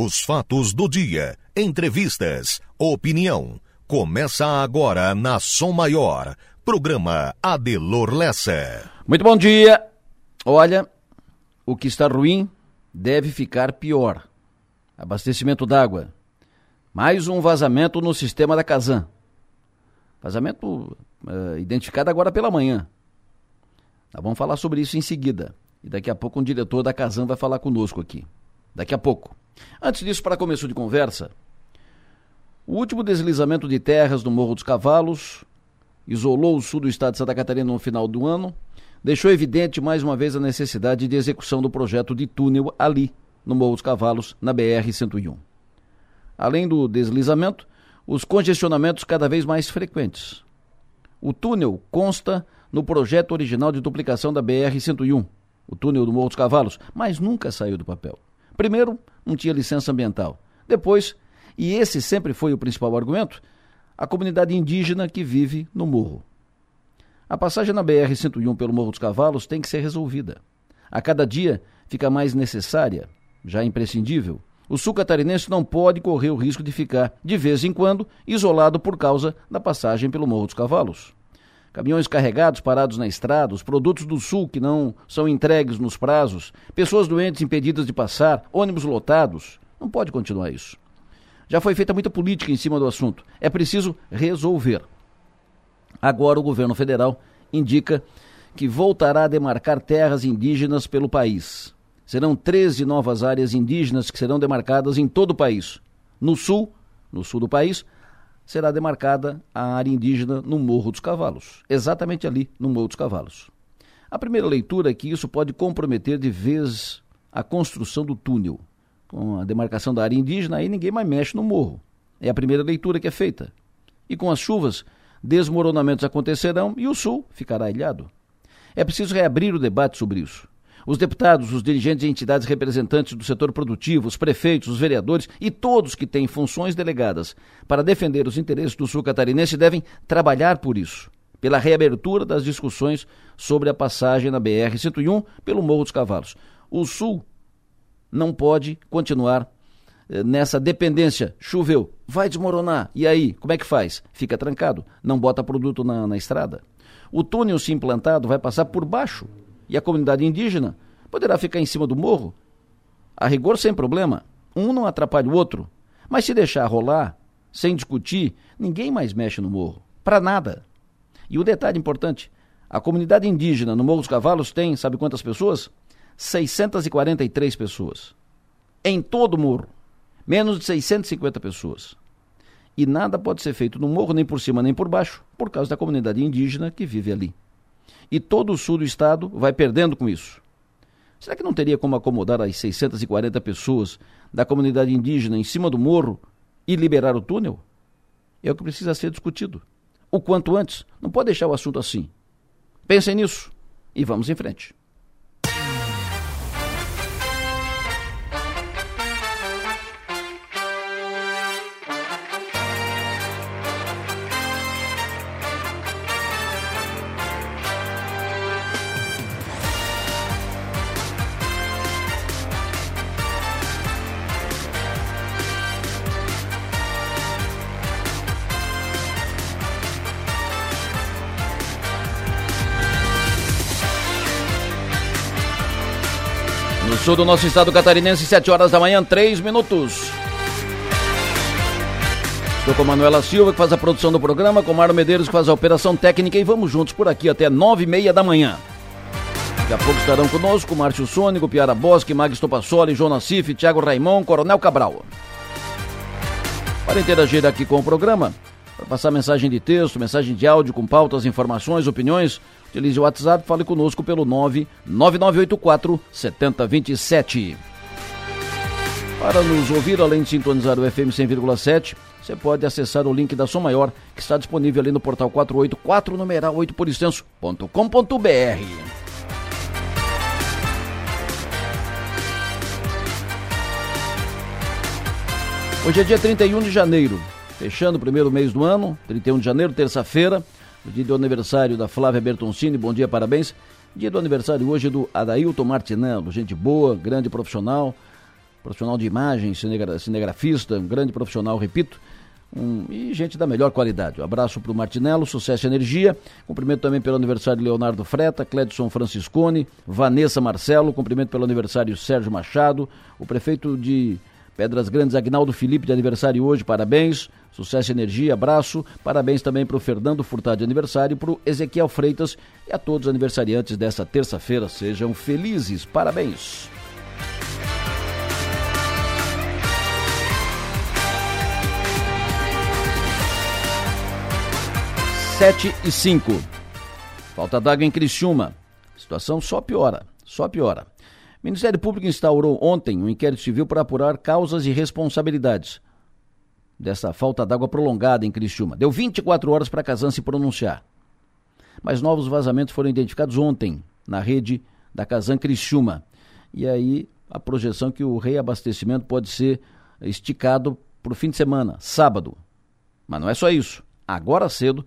Os fatos do dia, entrevistas, opinião. Começa agora na Som Maior. Programa Adelor Lessa. Muito bom dia. Olha, o que está ruim deve ficar pior. Abastecimento d'água. Mais um vazamento no sistema da Casan. Vazamento uh, identificado agora pela manhã. Nós vamos falar sobre isso em seguida. E daqui a pouco um diretor da Casan vai falar conosco aqui. Daqui a pouco. Antes disso, para começo de conversa, o último deslizamento de terras no Morro dos Cavalos isolou o sul do estado de Santa Catarina no final do ano, deixou evidente mais uma vez a necessidade de execução do projeto de túnel ali, no Morro dos Cavalos, na BR-101. Além do deslizamento, os congestionamentos cada vez mais frequentes. O túnel consta no projeto original de duplicação da BR-101, o túnel do Morro dos Cavalos, mas nunca saiu do papel. Primeiro, não tinha licença ambiental. Depois, e esse sempre foi o principal argumento, a comunidade indígena que vive no morro. A passagem na BR-101 pelo Morro dos Cavalos tem que ser resolvida. A cada dia fica mais necessária, já imprescindível. O sul catarinense não pode correr o risco de ficar, de vez em quando, isolado por causa da passagem pelo Morro dos Cavalos caminhões carregados parados na estrada, os produtos do sul que não são entregues nos prazos, pessoas doentes impedidas de passar, ônibus lotados. Não pode continuar isso. Já foi feita muita política em cima do assunto. É preciso resolver. Agora o governo federal indica que voltará a demarcar terras indígenas pelo país. Serão 13 novas áreas indígenas que serão demarcadas em todo o país. No sul, no sul do país, será demarcada a área indígena no Morro dos Cavalos, exatamente ali no Morro dos Cavalos. A primeira leitura é que isso pode comprometer de vez a construção do túnel. Com a demarcação da área indígena, aí ninguém mais mexe no morro. É a primeira leitura que é feita. E com as chuvas, desmoronamentos acontecerão e o sul ficará ilhado. É preciso reabrir o debate sobre isso. Os deputados, os dirigentes e entidades representantes do setor produtivo, os prefeitos, os vereadores e todos que têm funções delegadas para defender os interesses do sul catarinense devem trabalhar por isso, pela reabertura das discussões sobre a passagem na BR-101 pelo Morro dos Cavalos. O sul não pode continuar eh, nessa dependência. Choveu, vai desmoronar. E aí, como é que faz? Fica trancado, não bota produto na, na estrada. O túnel, se implantado, vai passar por baixo e a comunidade indígena poderá ficar em cima do morro. A rigor, sem problema. Um não atrapalha o outro. Mas se deixar rolar, sem discutir, ninguém mais mexe no morro. Para nada. E o detalhe importante: a comunidade indígena no Morro dos Cavalos tem, sabe quantas pessoas? 643 pessoas. Em todo o morro. Menos de 650 pessoas. E nada pode ser feito no morro, nem por cima nem por baixo, por causa da comunidade indígena que vive ali e todo o sul do estado vai perdendo com isso. Será que não teria como acomodar as 640 pessoas da comunidade indígena em cima do morro e liberar o túnel? É o que precisa ser discutido. O quanto antes, não pode deixar o assunto assim. Pensem nisso e vamos em frente. Sul do nosso estado catarinense, 7 horas da manhã, 3 minutos. Estou com Manuela Silva, que faz a produção do programa, com Mário Medeiros, que faz a operação técnica, e vamos juntos por aqui até 9 e meia da manhã. Daqui a pouco estarão conosco Márcio Sônico, Piara Bosque, Magis Topassoli, Jonas Cif, Thiago Raimon, Coronel Cabral. Para interagir aqui com o programa, para passar mensagem de texto, mensagem de áudio com pautas, informações, opiniões, Utilize o WhatsApp, fale conosco pelo 99984 7027. Para nos ouvir, além de sintonizar o FM 100,7, você pode acessar o link da Som Maior, que está disponível ali no portal 484 numeral 8 por extenso.com.br. Hoje é dia 31 de janeiro, fechando o primeiro mês do ano, 31 de janeiro, terça-feira. O dia do aniversário da Flávia Bertoncini, bom dia, parabéns. Dia do aniversário hoje do Adailton Martinello, gente boa, grande profissional, profissional de imagem, cinegra, cinegrafista, um grande profissional, repito, um, e gente da melhor qualidade. Um abraço para o Martinello, sucesso e energia. Cumprimento também pelo aniversário Leonardo Freta, Cledson Franciscone, Vanessa Marcelo. Cumprimento pelo aniversário Sérgio Machado, o prefeito de Pedras Grandes, Agnaldo Felipe, de aniversário hoje, parabéns. Sucesso e energia, abraço. Parabéns também para o Fernando Furtado de aniversário, para o Ezequiel Freitas e a todos os aniversariantes dessa terça-feira. Sejam felizes, parabéns. Sete e cinco. Falta d'água em Criciúma. situação só piora, só piora. O Ministério Público instaurou ontem um inquérito civil para apurar causas e responsabilidades dessa falta d'água prolongada em Criciúma. Deu 24 horas para Casan se pronunciar. Mas novos vazamentos foram identificados ontem na rede da Casan Criciúma. E aí a projeção que o reabastecimento pode ser esticado para o fim de semana, sábado. Mas não é só isso. Agora cedo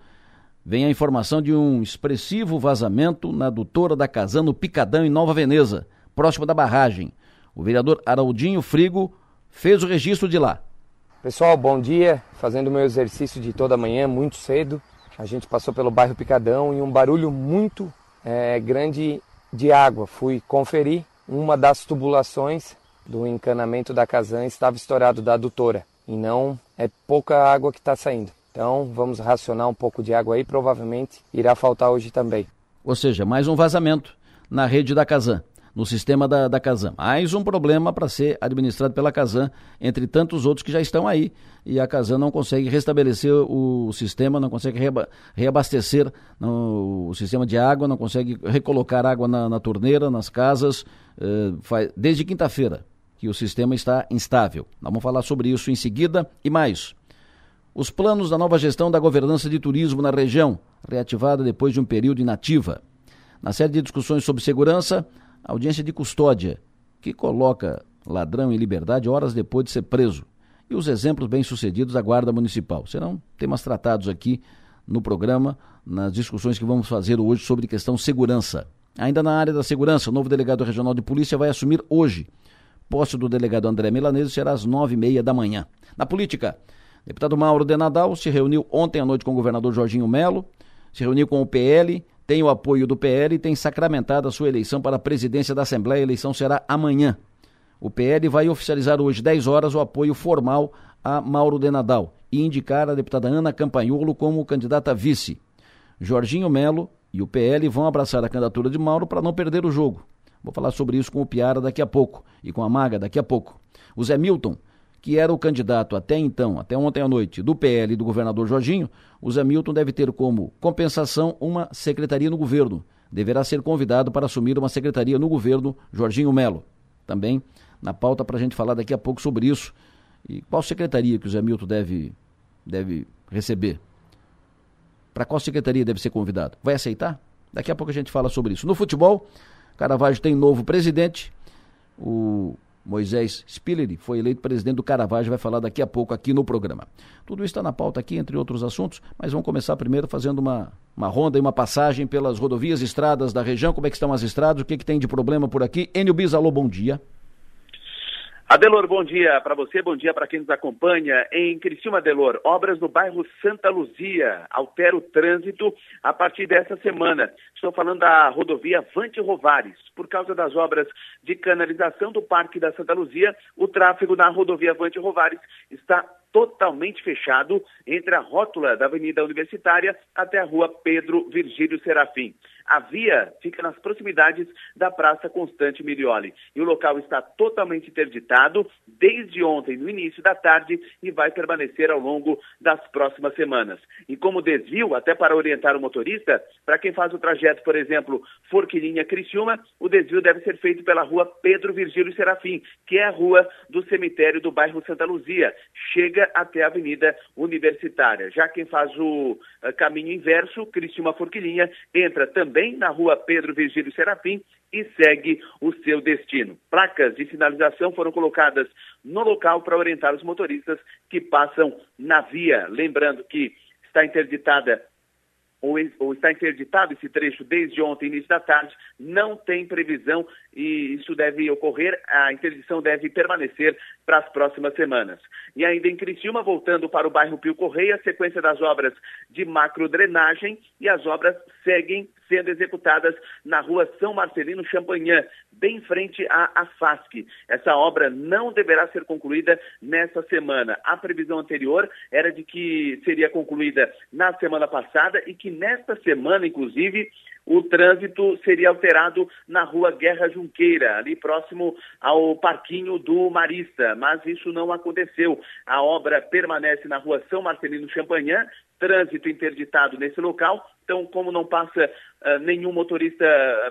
vem a informação de um expressivo vazamento na adutora da Casan no Picadão em Nova Veneza próximo da barragem. O vereador Araldinho Frigo fez o registro de lá. Pessoal, bom dia. Fazendo o meu exercício de toda manhã, muito cedo. A gente passou pelo bairro Picadão e um barulho muito é, grande de água. Fui conferir. Uma das tubulações do encanamento da Casan estava estourado da adutora. E não é pouca água que está saindo. Então vamos racionar um pouco de água aí, provavelmente irá faltar hoje também. Ou seja, mais um vazamento na rede da Casan no sistema da, da Casan. Mais um problema para ser administrado pela Casan, entre tantos outros que já estão aí. E a Casan não consegue restabelecer o sistema, não consegue reaba reabastecer no, o sistema de água, não consegue recolocar água na, na torneira, nas casas, eh, faz, desde quinta-feira que o sistema está instável. Nós vamos falar sobre isso em seguida e mais. Os planos da nova gestão da governança de turismo na região, reativada depois de um período inativa. Na série de discussões sobre segurança, audiência de custódia, que coloca ladrão em liberdade horas depois de ser preso, e os exemplos bem-sucedidos da Guarda Municipal. Serão temas tratados aqui no programa, nas discussões que vamos fazer hoje sobre questão segurança. Ainda na área da segurança, o novo delegado regional de polícia vai assumir hoje. Posse do delegado André Milanese será às nove e meia da manhã. Na política, deputado Mauro de Nadal se reuniu ontem à noite com o governador Jorginho Melo, se reuniu com o PL tem o apoio do PL e tem sacramentado a sua eleição para a presidência da Assembleia. A eleição será amanhã. O PL vai oficializar hoje, 10 horas, o apoio formal a Mauro de Nadal e indicar a deputada Ana Campanholo como candidata vice. Jorginho Melo e o PL vão abraçar a candidatura de Mauro para não perder o jogo. Vou falar sobre isso com o Piara daqui a pouco e com a Maga daqui a pouco. O Zé Milton que era o candidato até então, até ontem à noite, do PL e do governador Jorginho, o Zé Milton deve ter como compensação uma secretaria no governo. Deverá ser convidado para assumir uma secretaria no governo Jorginho Melo. Também na pauta para a gente falar daqui a pouco sobre isso. E qual secretaria que o Zé Milton deve, deve receber? Para qual secretaria deve ser convidado? Vai aceitar? Daqui a pouco a gente fala sobre isso. No futebol, Caravaggio tem novo presidente. O Moisés Spiller foi eleito presidente do Caravaggio, vai falar daqui a pouco aqui no programa. Tudo isso está na pauta aqui, entre outros assuntos, mas vamos começar primeiro fazendo uma, uma ronda e uma passagem pelas rodovias estradas da região. Como é que estão as estradas? O que, que tem de problema por aqui? Enio Bisalô, bom dia. Adelor, bom dia para você, bom dia para quem nos acompanha. Em Criciúma, Adelor, obras no bairro Santa Luzia altera o trânsito a partir dessa semana. Estou falando da rodovia Vante Rovares. Por causa das obras de canalização do Parque da Santa Luzia, o tráfego na rodovia Vante Rovares está totalmente fechado entre a rótula da Avenida Universitária até a rua Pedro Virgílio Serafim. A via fica nas proximidades da Praça Constante Milioli e o local está totalmente interditado desde ontem, no início da tarde, e vai permanecer ao longo das próximas semanas. E como desvio, até para orientar o motorista, para quem faz o trajeto, por exemplo, Forquilinha-Criciúma, o desvio deve ser feito pela rua Pedro Virgílio Serafim, que é a rua do cemitério do bairro Santa Luzia. Chega até a Avenida Universitária. Já quem faz o uh, caminho inverso, Criciúma-Forquilinha, entra também também na rua Pedro Virgílio Serafim e segue o seu destino. Placas de sinalização foram colocadas no local para orientar os motoristas que passam na via. Lembrando que está interditada ou, está interditado esse trecho desde ontem, início da tarde, não tem previsão e isso deve ocorrer, a interdição deve permanecer para as próximas semanas. E ainda em Criciúma, voltando para o bairro Pio Correia, a sequência das obras de macrodrenagem e as obras seguem sendo executadas na rua São Marcelino Champagnat, bem em frente à AFASC. Essa obra não deverá ser concluída nessa semana. A previsão anterior era de que seria concluída na semana passada e que nesta semana, inclusive, o trânsito seria alterado na rua Guerra Junqueira, ali próximo ao parquinho do Marista, mas isso não aconteceu. A obra permanece na rua São Marcelino Champagnat, trânsito interditado nesse local, então como não passa uh, nenhum motorista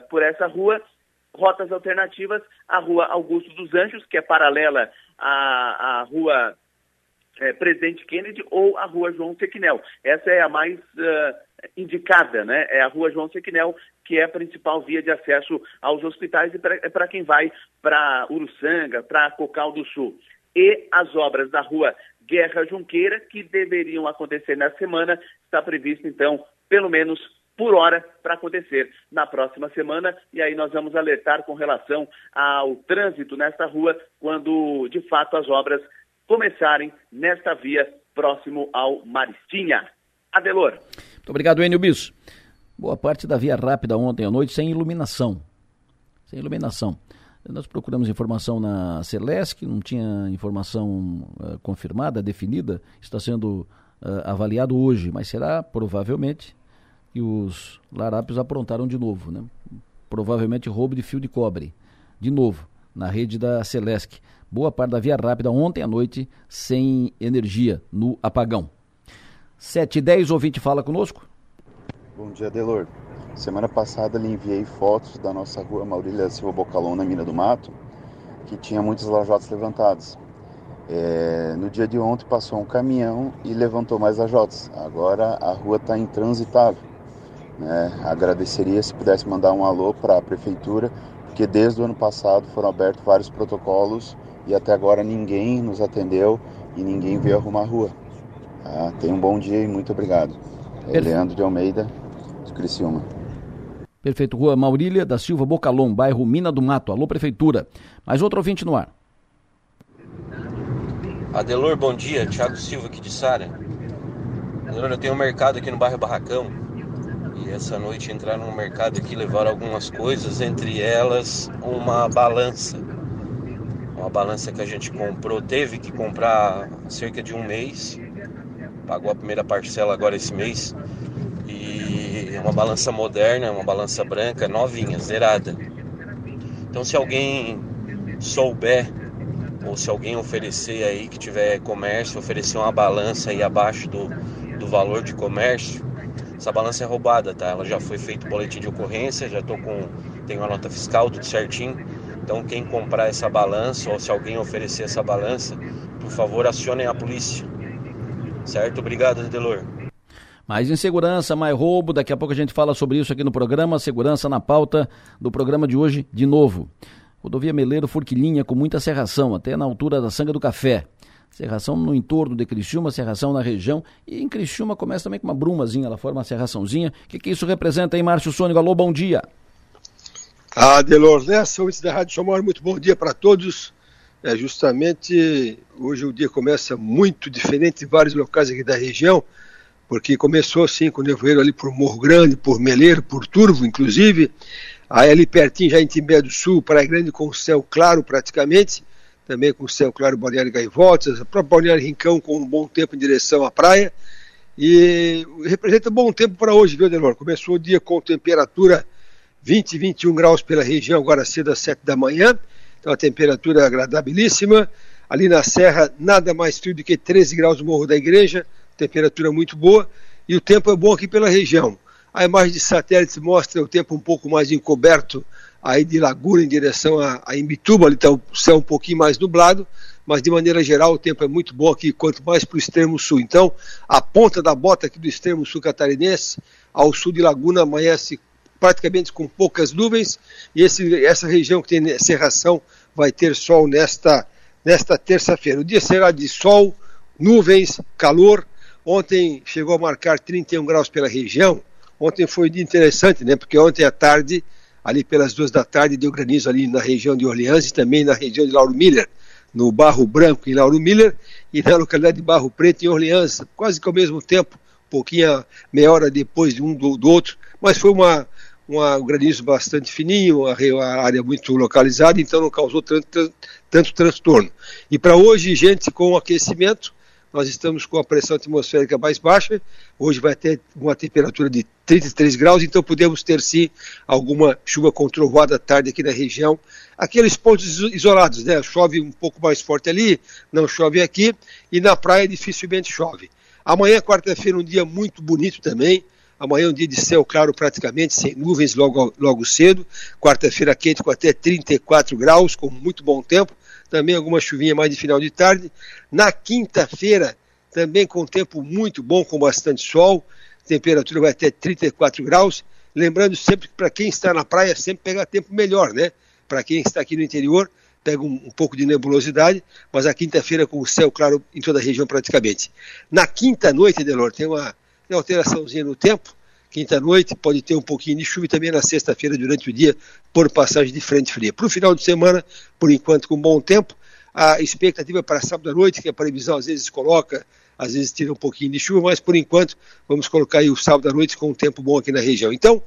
por essa rua, rotas alternativas, a rua Augusto dos Anjos, que é paralela à, à rua é, Presidente Kennedy, ou a rua João Sequinel. Essa é a mais uh, indicada, né? É a rua João Sequinel, que é a principal via de acesso aos hospitais e para quem vai para Uruçanga, para Cocal do Sul. E as obras da rua Guerra Junqueira, que deveriam acontecer na semana, está previsto, então, pelo menos por hora para acontecer na próxima semana. E aí nós vamos alertar com relação ao trânsito nesta rua quando de fato as obras começarem nesta via próximo ao Maristinha. Adelor. Muito obrigado, Enio Bisso. Boa parte da via rápida ontem à noite sem iluminação. Sem iluminação. Nós procuramos informação na Celesc, não tinha informação uh, confirmada, definida, está sendo uh, avaliado hoje, mas será provavelmente e os larápios aprontaram de novo, né? Provavelmente roubo de fio de cobre, de novo, na rede da Celesc. Boa parte da via rápida ontem à noite sem energia no apagão. 7 e 10, ouvinte fala conosco. Bom dia, Delor. Semana passada lhe enviei fotos da nossa rua Maurília Silva Bocalon, na Mina do Mato, que tinha muitos lajotas levantados. É, no dia de ontem passou um caminhão e levantou mais lajotas. Agora a rua está intransitável. Né? Agradeceria se pudesse mandar um alô para a prefeitura, porque desde o ano passado foram abertos vários protocolos e até agora ninguém nos atendeu e ninguém veio arrumar a rua. Tá? Tenha um bom dia e muito obrigado. É Leandro de Almeida, de Criciúma. Perfeito. Rua Maurília da Silva Bocalom, bairro Mina do Mato. Alô, Prefeitura. Mais outro ouvinte no ar. Adelor, bom dia. Tiago Silva aqui de Sara. Adelor, eu tenho um mercado aqui no bairro Barracão essa noite entraram no mercado aqui, levaram algumas coisas, entre elas uma balança. Uma balança que a gente comprou, teve que comprar cerca de um mês, pagou a primeira parcela agora esse mês. E é uma balança moderna, uma balança branca, novinha, zerada. Então se alguém souber ou se alguém oferecer aí que tiver comércio, oferecer uma balança aí abaixo do, do valor de comércio, essa balança é roubada, tá? Ela já foi feito boletim de ocorrência, já tô com tenho a nota fiscal tudo certinho. Então quem comprar essa balança ou se alguém oferecer essa balança, por favor, acionem a polícia. Certo? Obrigado, Delor. Mais insegurança, mais roubo, daqui a pouco a gente fala sobre isso aqui no programa, segurança na pauta do programa de hoje de novo. Rodovia Meleiro Forquilinha com muita serração, até na altura da Sanga do Café. Serração no entorno de Criciúma, serração na região. E em Criciúma começa também com uma brumazinha, ela forma uma serraçãozinha. O que, que isso representa, hein, Márcio Sônico? Alô, bom dia. Ah, Delor Lessa, ouvintes da Rádio Somor, muito bom dia para todos. É, justamente hoje o dia começa muito diferente em vários locais aqui da região, porque começou assim com o nevoeiro ali por Morro Grande, por Meleiro, por Turvo, inclusive. Aí ali pertinho, já em Timbé do Sul, Praia Grande com céu claro praticamente também com céu claro Balneário Gaivotas, a própria Balneário Rincão com um bom tempo em direção à praia. E representa bom tempo para hoje, viu, Delor? Começou o dia com temperatura 20, 21 graus pela região, agora cedo às 7 da manhã. Então a temperatura agradabilíssima. Ali na Serra, nada mais frio do que 13 graus no Morro da Igreja, temperatura muito boa. E o tempo é bom aqui pela região. A imagem de satélite mostra o tempo um pouco mais encoberto aí de Laguna em direção a, a Imbituba, ali está o céu um pouquinho mais nublado, mas de maneira geral o tempo é muito bom aqui, quanto mais para o extremo sul. Então, a ponta da bota aqui do extremo sul catarinense, ao sul de Laguna, amanhece praticamente com poucas nuvens, e esse, essa região que tem serração vai ter sol nesta, nesta terça-feira. O dia será de sol, nuvens, calor. Ontem chegou a marcar 31 graus pela região. Ontem foi um dia interessante, né? Porque ontem à tarde ali pelas duas da tarde deu granizo ali na região de Orleans e também na região de Lauro Miller, no Barro Branco em Lauro Miller e na localidade de Barro Preto em Orleans, quase que ao mesmo tempo, pouquinho, meia hora depois de um do, do outro, mas foi uma, um granizo bastante fininho, uma área muito localizada, então não causou tanto, tanto transtorno. E para hoje, gente, com o aquecimento, nós estamos com a pressão atmosférica mais baixa, hoje vai ter uma temperatura de 33 graus, então podemos ter sim alguma chuva com trovoada à tarde aqui na região. Aqueles pontos isolados, né? Chove um pouco mais forte ali, não chove aqui, e na praia dificilmente chove. Amanhã, quarta-feira, um dia muito bonito também. Amanhã é um dia de céu claro praticamente, sem nuvens logo, logo cedo. Quarta-feira quente com até 34 graus, com muito bom tempo também alguma chuvinha mais de final de tarde. Na quinta-feira, também com tempo muito bom, com bastante sol, temperatura vai até 34 graus. Lembrando sempre que para quem está na praia, sempre pega tempo melhor, né? Para quem está aqui no interior, pega um, um pouco de nebulosidade, mas a quinta-feira com o céu claro em toda a região praticamente. Na quinta noite, Delor, tem uma, tem alteraçãozinha no tempo, Quinta-noite pode ter um pouquinho de chuva e também na sexta-feira durante o dia por passagem de frente fria. Para o final de semana, por enquanto com bom tempo, a expectativa é para sábado à noite, que a previsão às vezes coloca, às vezes tira um pouquinho de chuva, mas por enquanto vamos colocar aí o sábado à noite com um tempo bom aqui na região. Então,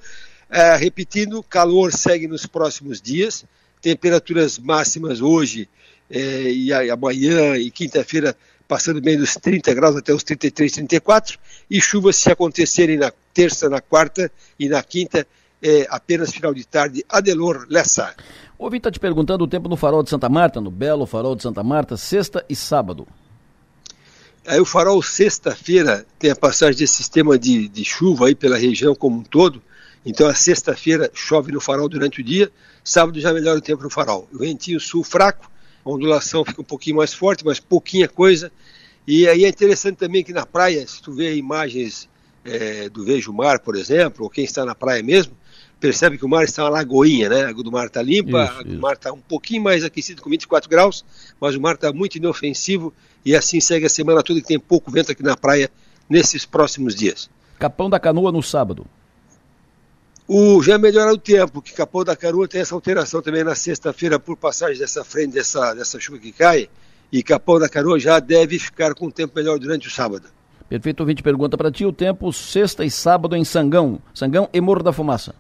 é, repetindo, calor segue nos próximos dias, temperaturas máximas hoje é, e amanhã e quinta-feira passando bem dos 30 graus até os 33, 34, e chuvas se acontecerem na terça, na quarta e na quinta, é, apenas final de tarde. Adelor Lessa. O ouvinte está te perguntando o tempo no farol de Santa Marta, no belo farol de Santa Marta, sexta e sábado. Aí o farol sexta-feira tem a passagem desse sistema de, de chuva aí pela região como um todo. Então a sexta-feira chove no farol durante o dia, sábado já melhora o tempo no farol. O ventinho sul fraco, a ondulação fica um pouquinho mais forte, mas pouquinha coisa. E aí é interessante também que na praia, se tu vê imagens é, do Vejo Mar, por exemplo, ou quem está na praia mesmo, percebe que o mar está uma lagoinha, né? A água do mar está limpa, isso, a água do mar está um pouquinho mais aquecido, com 24 graus, mas o mar está muito inofensivo e assim segue a semana toda que tem pouco vento aqui na praia nesses próximos dias. Capão da Canoa no sábado. O, já melhora o tempo, que Capão da Canoa tem essa alteração também na sexta-feira por passagem dessa frente, dessa, dessa chuva que cai, e Capão da Canoa já deve ficar com um tempo melhor durante o sábado. Perfeito, ouvinte pergunta para ti o tempo sexta e sábado em Sangão, Sangão e Morro da Fumaça.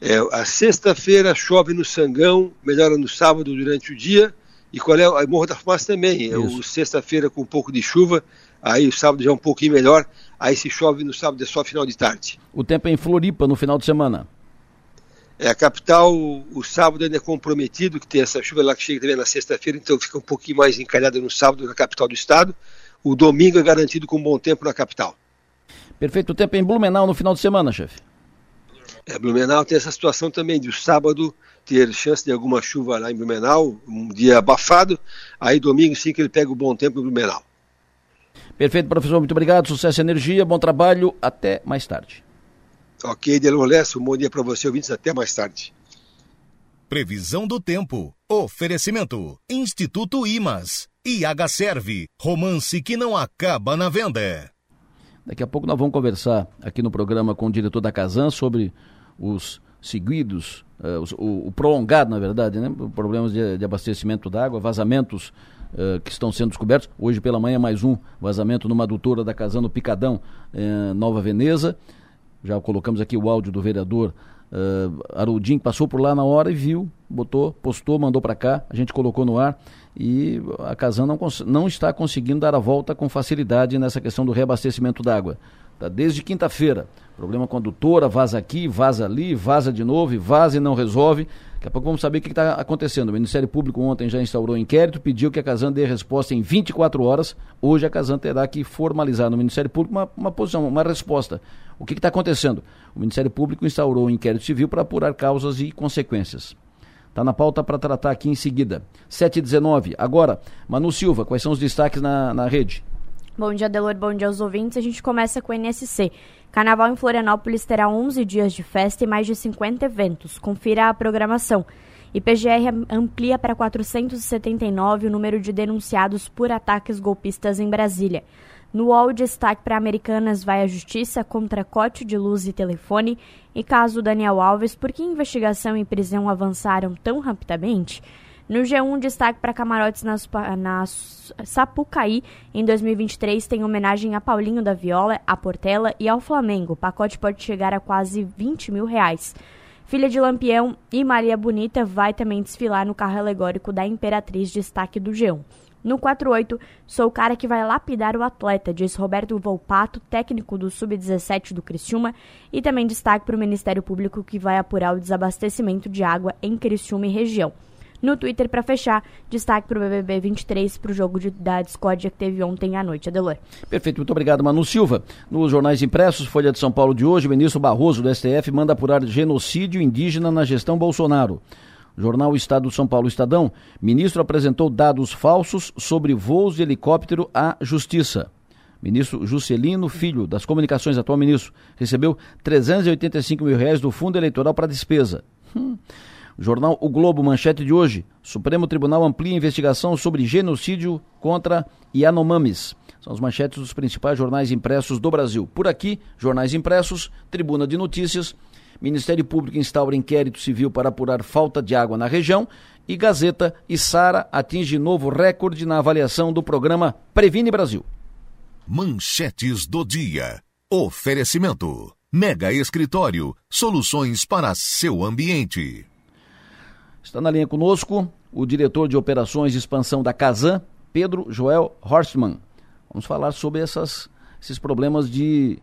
É, a sexta-feira chove no Sangão, melhora no sábado durante o dia, e qual é o Morro da Fumaça também, é o sexta-feira com um pouco de chuva, aí o sábado já é um pouquinho melhor, aí se chove no sábado é só final de tarde. O tempo é em Floripa no final de semana. É, a capital, o sábado ainda é comprometido, que tem essa chuva lá que chega também na sexta-feira, então fica um pouquinho mais encalhada no sábado na capital do estado. O domingo é garantido com bom tempo na capital. Perfeito. O tempo é em Blumenau no final de semana, chefe. É, Blumenau tem essa situação também de o sábado ter chance de alguma chuva lá em Blumenau, um dia abafado, aí domingo sim que ele pega o bom tempo em Blumenau. Perfeito, professor. Muito obrigado. Sucesso e energia. Bom trabalho. Até mais tarde. Ok, Delor Um bom dia para você, ouvintes. Até mais tarde. Previsão do tempo. Oferecimento. Instituto Imas. IH Serve. Romance que não acaba na venda. Daqui a pouco nós vamos conversar aqui no programa com o diretor da Casan sobre os seguidos, uh, os, o, o, prolongado, na verdade, né? Problemas de, de abastecimento d'água, vazamentos uh, que estão sendo descobertos. Hoje pela manhã mais um vazamento numa adutora da Casano Picadão, uh, Nova Veneza. Já colocamos aqui o áudio do vereador uh, Arudin, passou por lá na hora e viu, botou, postou, mandou para cá, a gente colocou no ar e a Casan não, não está conseguindo dar a volta com facilidade nessa questão do reabastecimento d'água. Tá desde quinta-feira. Problema condutora, vaza aqui, vaza ali, vaza de novo, vaza e não resolve. Daqui a pouco vamos saber o que está acontecendo. O Ministério Público ontem já instaurou um inquérito, pediu que a Casan dê resposta em 24 horas. Hoje a Casan terá que formalizar no Ministério Público uma, uma posição, uma resposta. O que está acontecendo? O Ministério Público instaurou um inquérito civil para apurar causas e consequências. Está na pauta para tratar aqui em seguida. 7h19. Agora, Manu Silva, quais são os destaques na, na rede? Bom dia, Delor. Bom dia aos ouvintes. A gente começa com o NSC. Carnaval em Florianópolis terá 11 dias de festa e mais de 50 eventos. Confira a programação. IPGR amplia para 479 o número de denunciados por ataques golpistas em Brasília. No UOL, destaque para Americanas vai à justiça contra cote de luz e telefone e caso Daniel Alves, por que investigação e prisão avançaram tão rapidamente? No G1, destaque para camarotes na, na Sapucaí em 2023 tem homenagem a Paulinho da Viola, a Portela e ao Flamengo. O pacote pode chegar a quase 20 mil reais. Filha de Lampião e Maria Bonita vai também desfilar no carro alegórico da Imperatriz, destaque do G1. No 48, sou o cara que vai lapidar o atleta, diz Roberto Volpato, técnico do Sub-17 do Criciúma, e também destaque para o Ministério Público que vai apurar o desabastecimento de água em Criciúma e região. No Twitter, para fechar, destaque para o BBB 23 para o jogo de, da discórdia que teve ontem à noite. Adelor. Perfeito, muito obrigado, Manu Silva. Nos jornais impressos, Folha de São Paulo de hoje, o ministro Barroso do STF manda apurar genocídio indígena na gestão Bolsonaro. Jornal Estado de São Paulo Estadão, ministro apresentou dados falsos sobre voos de helicóptero à Justiça. Ministro Juscelino Filho, das Comunicações, atual ministro, recebeu 385 mil reais do fundo eleitoral para despesa. Hum. Jornal O Globo, manchete de hoje. Supremo Tribunal amplia investigação sobre genocídio contra Yanomamis. São as manchetes dos principais jornais impressos do Brasil. Por aqui, jornais impressos, Tribuna de Notícias, Ministério Público instaura inquérito civil para apurar falta de água na região e Gazeta e Sara atinge novo recorde na avaliação do programa Previne Brasil. Manchetes do dia. Oferecimento. Mega Escritório. Soluções para seu ambiente. Está na linha conosco o diretor de operações de expansão da Casan, Pedro Joel Horstmann. Vamos falar sobre essas, esses problemas de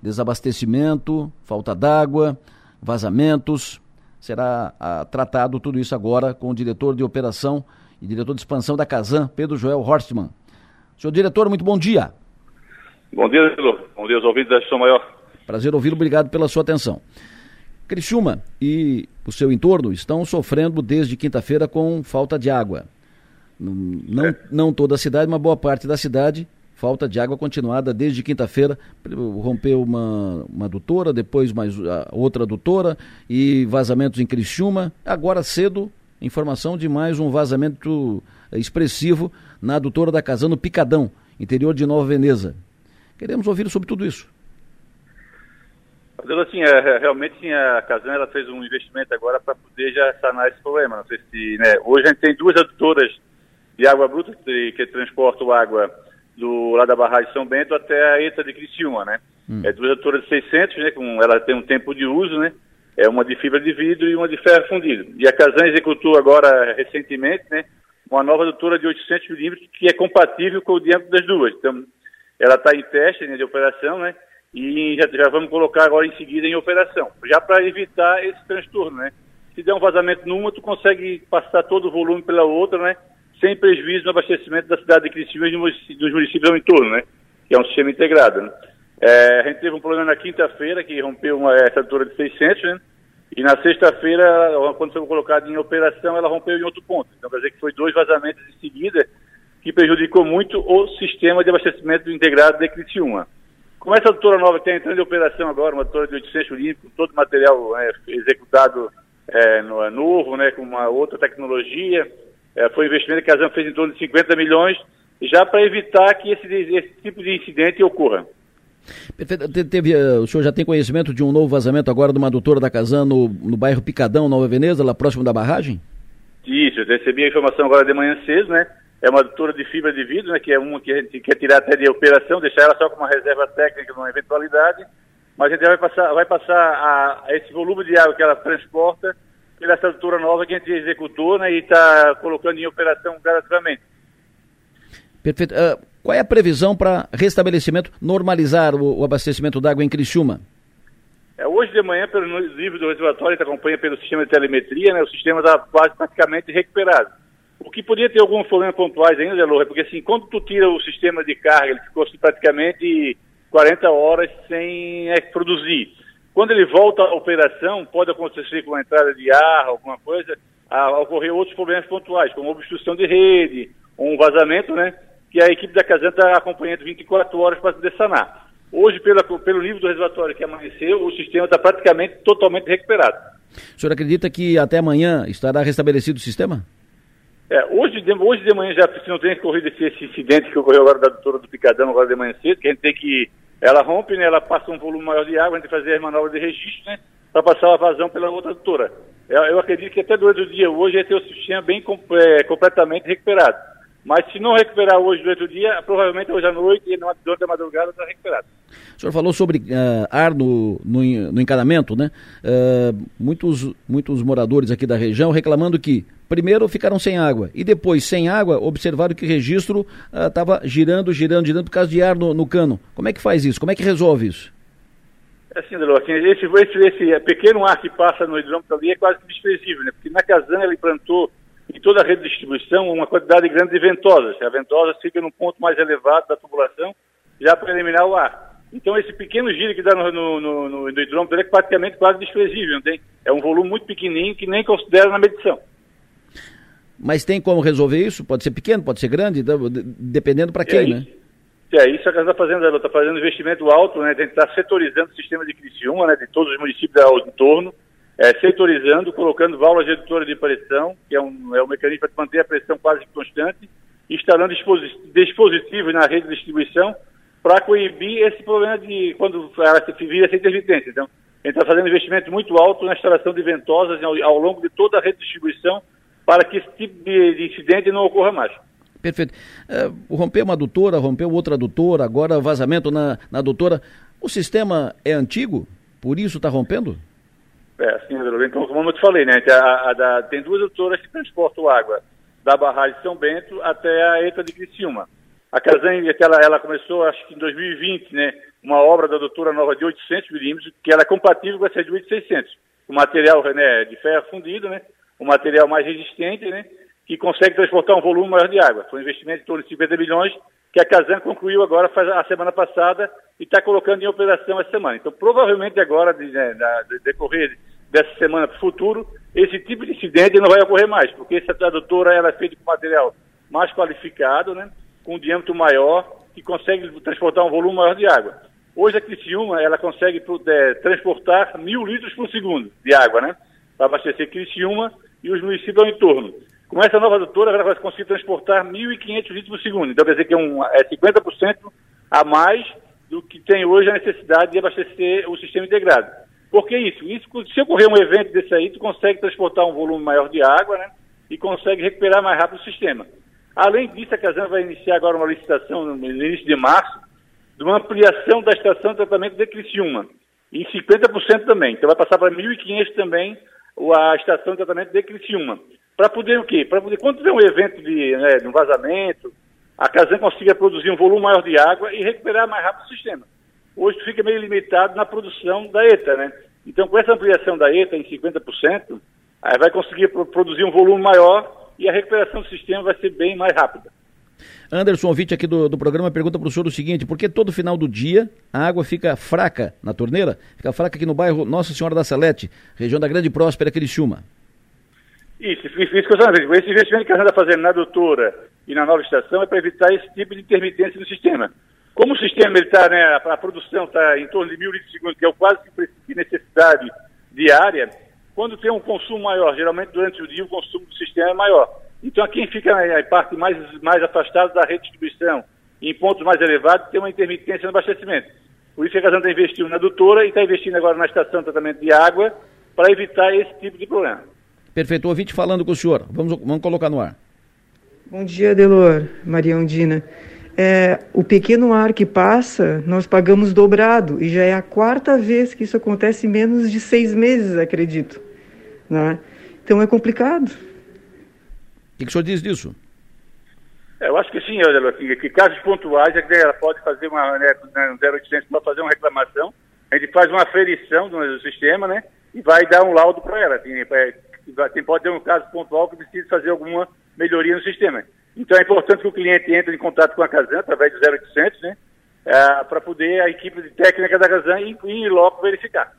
desabastecimento, falta d'água, vazamentos. Será ah, tratado tudo isso agora com o diretor de operação e diretor de expansão da Casan, Pedro Joel Horstmann. Senhor diretor, muito bom dia. Bom dia, Lilo. Bom dia aos ouvintes da Estação Maior. Prazer ouvi-lo, obrigado pela sua atenção. Criciúma e o seu entorno estão sofrendo desde quinta-feira com falta de água. Não, não toda a cidade, uma boa parte da cidade falta de água continuada desde quinta-feira. Rompeu uma, uma adutora, depois mais outra adutora e vazamentos em Criciúma. Agora cedo, informação de mais um vazamento expressivo na adutora da Casano Picadão, interior de Nova Veneza. Queremos ouvir sobre tudo isso. Assim, é, é, realmente sim, a Casan ela fez um investimento agora para poder já sanar esse problema. Não sei se, né, hoje a gente tem duas adutoras de água bruta que, que transportam água do lá da barragem São Bento até a ETA de Criciúma, né? Hum. É duas alturas de 600, né? Com, ela tem um tempo de uso, né? É uma de fibra de vidro e uma de ferro fundido. E a Casan executou agora, recentemente, né? Uma nova adutora de 800 milímetros que é compatível com o diâmetro das duas. Então, ela está em teste né, de operação, né? E já, já vamos colocar agora em seguida em operação, já para evitar esse transtorno, né? Se der um vazamento numa, tu consegue passar todo o volume pela outra, né? sem prejuízo no abastecimento da cidade de Criciúma e dos municípios ao entorno, né? Que é um sistema integrado, né? É, a gente teve um problema na quinta-feira que rompeu uma, essa altura de 600, né? E na sexta-feira, quando foi colocada em operação, ela rompeu em outro ponto. Então, quer dizer que foi dois vazamentos em seguida que prejudicou muito o sistema de abastecimento integrado de Criciúma. Como essa doutora nova está entrando em operação agora, uma doutora de 800 milímetros, com todo o material é, executado é, no, é novo, né, com uma outra tecnologia, é, foi um investimento que a Casam fez em torno de 50 milhões, já para evitar que esse, esse, tipo de incidente ocorra. Perfeito. Teve, eh, o senhor já tem conhecimento de um novo vazamento agora de uma adutora da Casan no, no bairro Picadão, Nova Veneza, lá próximo da barragem? Isso, eu recebi a informação agora de manhã cedo, né? É uma adutora de fibra de vidro, né? Que é uma que a gente quer tirar até de operação, deixar ela só com uma reserva técnica numa eventualidade, mas a gente vai passar, vai passar a, a esse volume de água que ela transporta pela estrutura nova que a gente executou né, e está colocando em operação gradativamente. Perfeito. Uh, qual é a previsão para restabelecimento, normalizar o, o abastecimento d'água em Criciúma? É, hoje de manhã, pelo livro do reservatório, que acompanha pelo sistema de telemetria, né, o sistema está quase praticamente recuperado. O que podia ter alguns problemas pontuais ainda, Delor, é porque assim, quando tu tira o sistema de carga, ele ficou assim, praticamente 40 horas sem é, produzir. Quando ele volta à operação, pode acontecer com a entrada de ar, alguma coisa, a ocorrer outros problemas pontuais, como obstrução de rede, ou um vazamento, né? Que a equipe da Casan está acompanhando 24 horas para poder sanar. Hoje, pela, pelo nível do reservatório que amanheceu, o sistema está praticamente totalmente recuperado. O senhor acredita que até amanhã estará restabelecido o sistema? É, hoje, de, hoje de manhã já se não tem corrido esse, esse, incidente que ocorreu agora da doutora do Picadão, agora de manhã cedo, que a gente tem que. Ela rompe, né, ela passa um volume maior de água, a gente fazer as manobras de registro, né? Para passar a vazão pela outra doutora. Eu, eu, acredito que até durante o dia hoje vai ter o sistema bem é, completamente recuperado. Mas se não recuperar hoje durante o dia, provavelmente hoje à noite e durante a madrugada está recuperado. O senhor falou sobre uh, ar no, no, no, encanamento, né? Uh, muitos, muitos moradores aqui da região reclamando que primeiro ficaram sem água e depois, sem água, observaram que o registro estava uh, girando, girando, girando por causa de ar no, no, cano. Como é que faz isso? Como é que resolve isso? É assim, Delor, assim, esse, esse, esse pequeno ar que passa no hidrômetro ali é quase desprezível, né? Porque na Casana ele plantou em toda a rede de distribuição uma quantidade grande de ventosas. A ventosa fica num ponto mais elevado da tubulação, já para eliminar o ar. Então esse pequeno giro que dá no, no, no, no hidrômetro é praticamente quase desprezível, não tem? É um volume muito pequenininho que nem considera na medição. Mas tem como resolver isso? Pode ser pequeno, pode ser grande, dependendo para quem, é né? É isso que ela está fazendo, ela está fazendo investimento alto, né? Tem que estar setorizando o sistema de Criciúma, né? De todos os municípios ao entorno é, setorizando, colocando válvulas redutoras de pressão, que é um, é um mecanismo para manter a pressão quase constante, instalando dispositivos na rede de distribuição para coibir esse problema de quando ela vira essa intermitência. Então, a gente está fazendo investimento muito alto na instalação de ventosas ao, ao, longo de toda a rede de distribuição para que esse tipo de, de incidente não ocorra mais. Perfeito. Uh, rompeu uma adutora, rompeu outra adutora, agora vazamento na, na adutora. O sistema é antigo? Por isso está rompendo? É, sim, então, como eu te falei, né? A, a, tem duas doutoras que transportam água da barragem de São Bento até a ETA de Criciúma. A Casan, aquela, ela começou, acho que em 2020, né? Uma obra da doutora nova de 800 milímetros, que ela é compatível com essa de 8,600. O material né, de ferro fundido, né? O material mais resistente, né? Que consegue transportar um volume maior de água. Foi um investimento de torno de 50 milhões que a Casan concluiu agora faz a semana passada e está colocando em operação essa semana. Então, provavelmente agora, de, né, de decorrer dessa semana para o futuro, esse tipo de incidente não vai ocorrer mais, porque essa tradutora ela é feita com material mais qualificado, né, com um diâmetro maior, que consegue transportar um volume maior de água. Hoje a Criciúma, ela consegue é, transportar mil litros por segundo de água, né, para abastecer Criciúma e os municípios ao entorno. Com essa nova adutora, ela vai conseguir transportar 1.500 litros por segundo. Então, quer dizer que é, um, é 50% a mais do que tem hoje a necessidade de abastecer o sistema integrado. Por que isso? Isso, se ocorrer um evento desse aí, tu consegue transportar um volume maior de água, né? E consegue recuperar mais rápido o sistema. Além disso, a Casana vai iniciar agora uma licitação no início de março de uma ampliação da estação de tratamento de Criciúma, em 50% também. Então vai passar para 1.500 também a estação de tratamento de Criciúma. Para poder o quê? Para poder, quando tiver um evento de, né, de um vazamento, a Casan consiga produzir um volume maior de água e recuperar mais rápido o sistema. Hoje fica meio limitado na produção da ETA, né? Então, com essa ampliação da ETA em 50%, aí vai conseguir produzir um volume maior e a recuperação do sistema vai ser bem mais rápida. Anderson, ouvinte aqui do, do programa, pergunta para o senhor o seguinte: por que todo final do dia a água fica fraca na torneira? Fica fraca aqui no bairro Nossa Senhora da Salete, região da Grande Próspera, Criciúma. Isso, isso que eu estou Esse investimento que a gente está fazendo na doutora e na nova estação é para evitar esse tipo de intermitência no sistema. Como o sistema está, né, a, produção está em torno de mil litros por segundo, que é o quase que necessidade diária, quando tem um consumo maior, geralmente durante o dia o consumo do sistema é maior. Então, quem fica na parte mais, mais afastada da rede de distribuição, em pontos mais elevados, tem uma intermitência no abastecimento. Por isso que a Casana está investindo na adutora e está investindo agora na estação de tratamento de água para evitar esse tipo de problema. Perfeito. Ouvinte falando com o senhor. Vamos, vamos colocar no ar. Bom dia, Delor, Maria Ondina. É, o pequeno ar que passa, nós pagamos dobrado, e já é a quarta vez que isso acontece em menos de seis meses, acredito. Né? Então é complicado. O que, que o senhor diz disso? É, eu acho que sim, Adela, que, que casos pontuais é que ela pode fazer uma, né, no 0800 para fazer uma reclamação, a gente faz uma aferição do sistema, né, e vai dar um laudo para ela. Assim, tem, pode ter um caso pontual que precisa fazer alguma melhoria no sistema. Então é importante que o cliente entre em contato com a Casan através do 0800, né? É, para poder a equipe de técnica da Casan ir, ir logo verificar.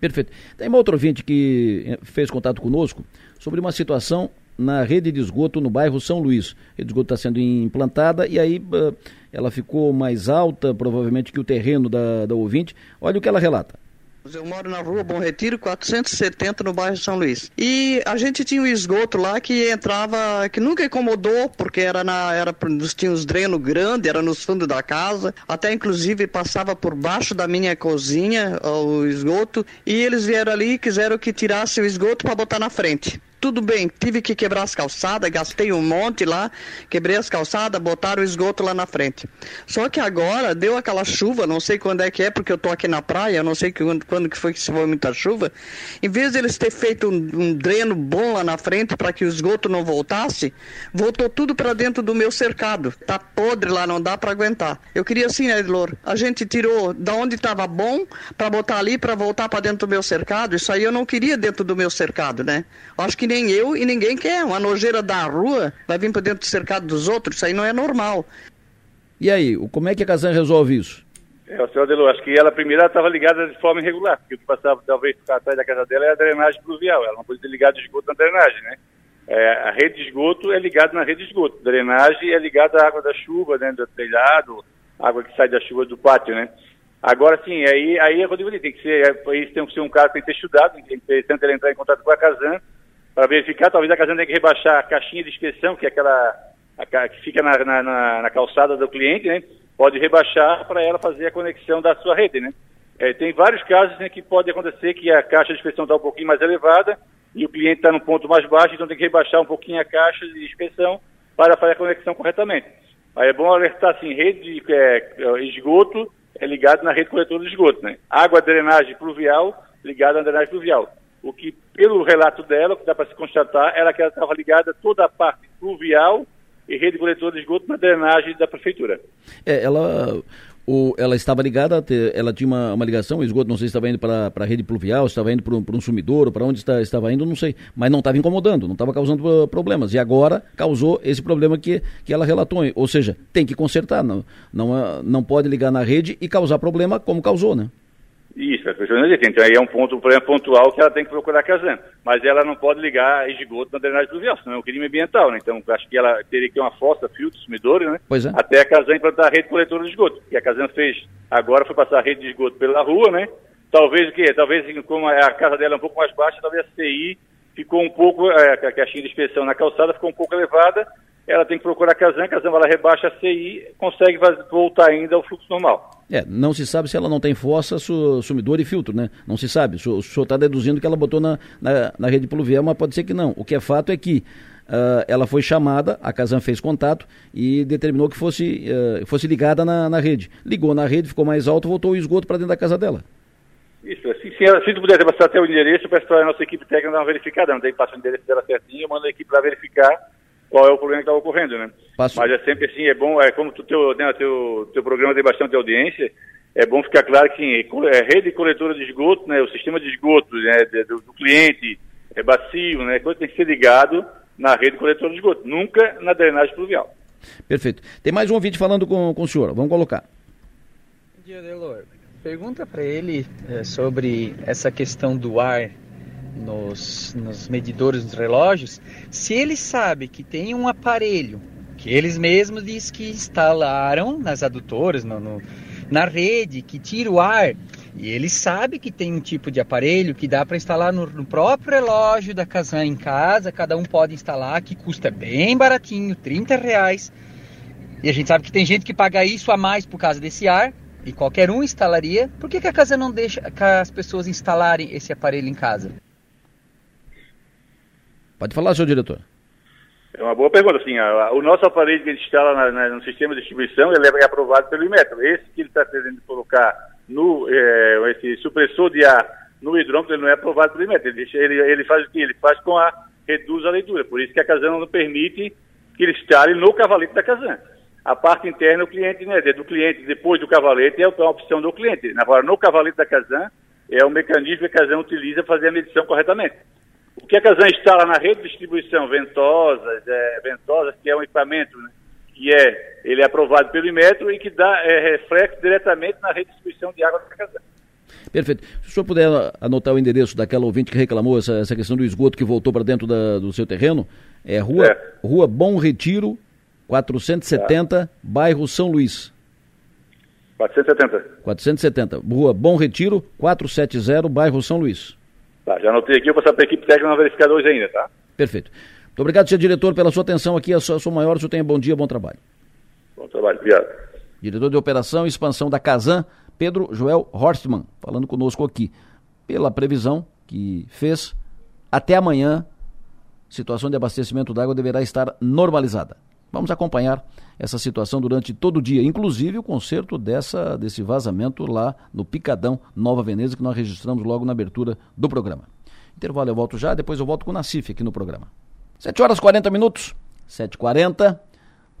Perfeito. Tem uma outra ouvinte que eh, fez contato conosco sobre uma situação na rede de esgoto no bairro São Luís. A rede de esgoto está sendo implantada e aí ela ficou mais alta, provavelmente, que o terreno da, da ouvinte. Olha o que ela relata. Eu moro na rua Bom Retiro, 470, no bairro São Luís. E a gente tinha um esgoto lá que entrava, que nunca incomodou, porque era na, era, tinha uns drenos grandes, era nos fundos da casa, até inclusive passava por baixo da minha cozinha o esgoto, e eles vieram ali e quiseram que tirasse o esgoto para botar na frente tudo bem, tive que quebrar as calçadas, gastei um monte lá, quebrei as calçadas, botaram o esgoto lá na frente. Só que agora deu aquela chuva, não sei quando é que é, porque eu tô aqui na praia, não sei quando, quando que foi que se foi muita chuva. Em vez de eles ter feito um, um dreno bom lá na frente para que o esgoto não voltasse, voltou tudo para dentro do meu cercado. Tá podre lá, não dá para aguentar. Eu queria assim, Edlor? A gente tirou da onde estava bom para botar ali para voltar para dentro do meu cercado. Isso aí eu não queria dentro do meu cercado, né? Acho que nem nem eu e ninguém quer. Uma nojeira da rua vai vir para dentro do cercado dos outros, isso aí não é normal. E aí, como é que a Casan resolve isso? É, o senhor Adelô, acho que ela primeiro estava ligada de forma irregular, porque o que passava talvez ficar atrás da casa dela é a drenagem pluvial, ela não podia ter ligado de esgoto na drenagem, né? É, a rede de esgoto é ligada na rede de esgoto, drenagem é ligada à água da chuva, né, do telhado, água que sai da chuva do pátio, né? Agora sim, aí, aí é quando eu tem que ser, é, isso tem que ser um cara que tem que ter estudado, tem que ter, tanto ele entrar em contato com a Casan, para verificar. Talvez a casa tenha que rebaixar a caixinha de inspeção, que é aquela a, que fica na, na, na, calçada do cliente, né? Pode rebaixar para ela fazer a conexão da sua rede, né? É, tem vários casos né, que pode acontecer que a caixa de inspeção está um pouquinho mais elevada e o cliente está no ponto mais baixo, então tem que rebaixar um pouquinho a caixa de inspeção para fazer a conexão corretamente. Aí é bom alertar assim, rede de é, esgoto é ligado na rede coletora de esgoto, né? Água, drenagem pluvial ligada na drenagem pluvial o que, pelo relato dela, o que dá para se constatar, era que ela estava ligada toda a parte fluvial e rede coletora de esgoto na drenagem da prefeitura. É, ela, o, ela estava ligada, ela tinha uma, uma ligação, o esgoto não sei se estava indo para a rede pluvial, estava indo para um, um sumidouro, para onde está, estava indo, não sei, mas não estava incomodando, não estava causando uh, problemas. E agora causou esse problema que, que ela relatou, ou seja, tem que consertar, não, não, uh, não pode ligar na rede e causar problema como causou, né? Isso, não dizem. Então aí é um ponto, um problema pontual que ela tem que procurar casando. Mas ela não pode ligar esgoto na drenagem pluvial, senão é um crime ambiental, né? Então acho que ela teria que ter uma fossa, filtro, sumidouro, né? Pois é. Até a Casan implantar a rede coletora de esgoto. E a Casan fez, agora foi passar a rede de esgoto pela rua, né? Talvez o quê? Talvez como a casa dela é um pouco mais baixa, talvez a CI ficou um pouco, é, a caixinha de inspeção na calçada ficou um pouco elevada, ela tem que procurar a Casan, a Casan ela rebaixa a CI, consegue voltar ainda ao fluxo normal. É, não se sabe se ela não tem fossa, su, sumidor e filtro, né? Não se sabe. O, senhor está deduzindo que ela botou na, na, na, rede pluvial, mas pode ser que não. O que é fato é que uh, ela foi chamada, a Casan fez contato e determinou que fosse, uh, fosse ligada na, na rede. Ligou na rede, ficou mais alto, voltou o esgoto para dentro da casa dela. Isso, se, se, se tu puder passar até o endereço, peço para a nossa equipe técnica dar uma verificada. Não tem que passar o endereço dela certinho, eu mando a equipe para verificar qual é o problema que está ocorrendo, né? Passo. Mas é sempre assim, é bom, é como tu teu, né, teu, teu programa tem bastante audiência, é bom ficar claro que é, rede coletora de esgoto, né, o sistema de esgoto né, do, do cliente é bacio, né, coisa tem que ser ligado na rede coletora de esgoto, nunca na drenagem pluvial. Perfeito. Tem mais um ouvinte falando com, com o senhor, vamos colocar. Bom dia, Delor. Pergunta para ele é, sobre essa questão do ar nos, nos medidores dos relógios, se ele sabe que tem um aparelho que eles mesmos diz que instalaram nas adutoras, no, no, na rede, que tira o ar, e ele sabe que tem um tipo de aparelho que dá para instalar no, no, próprio relógio da Kazan em casa, cada um pode instalar, que custa bem baratinho, 30 reais. E a gente sabe que tem gente que paga isso a mais por causa desse ar, e qualquer um instalaria. Por que, que a Kazan não deixa que as pessoas instalarem esse aparelho em casa? Pode falar, senhor diretor. É uma boa pergunta. Assim, a, a, o nosso aparelho que a gente instala na, na, no sistema de distribuição, ele é aprovado pelo Inmetro. Esse que ele está querendo colocar no é, esse supressor de ar no hidrômetro, ele não é aprovado pelo Inmetro. Ele, ele, ele faz o que? Ele faz com a reduz a leitura. Por isso que a Casan não permite que ele instale no cavalete da Casan. A parte interna, o cliente, né, do cliente depois do cavalete é uma opção do cliente. Agora, no cavalete da Casan, é o mecanismo que a Casan utiliza para fazer a medição corretamente. O que a Casan instala na rede de distribuição ventosas, é, ventosas, que é um equipamento né, que é, ele é aprovado pelo Imetro e que dá é, reflexo diretamente na rede de distribuição de água da Casan. Perfeito. Se o senhor puder anotar o endereço daquela ouvinte que reclamou essa, essa questão do esgoto que voltou para dentro da, do seu terreno, é Rua, é. Rua Bom Retiro, 470, tá. bairro São Luís. 470. 470. Rua Bom Retiro, 470, bairro São Luís. Tá, já anotei aqui, eu vou passar para a equipe técnica não verificar hoje ainda, tá? Perfeito. Muito obrigado, senhor diretor, pela sua atenção aqui. A sua, a sua maior, o senhor tenha bom dia, bom trabalho. Bom trabalho, obrigado. Diretor de Operação e Expansão da Casan, Pedro Joel Horstmann, falando conosco aqui. Pela previsão que fez, até amanhã, situação de abastecimento d'água deverá estar normalizada. Vamos acompanhar essa situação durante todo o dia, inclusive o conserto dessa, desse vazamento lá no Picadão Nova Veneza, que nós registramos logo na abertura do programa. Intervalo eu volto já, depois eu volto com o Nacif aqui no programa. 7 horas 40 minutos, 7h40,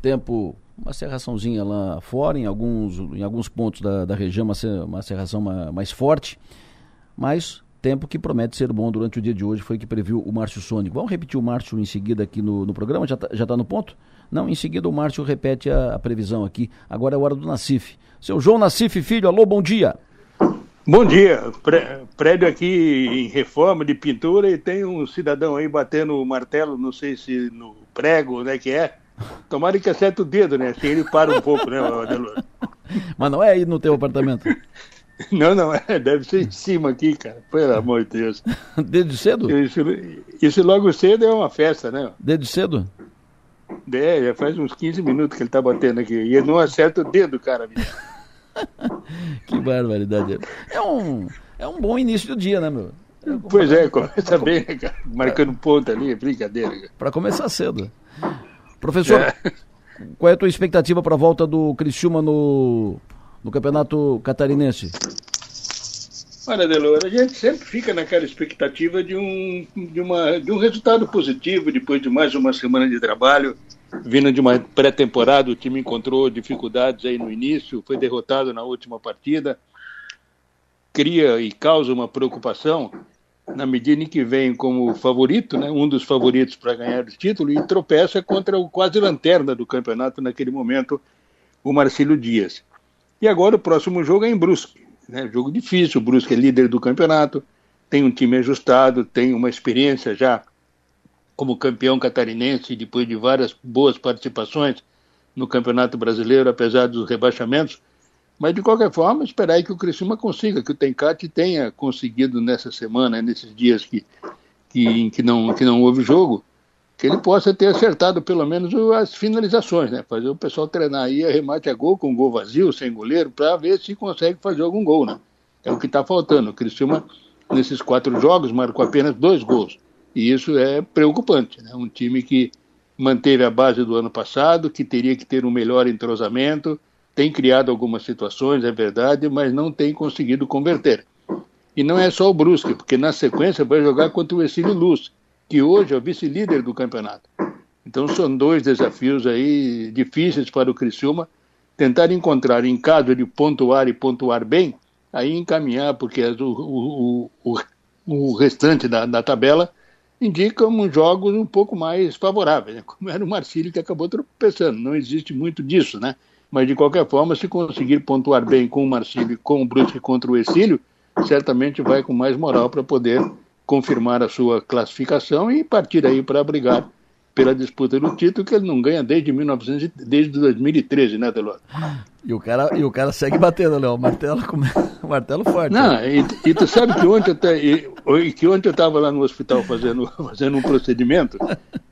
tempo, uma serraçãozinha lá fora, em alguns, em alguns pontos da, da região, uma, uma serração mais forte, mas tempo que promete ser bom durante o dia de hoje, foi que previu o Márcio Sônico. Vamos repetir o Márcio em seguida aqui no, no programa, já está já tá no ponto? Não, em seguida o Márcio repete a, a, previsão aqui. Agora é a hora do Nacif. Seu João Nacif, filho, alô, bom dia. Bom dia. Prédio aqui em reforma de pintura e tem um cidadão aí batendo o martelo, não sei se no prego, né, que é. Tomara que acerte o dedo, né? Assim ele para um pouco, né, Adelor? Mas não é aí no teu apartamento. Não, não, é, deve ser em cima aqui, cara. Pelo amor de Deus. Desde cedo? Isso, isso logo cedo é uma festa, né? Desde cedo? É, já faz uns 15 minutos que ele tá batendo aqui. E ele não acerta o dedo, cara. que barbaridade. É um, é um bom início do dia, né, meu? É, pois é, começa bem, né, cara? Marcando ponto ali, é brincadeira. Para começar cedo. Professor, é. qual é a tua expectativa para a volta do Criciúma no, no Campeonato Catarinense? Olha, Delor, a gente sempre fica naquela expectativa de um, de, uma, de um resultado positivo depois de mais uma semana de trabalho. Vindo de uma pré-temporada, o time encontrou dificuldades aí no início, foi derrotado na última partida. Cria e causa uma preocupação na medida em que vem como favorito, né, um dos favoritos para ganhar o título, e tropeça contra o quase lanterna do campeonato naquele momento, o Marcílio Dias. E agora o próximo jogo é em Brusque. Né? Jogo difícil, o Brusque é líder do campeonato, tem um time ajustado, tem uma experiência já como campeão catarinense, depois de várias boas participações no Campeonato Brasileiro, apesar dos rebaixamentos. Mas, de qualquer forma, esperar que o Criciúma consiga, que o Tencate tenha conseguido nessa semana, nesses dias que, que, que, não, que não houve jogo, que ele possa ter acertado pelo menos as finalizações, né? Fazer o pessoal treinar aí remate a gol com gol vazio, sem goleiro, para ver se consegue fazer algum gol, né? É o que está faltando. O Criciúma, nesses quatro jogos, marcou apenas dois gols. E isso é preocupante, né? Um time que manteve a base do ano passado, que teria que ter um melhor entrosamento, tem criado algumas situações, é verdade, mas não tem conseguido converter. E não é só o Brusque, porque na sequência vai jogar contra o Exílio Luz, que hoje é o vice-líder do campeonato. Então são dois desafios aí difíceis para o Criciúma, tentar encontrar em caso de pontuar e pontuar bem, aí encaminhar, porque o, o, o, o restante da, da tabela indica um jogos um pouco mais favoráveis, né? como era o Marcílio que acabou tropeçando. Não existe muito disso, né? Mas de qualquer forma, se conseguir pontuar bem com o Marcílio e com o Brusque contra o Exílio, certamente vai com mais moral para poder confirmar a sua classificação e partir aí para brigar pela disputa do título que ele não ganha desde 1900, desde 2013, né, Delor? E o cara, e o cara segue batendo, Léo, martelo, martelo forte. Não, né? e, e, tu sabe que ontem eu, e, que ontem eu estava lá no hospital fazendo, fazendo um procedimento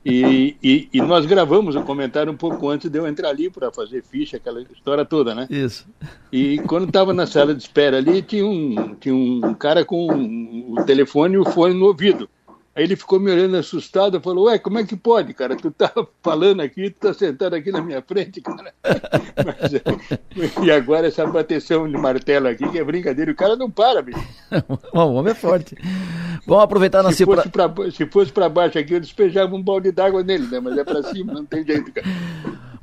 e, e, e, nós gravamos o comentário um pouco antes de eu entrar ali para fazer ficha, aquela história toda, né? Isso. E quando estava na sala de espera ali, tinha um, tinha um cara com o telefone e o fone no ouvido. Aí ele ficou me olhando assustado, falou, ué, como é que pode, cara? Tu tá falando aqui, tu tá sentado aqui na minha frente, cara. Mas, e agora essa bateção de martelo aqui, que é brincadeira, o cara não para, bicho. o homem é forte. Vamos aproveitar na se fosse, pra, se fosse pra baixo aqui, eu despejava um balde d'água nele, né? Mas é pra cima, não tem jeito, cara.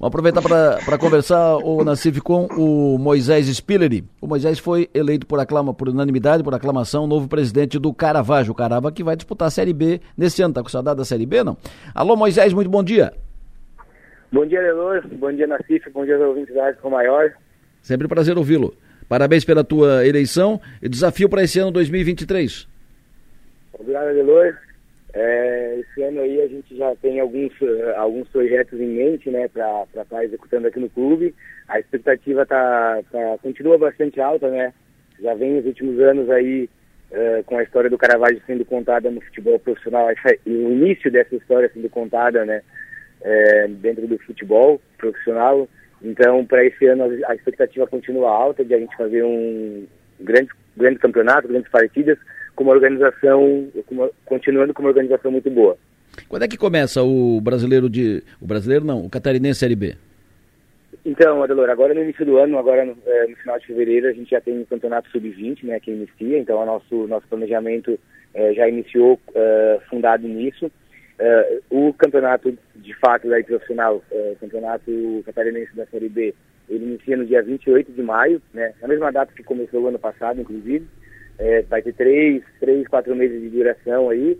Vamos aproveitar para conversar o Nassif com o Moisés Spillery. O Moisés foi eleito por, aclama, por unanimidade, por aclamação, novo presidente do Caravaggio. O Carava que vai disputar a Série B nesse ano. Tá com saudade da Série B, não? Alô, Moisés, muito bom dia. Bom dia, Delor. Bom dia, Nassif. Bom dia aos ouvintes da Rádio Maior. Sempre um prazer ouvi-lo. Parabéns pela tua eleição e desafio para esse ano 2023. Obrigado, Delor. É, esse ano aí a gente já tem alguns, uh, alguns projetos em mente, né, para estar tá executando aqui no clube. A expectativa tá, tá, continua bastante alta, né? Já vem nos últimos anos aí uh, com a história do Caravaggio sendo contada no futebol profissional, o início dessa história sendo contada, né, é, dentro do futebol profissional. Então, para esse ano a expectativa continua alta de a gente fazer um grande, grande campeonato, grandes partidas com uma organização, com uma, continuando com uma organização muito boa. Quando é que começa o brasileiro de. O brasileiro não, o catarinense Série B? Então, Adelor, agora no início do ano, agora no, é, no final de fevereiro, a gente já tem o campeonato sub-20, né, que inicia, então o nosso, nosso planejamento é, já iniciou é, fundado nisso. o campeonato, de fato, daí, profissional, o campeonato catarinense da Série B, ele inicia no dia 28 de maio, né, na mesma data que começou o ano passado, inclusive. É, vai ter três, três, quatro meses de duração aí.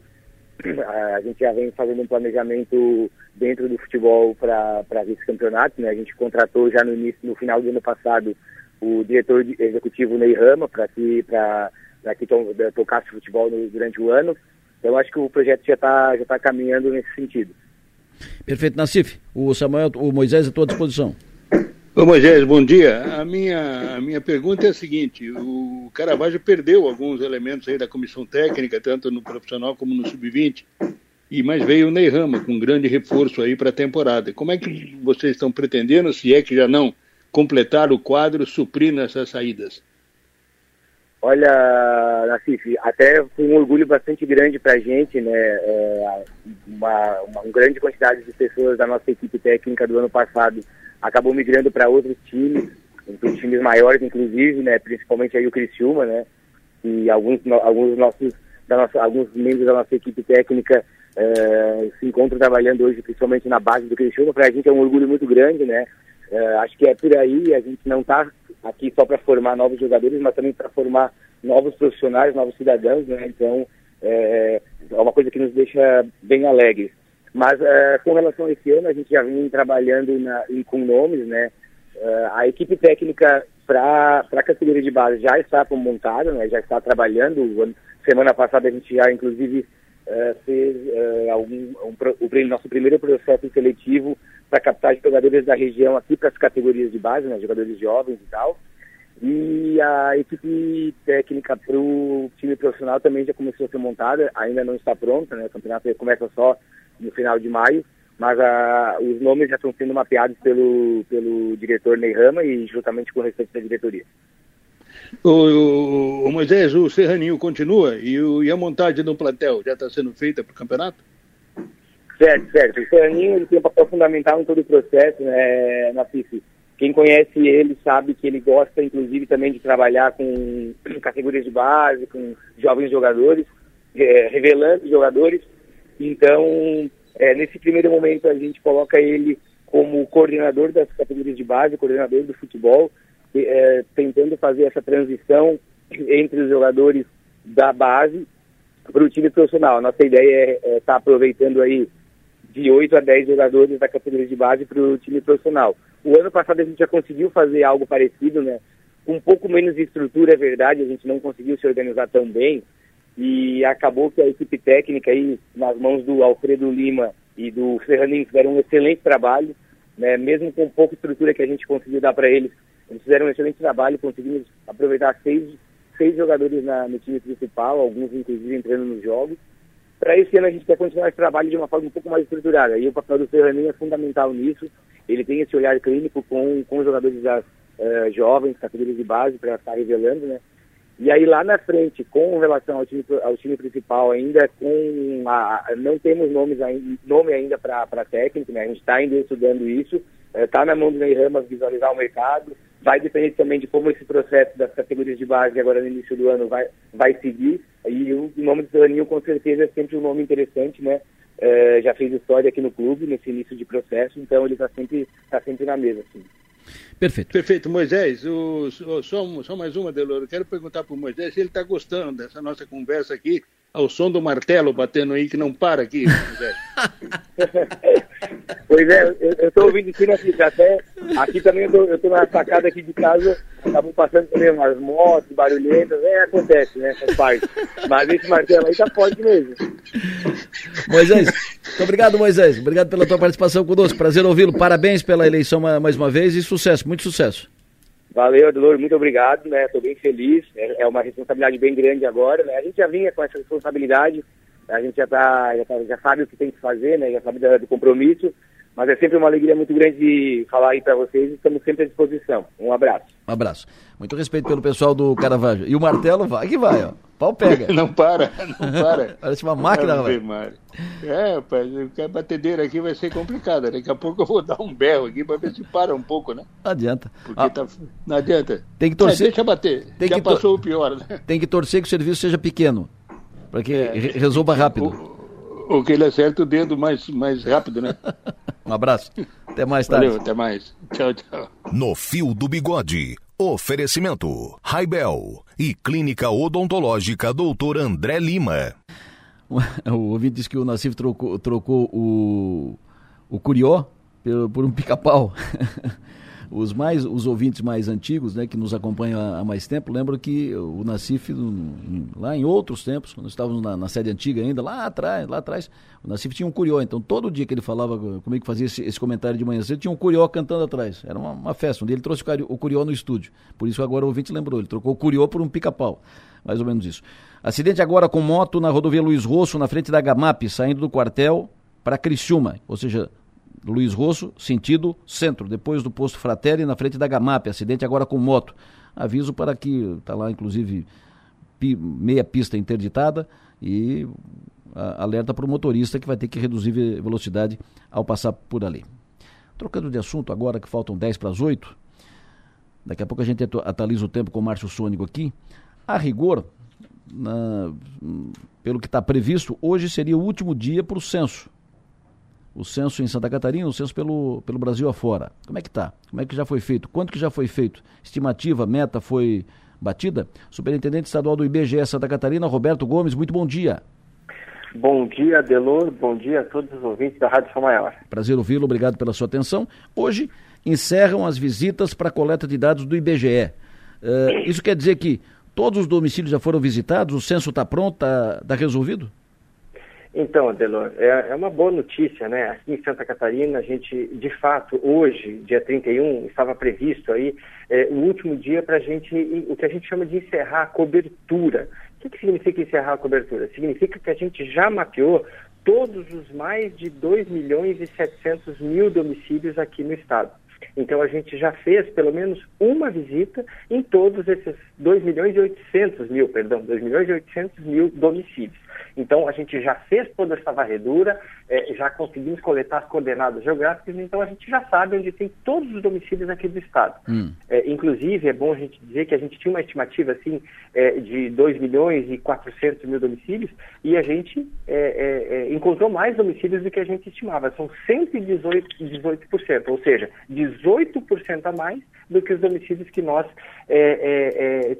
A gente já vem fazendo um planejamento dentro do futebol para esse campeonato. Né? A gente contratou já no início, no final do ano passado, o diretor executivo Ney Rama para que, pra, que to, tocasse futebol no, durante o ano. Então acho que o projeto já está já tá caminhando nesse sentido. Perfeito, Nassif. O Samuel, o Moisés à tua disposição. Ô Moisés, bom dia. A minha, a minha pergunta é a seguinte: o Caravaggio perdeu alguns elementos aí da comissão técnica, tanto no profissional como no sub-20, e mais veio o Ney Rama com um grande reforço aí para a temporada. Como é que vocês estão pretendendo, se é que já não, completar o quadro, suprir nessas saídas? Olha, Nassif, até foi um orgulho bastante grande para a gente, né? É, uma, uma, uma grande quantidade de pessoas da nossa equipe técnica do ano passado acabou migrando para outros times, para times maiores, inclusive, né? Principalmente aí o Criciúma, né? E alguns, alguns nossos, da nossa, alguns membros da nossa equipe técnica é, se encontram trabalhando hoje, principalmente na base do Criciúma. Para a gente é um orgulho muito grande, né? É, acho que é por aí, a gente não está aqui só para formar novos jogadores, mas também para formar novos profissionais, novos cidadãos, né? Então, é, é uma coisa que nos deixa bem alegres. Mas uh, com relação a esse ano, a gente já vem trabalhando na, em, com nomes, né? Uh, a equipe técnica para a categoria de base já está montada, né? Já está trabalhando. Semana passada a gente já, inclusive, uh, fez algum, um, o nosso primeiro processo seletivo para captar jogadores da região aqui para as categorias de base, né? Jogadores jovens e tal. E a equipe técnica para o time profissional também já começou a ser montada, ainda não está pronta, né? O campeonato começa só no final de maio, mas a, os nomes já estão sendo mapeados pelo, pelo diretor Ney Rama e juntamente com o restante da diretoria. O, o, o Moisés, o Serraninho continua e, o, e a montagem do plantel já está sendo feita para o campeonato? Certo, certo. O Serraninho ele tem um papel fundamental em todo o processo, né, na FIFI. Quem conhece ele sabe que ele gosta, inclusive, também de trabalhar com categorias de base, com jovens jogadores, é, revelando jogadores então, é, nesse primeiro momento, a gente coloca ele como coordenador das categorias de base, coordenador do futebol, é, tentando fazer essa transição entre os jogadores da base para o time profissional. A nossa ideia é estar é tá aproveitando aí de 8 a 10 jogadores da categoria de base para o time profissional. O ano passado a gente já conseguiu fazer algo parecido, né? Um pouco menos de estrutura, é verdade, a gente não conseguiu se organizar tão bem, e acabou que a equipe técnica aí, nas mãos do Alfredo Lima e do Serraninho, fizeram um excelente trabalho, né? mesmo com pouca estrutura que a gente conseguiu dar para eles, eles fizeram um excelente trabalho, conseguimos aproveitar seis, seis jogadores na, no time principal, alguns inclusive entrando nos jogos. Para esse ano a gente quer continuar esse trabalho de uma forma um pouco mais estruturada, e o papel do Serraninho é fundamental nisso, ele tem esse olhar clínico com, com os jogadores das uh, jovens, categorias de base, para estar revelando, né? E aí lá na frente, com relação ao time, ao time principal, ainda com a, não temos nomes ainda, nome ainda para técnico, né? A gente está ainda estudando isso. Está é, na mão do Ney Ramos visualizar o mercado. Vai depender também de como esse processo das categorias de base agora no início do ano vai, vai seguir. E o nome do Soraninho com certeza é sempre um nome interessante, né? É, já fez história aqui no clube nesse início de processo, então ele está sempre, tá sempre na mesa. Assim. Perfeito. Perfeito. Moisés, o, o, só, só mais uma, Deloro. Quero perguntar para o Moisés se ele está gostando dessa nossa conversa aqui, ao som do martelo batendo aí, que não para aqui, Moisés. Pois é, eu estou ouvindo isso na. Até aqui também eu estou na sacada aqui de casa, estavam passando também umas motos barulhentas, é, acontece, né? Faz parte. Mas esse martelo aí tá forte mesmo. Moisés, muito obrigado, Moisés. Obrigado pela tua participação conosco. Prazer ouvi-lo. Parabéns pela eleição mais uma vez e sucesso, muito sucesso. Valeu, Adelor, muito obrigado, né? Estou bem feliz. É, é uma responsabilidade bem grande agora, né? A gente já vinha com essa responsabilidade, a gente já, tá, já, tá, já sabe o que tem que fazer, né? Já sabe do compromisso. Mas é sempre uma alegria muito grande de falar aí para vocês e estamos sempre à disposição. Um abraço. Um abraço. Muito respeito pelo pessoal do Caravaggio. E o martelo vai que vai, ó. Pau pega. não para, não para. Parece uma máquina, rapaz. É, rapaz, a batedeira aqui vai ser complicada. Daqui a pouco eu vou dar um berro aqui para ver se para um pouco, né? Não adianta. Porque ah, tá... Não adianta. Tem que torcer. É, deixa bater. Tem Já que passou o pior, né? Tem que torcer que o serviço seja pequeno. Para que é. resolva rápido. O, o que ele acerta o dedo mais, mais rápido, né? Um abraço. Até mais tarde. Valeu, até mais. Tchau, tchau. No Fio do Bigode. Oferecimento: Raibel e Clínica Odontológica Doutor André Lima. O ouvinte disse que o Nassif trocou, trocou o, o Curió por, por um pica-pau. os mais os ouvintes mais antigos, né, que nos acompanham há, mais tempo, lembram que o Nassif, lá em outros tempos, quando estávamos na, na, sede antiga ainda, lá atrás, lá atrás, o Nassif tinha um curió. Então, todo dia que ele falava comigo, que fazia esse, esse, comentário de manhã cedo, tinha um curió cantando atrás. Era uma, uma festa, onde ele trouxe o curió no estúdio. Por isso agora o ouvinte lembrou, ele trocou o curió por um pica-pau. Mais ou menos isso. Acidente agora com moto na rodovia Luiz Rosso, na frente da Gamap, saindo do quartel para Criciúma, ou seja, Luiz Rosso, sentido centro, depois do posto Fratelli, na frente da Gamap, acidente agora com moto. Aviso para que, está lá inclusive pi, meia pista interditada e a, alerta para o motorista que vai ter que reduzir velocidade ao passar por ali. Trocando de assunto agora que faltam 10 para as 8, daqui a pouco a gente atualiza o tempo com o Márcio Sônico aqui. A rigor, na, pelo que está previsto, hoje seria o último dia para o censo o censo em Santa Catarina, o censo pelo, pelo Brasil afora. Como é que está? Como é que já foi feito? Quanto que já foi feito? Estimativa, meta foi batida? Superintendente estadual do IBGE Santa Catarina, Roberto Gomes, muito bom dia. Bom dia, Delor. Bom dia a todos os ouvintes da Rádio São Maior. Prazer ouvi-lo, obrigado pela sua atenção. Hoje encerram as visitas para a coleta de dados do IBGE. Uh, eh, isso quer dizer que todos os domicílios já foram visitados, o censo está pronto, está tá resolvido? Então, Adelor, é, é, uma boa notícia, né? Aqui em Santa Catarina, a gente, de fato, hoje, dia 31, estava previsto aí é, o último dia para a gente, o que a gente chama de encerrar a cobertura. O que, que significa encerrar a cobertura? Significa que a gente já mapeou todos os mais de 2 milhões e 700 mil domicílios aqui no estado. Então a gente já fez pelo menos uma visita em todos esses 2 milhões e 800 mil, perdão, 2 milhões e 800 mil domicílios. Então, a gente já fez toda essa varredura, é, já conseguimos coletar as coordenadas geográficas, então a gente já sabe onde tem todos os domicílios aqui do Estado. Hum. É, inclusive, é bom a gente dizer que a gente tinha uma estimativa assim, é, de 2 milhões e 400 mil domicílios e a gente é, é, é, encontrou mais domicílios do que a gente estimava. São 118%, 18%, ou seja, 18% a mais do que os domicílios que nós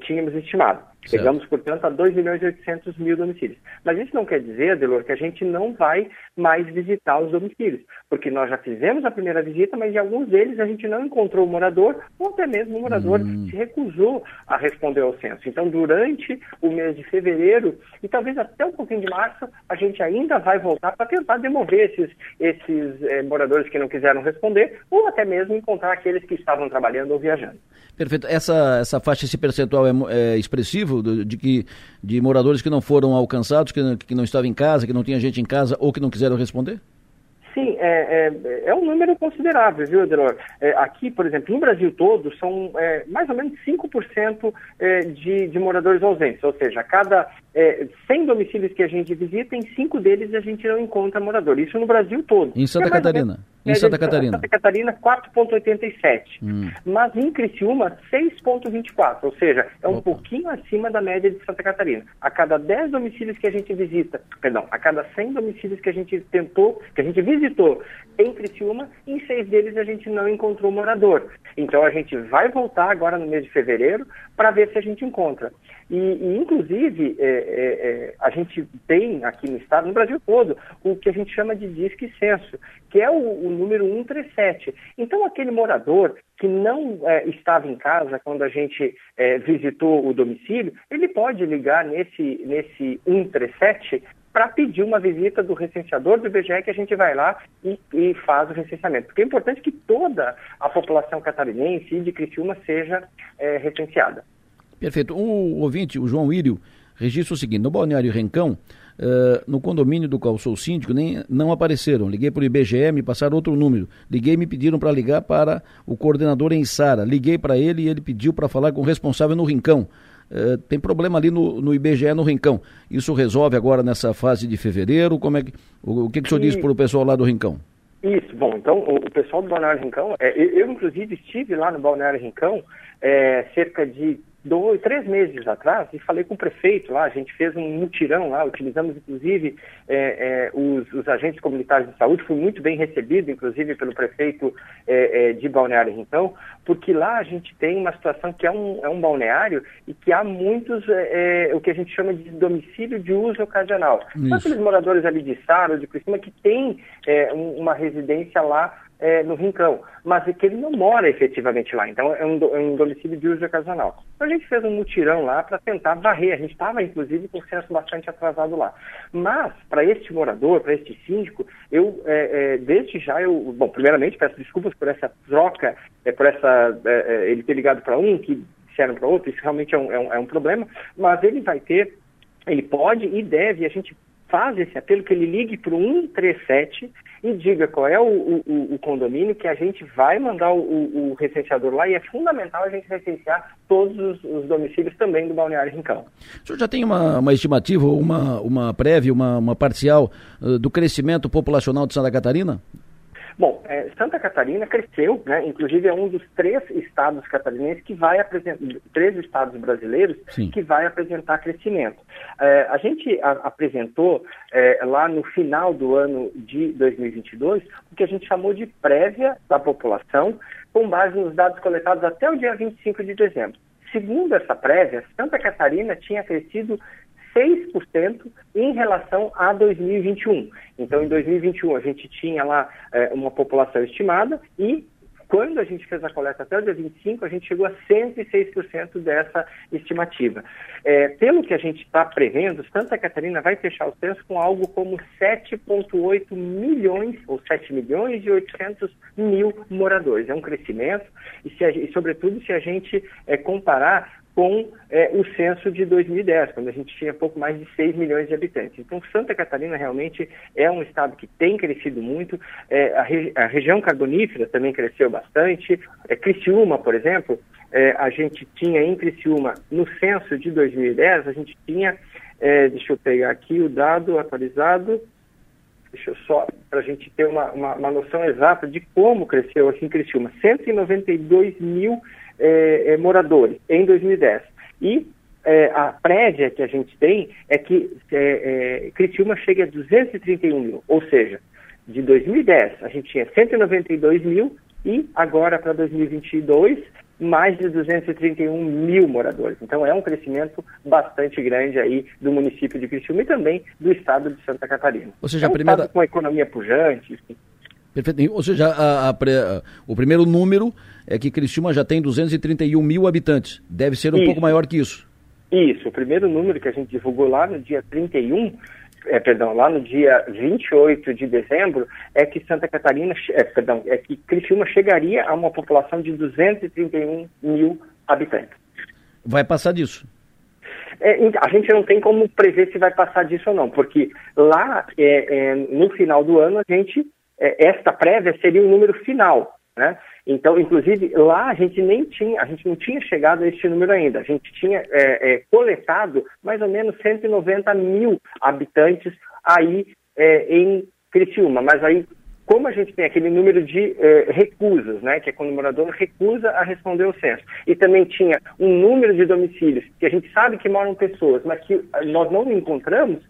tínhamos estimado. Chegamos, portanto, a 2 milhões e 800 mil domicílios. Mas isso não quer dizer, Adelor, que a gente não vai mais visitar os domicílios, porque nós já fizemos a primeira visita, mas em alguns deles a gente não encontrou o morador, ou até mesmo o morador hum. se recusou a responder ao censo. Então, durante o mês de fevereiro e talvez até um pouquinho de março, a gente ainda vai voltar para tentar demover esses, esses eh, moradores que não quiseram responder, ou até mesmo encontrar aqueles que estavam trabalhando ou viajando. Perfeito. Essa, essa faixa, esse percentual é, é expressivo de, de, que, de moradores que não foram alcançados, que, que não estavam em casa, que não tinha gente em casa ou que não quiseram responder? Sim, é, é, é, um número considerável, viu, Adelor? É, aqui, por exemplo, no Brasil todo, são é, mais ou menos 5% é, de, de moradores ausentes, ou seja, cada é, 100 domicílios que a gente visita, em 5 deles a gente não encontra morador. Isso no Brasil todo. Em Santa Catarina? Em Santa Catarina? Santa Catarina, 4,87. Hum. Mas em Criciúma, 6,24. Ou seja, é um Opa. pouquinho acima da média de Santa Catarina. A cada 10 domicílios que a gente visita, perdão, a cada 100 domicílios que a gente tentou, que a gente visitou em Criciúma, em seis deles a gente não encontrou morador. Então a gente vai voltar agora no mês de fevereiro para ver se a gente encontra. E, e inclusive, é, é, é, a gente tem aqui no estado, no Brasil todo, o que a gente chama de disque censo, que é o, o número 137. Então aquele morador que não é, estava em casa quando a gente é, visitou o domicílio, ele pode ligar nesse, nesse 137 para pedir uma visita do recenseador do IBGE que a gente vai lá e, e, faz o recenseamento. Porque é importante que toda a população catarinense e de Criciúma seja é, recenseada. Perfeito. O ouvinte, o João Írio, registra o seguinte, no Balneário Rencão, uh, no condomínio do qual sou síndico, nem, não apareceram. Liguei para o IBGE, me passaram outro número. Liguei e me pediram para ligar para o coordenador em Sara. Liguei para ele e ele pediu para falar com o responsável no Rincão. Uh, tem problema ali no, no IBGE no Rincão. Isso resolve agora nessa fase de fevereiro? Como é que, o, o que, que o senhor e... diz para o pessoal lá do Rincão? Isso, bom, então o, o pessoal do Balneário Rincão, é, eu, eu, inclusive estive lá no Balneário Rincão é, cerca de dois, três meses atrás e falei com o prefeito lá, a gente fez um mutirão lá, utilizamos inclusive é, é, os, os, agentes comunitários de saúde, fui muito bem recebido, inclusive pelo prefeito é, é de Balneário então, porque lá a gente tem uma situação que é um, é um balneário e que há muitos, é, é, o que a gente chama de domicílio de uso ocasional. São aqueles moradores ali de Sara, de Cristina, que tem uma residência lá é, no Rincão, mas é que ele não mora efetivamente lá, então é um, é um domicílio de uso ocasional. Então a gente fez um mutirão lá para tentar varrer, a gente estava inclusive com o censo bastante atrasado lá. Mas, para este morador, para este síndico, eu, é, é, desde já, eu, bom, primeiramente peço desculpas por essa troca, é, por essa, é, ele ter ligado para um, que disseram para outro, isso realmente é um, um, é um problema, mas ele vai ter, ele pode e deve, a gente faz esse apelo que ele ligue para o 137 e diga qual é o, o, o, condomínio que a gente vai mandar o, o, recenseador lá e é fundamental a gente recensear todos os, os domicílios também do Balneário Rincão. O senhor já tem uma, uma estimativa, uma, uma prévia, uma, uma parcial uh, do crescimento populacional de Santa Catarina? Bom, é, Santa Catarina cresceu, né? inclusive é um dos três estados catarinenses que vai apresentar, três estados brasileiros Sim. que vai apresentar crescimento. É, a gente a, apresentou é, lá no final do ano de 2022 o que a gente chamou de prévia da população, com base nos dados coletados até o dia 25 de dezembro. Segundo essa prévia, Santa Catarina tinha crescido 6% em relação a 2021. Então, em 2021, a gente tinha lá é, uma população estimada e quando a gente fez a coleta até o dia 25, a gente chegou a 106% dessa estimativa. É, pelo que a gente está prevendo, Santa Catarina vai fechar o censo com algo como 7,8 milhões, ou 7 milhões e 800 mil moradores. É um crescimento, e, se a, e sobretudo se a gente é, comparar com é, o censo de 2010, quando a gente tinha pouco mais de 6 milhões de habitantes. Então, Santa Catarina realmente é um estado que tem crescido muito. É, a, regi a, região carbonífera também cresceu bastante. É, Criciúma, por exemplo, é, a gente tinha em Criciúma, no censo de 2010, a gente tinha, é, deixa eu pegar aqui o dado atualizado, deixa eu só, para a gente ter uma, uma, uma, noção exata de como cresceu aqui em Criciúma, 192 mil é, é, moradores em 2010. E é, a prévia que a gente tem é que é, é, Criciúma chega a 231 mil, ou seja, de 2010 a gente tinha 192 mil e agora para 2022 mais de 231 mil moradores. Então é um crescimento bastante grande aí do município de Criciúma e também do estado de Santa Catarina. Ou seja, é um a primeira... com a economia pujante. Enfim. Perfeito. Ou seja, a, a, a, o primeiro número é que Criciúma já tem 231 mil habitantes. Deve ser um isso. pouco maior que isso. Isso. O primeiro número que a gente divulgou lá no dia 31, é, perdão, lá no dia 28 de dezembro, é que Santa Catarina, é, perdão, é que Criciúma chegaria a uma população de 231 mil habitantes. Vai passar disso? É, a gente não tem como prever se vai passar disso ou não, porque lá é, é, no final do ano a gente esta prévia seria o número final, né? Então, inclusive, lá a gente nem tinha, a gente não tinha chegado a este número ainda. A gente tinha é, é, coletado mais ou menos 190 mil habitantes aí é, em Criciúma. Mas aí, como a gente tem aquele número de é, recusas, né, que é quando o morador recusa a responder o censo, e também tinha um número de domicílios que a gente sabe que moram pessoas, mas que nós não encontramos,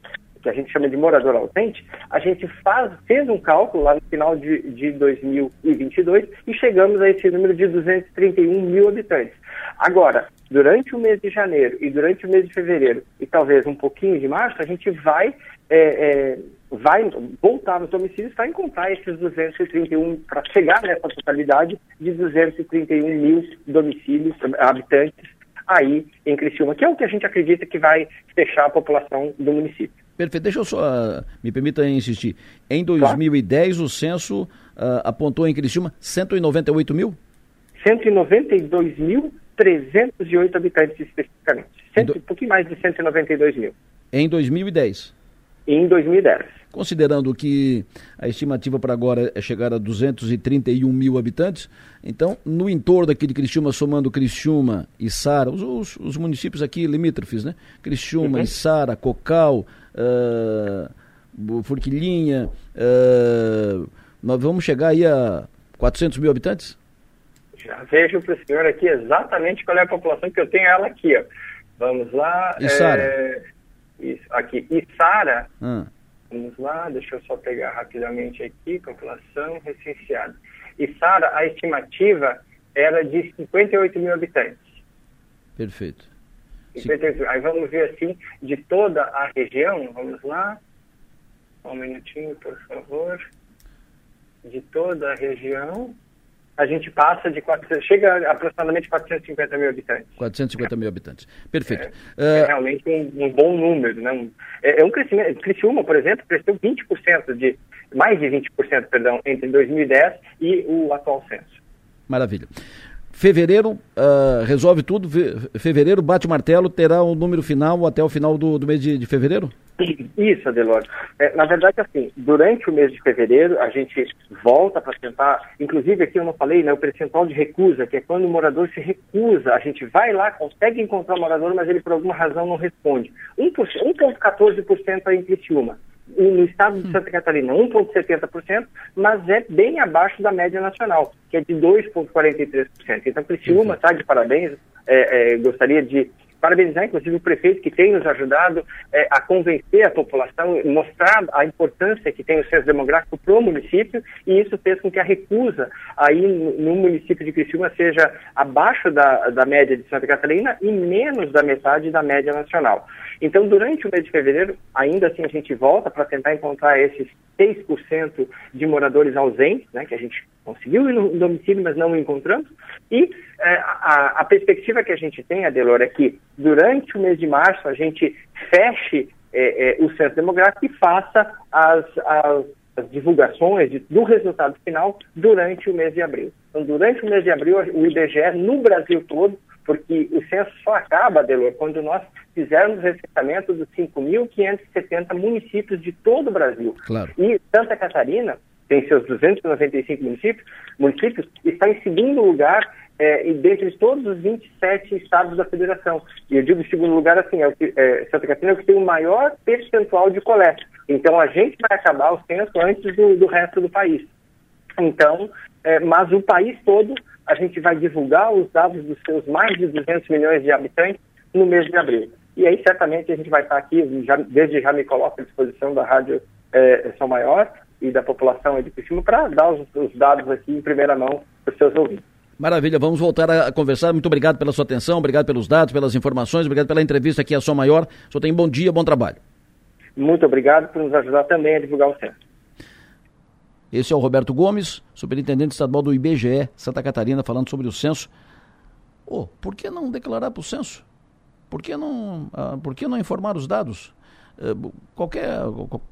que a gente chama de morador ausente, a gente faz, fez um cálculo lá no final de, de 2022 e chegamos a esse número de 231 mil habitantes. Agora, durante o mês de janeiro e durante o mês de fevereiro e talvez um pouquinho de março, a gente vai, é, é, vai voltar nos domicílios para encontrar esses 231, para chegar nessa totalidade de 231 mil domicílios, habitantes aí em Criciúma, que é o que a gente acredita que vai fechar a população do município. Perfeito. Deixa eu só, uh, me permita insistir. Em 2010, claro. o censo uh, apontou em Criciúma 198 mil? 192.308 habitantes especificamente. Cento, do... Um pouquinho mais de 192 mil. Em 2010? Em 2010. Considerando que a estimativa para agora é chegar a 231 mil habitantes, então, no entorno aqui de Criciúma, somando Criciúma e Sara, os, os, os municípios aqui limítrofes, né? Criciúma uhum. e Sara, Cocal, uh, Forquilinha, uh, nós vamos chegar aí a 400 mil habitantes? Já vejo para o senhor aqui exatamente qual é a população que eu tenho ela aqui. Ó. Vamos lá. E Sara? É, isso, aqui. Sara, hum. vamos lá, deixa eu só pegar rapidamente aqui, população recenseada. E Sara, a estimativa era de 58 mil habitantes. Perfeito. 58, aí vamos ver assim, de toda a região, vamos lá. Um minutinho, por favor. De toda a região, a gente passa de 400, chega a aproximadamente 450 mil habitantes. 450 mil habitantes. Perfeito. É, é realmente um, um, bom número. Né? É, é um crescimento. Criciúma, por exemplo, cresceu 20% de, mais de 20%, perdão, entre 2010 e o atual censo. Maravilha. Fevereiro uh, resolve tudo. Fevereiro bate o martelo, terá o um número final até o final do, do mês de, de fevereiro? Isso, Adelor. É, na verdade, assim, durante o mês de fevereiro, a gente volta para tentar, inclusive aqui eu não falei, né, o percentual de recusa, que é quando o morador se recusa, a gente vai lá, consegue encontrar o morador, mas ele por alguma razão não responde. 1,14% aí em Criciúma. No estado de Santa Catarina, 1,70%, mas é bem abaixo da média nacional, que é de 2,43%. Então, Criciúma está de parabéns. É, é, gostaria de parabenizar, inclusive, o prefeito que tem nos ajudado é, a convencer a população, mostrar a importância que tem o censo demográfico para o município, e isso fez com que a recusa aí no, município de Criciúma seja abaixo da, da média de Santa Catarina e menos da metade da média nacional. Então, durante o mês de fevereiro, ainda assim a gente volta para tentar encontrar esses 6% de moradores ausentes, né, que a gente conseguiu ir no domicílio, mas não encontramos. E é, a, a, perspectiva que a gente tem, Adelor, é que durante o mês de março a gente feche é, é, o censo demográfico e faça as, as, as divulgações de, do resultado final durante o mês de abril. Então, durante o mês de abril, o IBGE, no Brasil todo, porque o censo só acaba, Adelor, quando nós fizermos o recenseamento dos 5.570 municípios de todo o Brasil. Claro. E Santa Catarina tem seus 295 municípios, municípios está em segundo lugar é, dentre todos os 27 estados da federação. E eu digo em segundo lugar assim, é que, é, Santa Catarina é o que tem o maior percentual de coleta. Então a gente vai acabar o censo antes do, do resto do país. Então, é, mas o país todo, a gente vai divulgar os dados dos seus mais de 200 milhões de habitantes no mês de abril. E aí, certamente, a gente vai estar aqui, já, desde já me coloco à disposição da Rádio é, São Maior e da população de Criciúma para dar os, os, dados aqui em primeira mão para os seus ouvintes. Maravilha, vamos voltar a conversar. Muito obrigado pela sua atenção, obrigado pelos dados, pelas informações, obrigado pela entrevista aqui a Som Maior. O senhor tem bom dia, bom trabalho. Muito obrigado por nos ajudar também a divulgar o censo. Esse é o Roberto Gomes, superintendente estadual do IBGE Santa Catarina, falando sobre o censo. Oh, por que não declarar para o censo? Por que não, ah, por que não informar os dados? Eh, qualquer,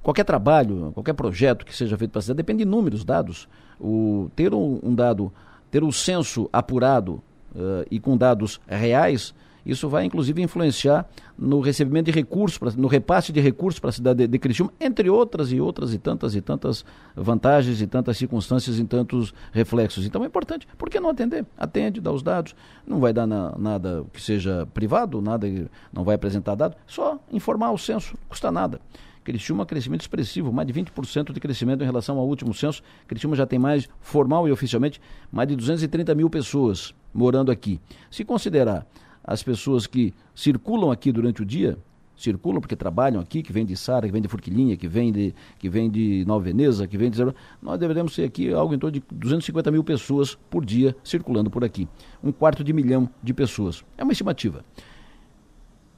qualquer trabalho, qualquer projeto que seja feito para a cidade depende de números, dados. O, ter um, um dado, ter o censo apurado uh, e com dados reais isso vai, inclusive, influenciar no recebimento de recursos, pra, no repasse de recursos para a cidade de, de Criciúma, entre outras e outras e tantas e tantas vantagens e tantas circunstâncias e tantos reflexos. Então é importante. Por que não atender? Atende, dá os dados. Não vai dar na, nada que seja privado, nada não vai apresentar dado. Só informar o censo, custa nada. Criciúma, crescimento expressivo, mais de 20% de crescimento em relação ao último censo. Criciúma já tem mais, formal e oficialmente, mais de 230 mil pessoas morando aqui. Se considerar as pessoas que circulam aqui durante o dia, circulam porque trabalham aqui, que vem de Sara, que vem de Forquilinha, que vem de, que vem de Nova Veneza, que vem de... Nós deveremos ter aqui algo em torno de 250 mil pessoas por dia circulando por aqui. Um quarto de milhão de pessoas. É uma estimativa.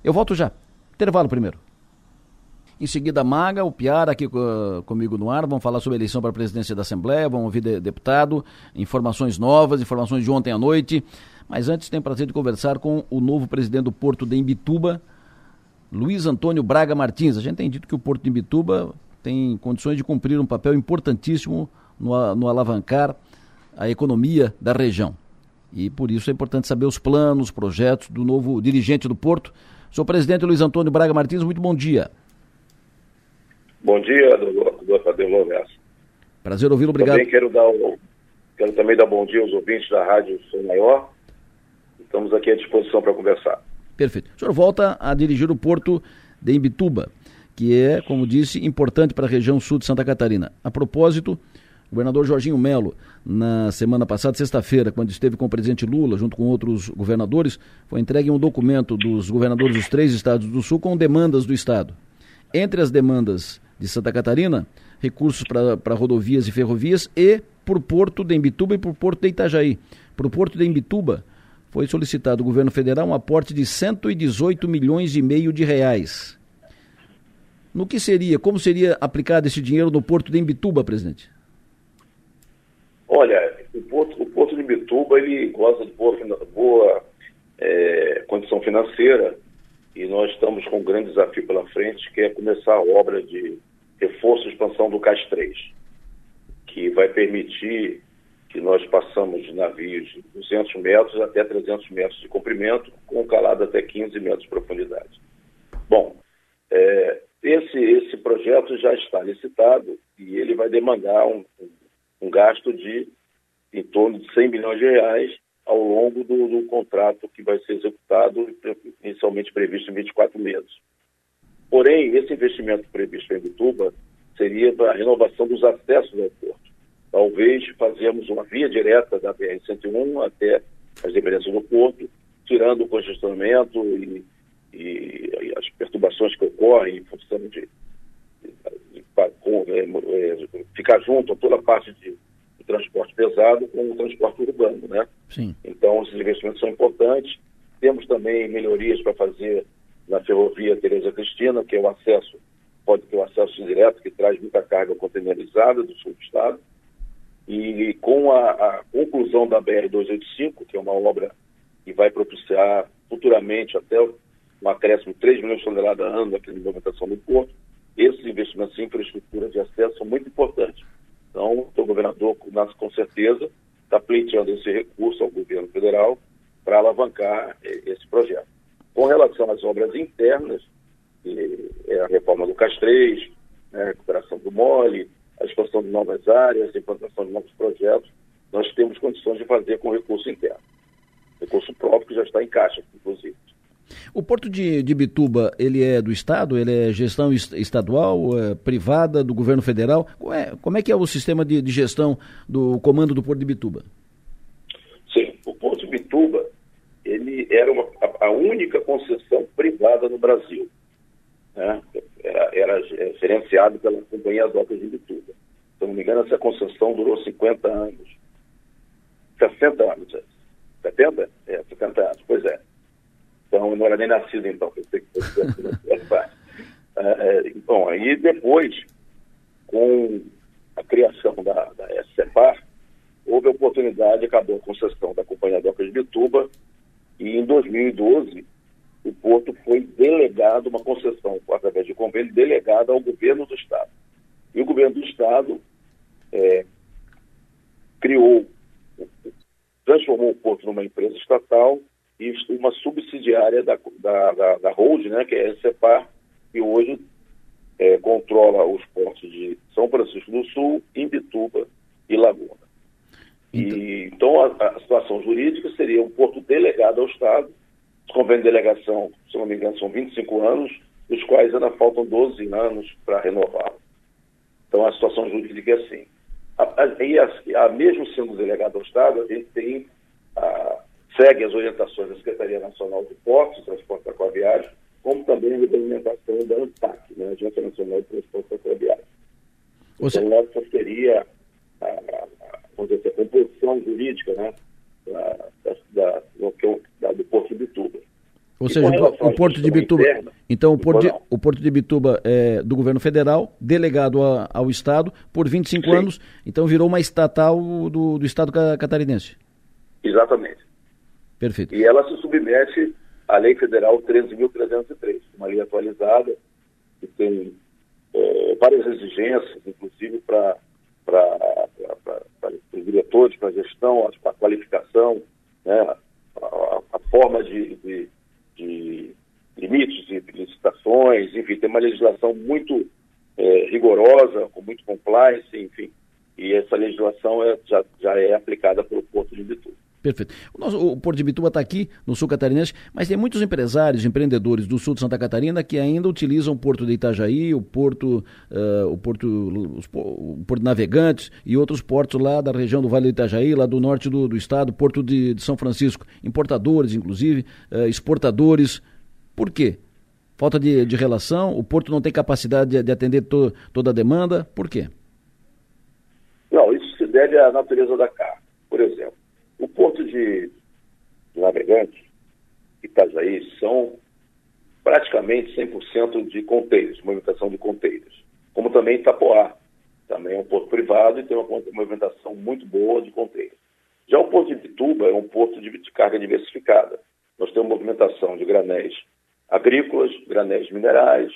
Eu volto já. Intervalo primeiro. Em seguida, Maga, o Piara aqui comigo no ar. Vamos falar sobre a eleição para a presidência da Assembleia. Vamos ouvir de, deputado, informações novas, informações de ontem à noite. Mas antes, tenho o prazer de conversar com o novo presidente do Porto de Imbituba, Luiz Antônio Braga Martins. A gente tem dito que o Porto de Imbituba tem condições de cumprir um papel importantíssimo no, no alavancar a economia da região. E por isso é importante saber os planos, projetos do novo dirigente do Porto. Sou presidente Luiz Antônio Braga Martins, muito bom dia. Bom dia, doutor Adelor Lessa. Prazer ouvi-lo, obrigado. Também quero, dar um, quero também dar bom dia aos ouvintes da Rádio Som Maior. Estamos aqui à disposição para conversar. Perfeito. O senhor volta a dirigir o porto de Imbituba, que é, como disse, importante para a região sul de Santa Catarina. A propósito, o governador Jorginho Melo, na semana passada, sexta-feira, quando esteve com o presidente Lula, junto com outros governadores, foi entregue um documento dos governadores dos três estados do sul com demandas do estado. Entre as demandas de Santa Catarina, recursos para rodovias e ferrovias e por Porto de Imbituba e por Porto de Itajaí. Para o Porto de Imbituba, foi solicitado ao governo federal um aporte de 118 milhões e meio de reais. No que seria, como seria aplicado esse dinheiro no Porto de Imbituba, presidente? Olha, o Porto, o porto de Imbituba, ele goza de boa, boa é, condição financeira e nós estamos com um grande desafio pela frente, que é começar a obra de reforço e expansão do CAS 3, que vai permitir que nós passamos de navios de 200 metros até 300 metros de comprimento, com calado até 15 metros de profundidade. Bom, é, esse, esse projeto já está licitado e ele vai demandar um, um gasto de em torno de 100 milhões de reais ao longo do, do contrato que vai ser executado, inicialmente previsto em 24 meses. Porém, esse investimento previsto em Bituba seria para a renovação dos acessos ao porto. Talvez fazemos uma via direta da BR-101 até as dependências do porto, tirando o congestionamento e, e, as perturbações que ocorrem em função de, de, de com, é, é, ficar junto a toda a parte de, de transporte pesado com o transporte urbano, né? Sim. Então, esses investimentos são importantes. Temos também melhorias para fazer na ferrovia Tereza Cristina, que é o acesso, pode ter o acesso direto, que traz muita carga containerizada do sul do estado. E com a, a conclusão da BR-285, que é uma obra que vai propiciar futuramente até um acréscimo de 3 milhões de toneladas ano aqui na do porto, esses investimentos em infraestrutura de acesso são muito importantes. Então, o governador, com certeza, está pleiteando esse recurso ao governo federal para alavancar eh, esse projeto. Com relação às obras internas, é a reforma do Castrês, né, a recuperação do mole, a expansão de novas áreas, a implantação de novos projetos, nós temos condições de fazer com recurso interno. Recurso próprio que já está em caixa, inclusive. O Porto de, de Bituba, ele é do Estado? Ele é gestão estadual, é privada, do governo federal? Como é, como é que é o sistema de, de gestão do comando do Porto de Bituba? Sim, o Porto de Bituba, ele era uma, a, única concessão privada no Brasil. Né? Era, era gerenciado pela Companhia Docas de Bituba. Se não me engano, essa concessão durou 50 anos. 60 anos. 70? É, 50 é, anos, pois é. Então, eu não era nem nascido, então, eu sei que foi é, Bom, aí depois, com a criação da, da SCPAR, houve a oportunidade, acabou a concessão da Companhia Docas de Bituba, e em 2012, o Porto foi delegado, uma concessão, através de convênio, delegada ao governo do Estado. E o governo do Estado é, criou, transformou o Porto numa empresa estatal e uma subsidiária da, da, da, da Hold, né, que é a SEPAR, que hoje é, controla os portos de São Francisco do Sul, Imbituba e Laguna. Então, e, então a, a, situação jurídica seria um porto delegado ao Estado, convênio de delegação, se não me engano, são 25 anos, dos quais ainda faltam 12 anos para renovar. Então a situação jurídica é assim. E a, a, mesmo sendo delegado ao Estado, a gente tem a, segue as orientações da Secretaria Nacional de Portos, Transporte Aquaviário, como também a regulamentação da ANTAC, né, Agência Nacional de Transporte Ferroviário. Então, essa seria a, a, vamos dizer, a composição jurídica né, da, da, da, do Porto de Bituba. Ou seja, o Porto de Bituba. Interna, então, o Porto de, o Porto de Bituba é do governo federal, delegado a, ao Estado por 25 Sim. anos, então virou uma estatal do, do Estado catarinense. Exatamente. Perfeito. E ela se submete à Lei Federal 13.303, uma lei atualizada, que tem é, várias exigências, inclusive para os diretores, para a gestão, para a qualificação, né, a, a forma de, de de limites de licitações, enfim, tem uma legislação muito é, rigorosa, com muito compliance, enfim. E essa legislação é, já, já é aplicada pelo Porto de Bituba. Perfeito. O, nosso, o Porto de Bituba está aqui no sul catarinense, mas tem muitos empresários, empreendedores do sul de Santa Catarina que ainda utilizam o Porto de Itajaí, o Porto, uh, o Porto, os, o Porto Navegantes e outros portos lá da região do Vale do Itajaí, lá do norte do, do estado, Porto de, de, São Francisco. Importadores, inclusive, uh, exportadores. Por quê? Falta de, de, relação, o Porto não tem capacidade de, de atender to, toda a demanda. Por quê? Não, isso se deve à natureza da carga. O porto de, de Navegante, Itajaí, são praticamente 100% de conteiros, movimentação de conteiros. Como também Itapoá, também é um porto privado e tem uma movimentação muito boa de conteiros. Já o porto de Bituba é um porto de, de carga diversificada. Nós temos movimentação de granéis agrícolas, granéis minerais,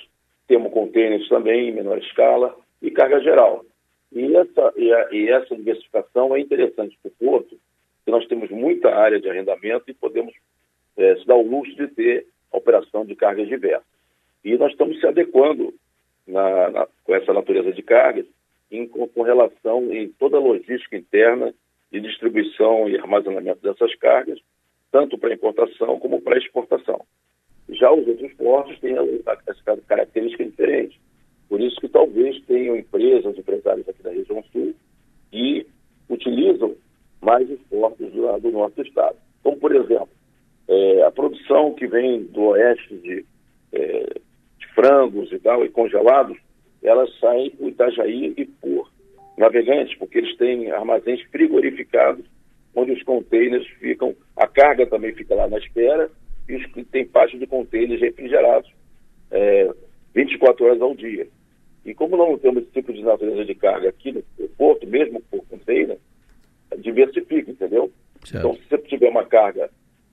temos contêineres também em menor escala e carga geral. E essa, e, a, e essa diversificação é interessante para o porto, que nós temos muita área de arrendamento e podemos é, se dar o luxo de ter operação de cargas diversas. E nós estamos se adequando na, na, com essa natureza de cargas em, com, relação em toda a logística interna de distribuição e armazenamento dessas cargas, tanto para importação como para exportação. Já os outros portos têm essa característica diferente. Por isso que talvez tenham empresas, empresários aqui da região sul, que utilizam mais esforços do, do nosso estado. Como, por exemplo, é, a produção que vem do oeste de, é, de, frangos e tal, e congelados, elas saem por Itajaí e por navegantes, porque eles têm armazéns frigorificados, onde os contêineres ficam, a carga também fica lá na espera, e tem parte de contêineres refrigerados é, 24 horas ao dia. E como não temos esse tipo de natureza de carga aqui no porto, mesmo por container, diversifica, entendeu? Certo. Então, se você tiver uma carga,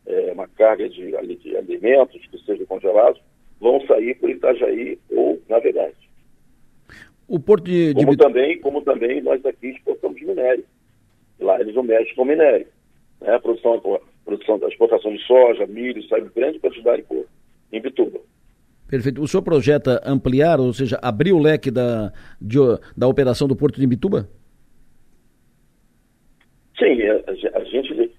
é, uma carga de, de, alimentos que sejam congelados, vão sair por Itajaí ou Navegante. O porto de, de... Como, também, como também nós aqui exportamos minério. Lá eles não mexem com minério. Né? A produção, a produção, a exportação de soja, milho, sai grande quantidade por, em Bituba. Perfeito. O senhor projeta ampliar, ou seja, abrir o leque da, de, da operação do Porto de Imbituba? Sim, a, gente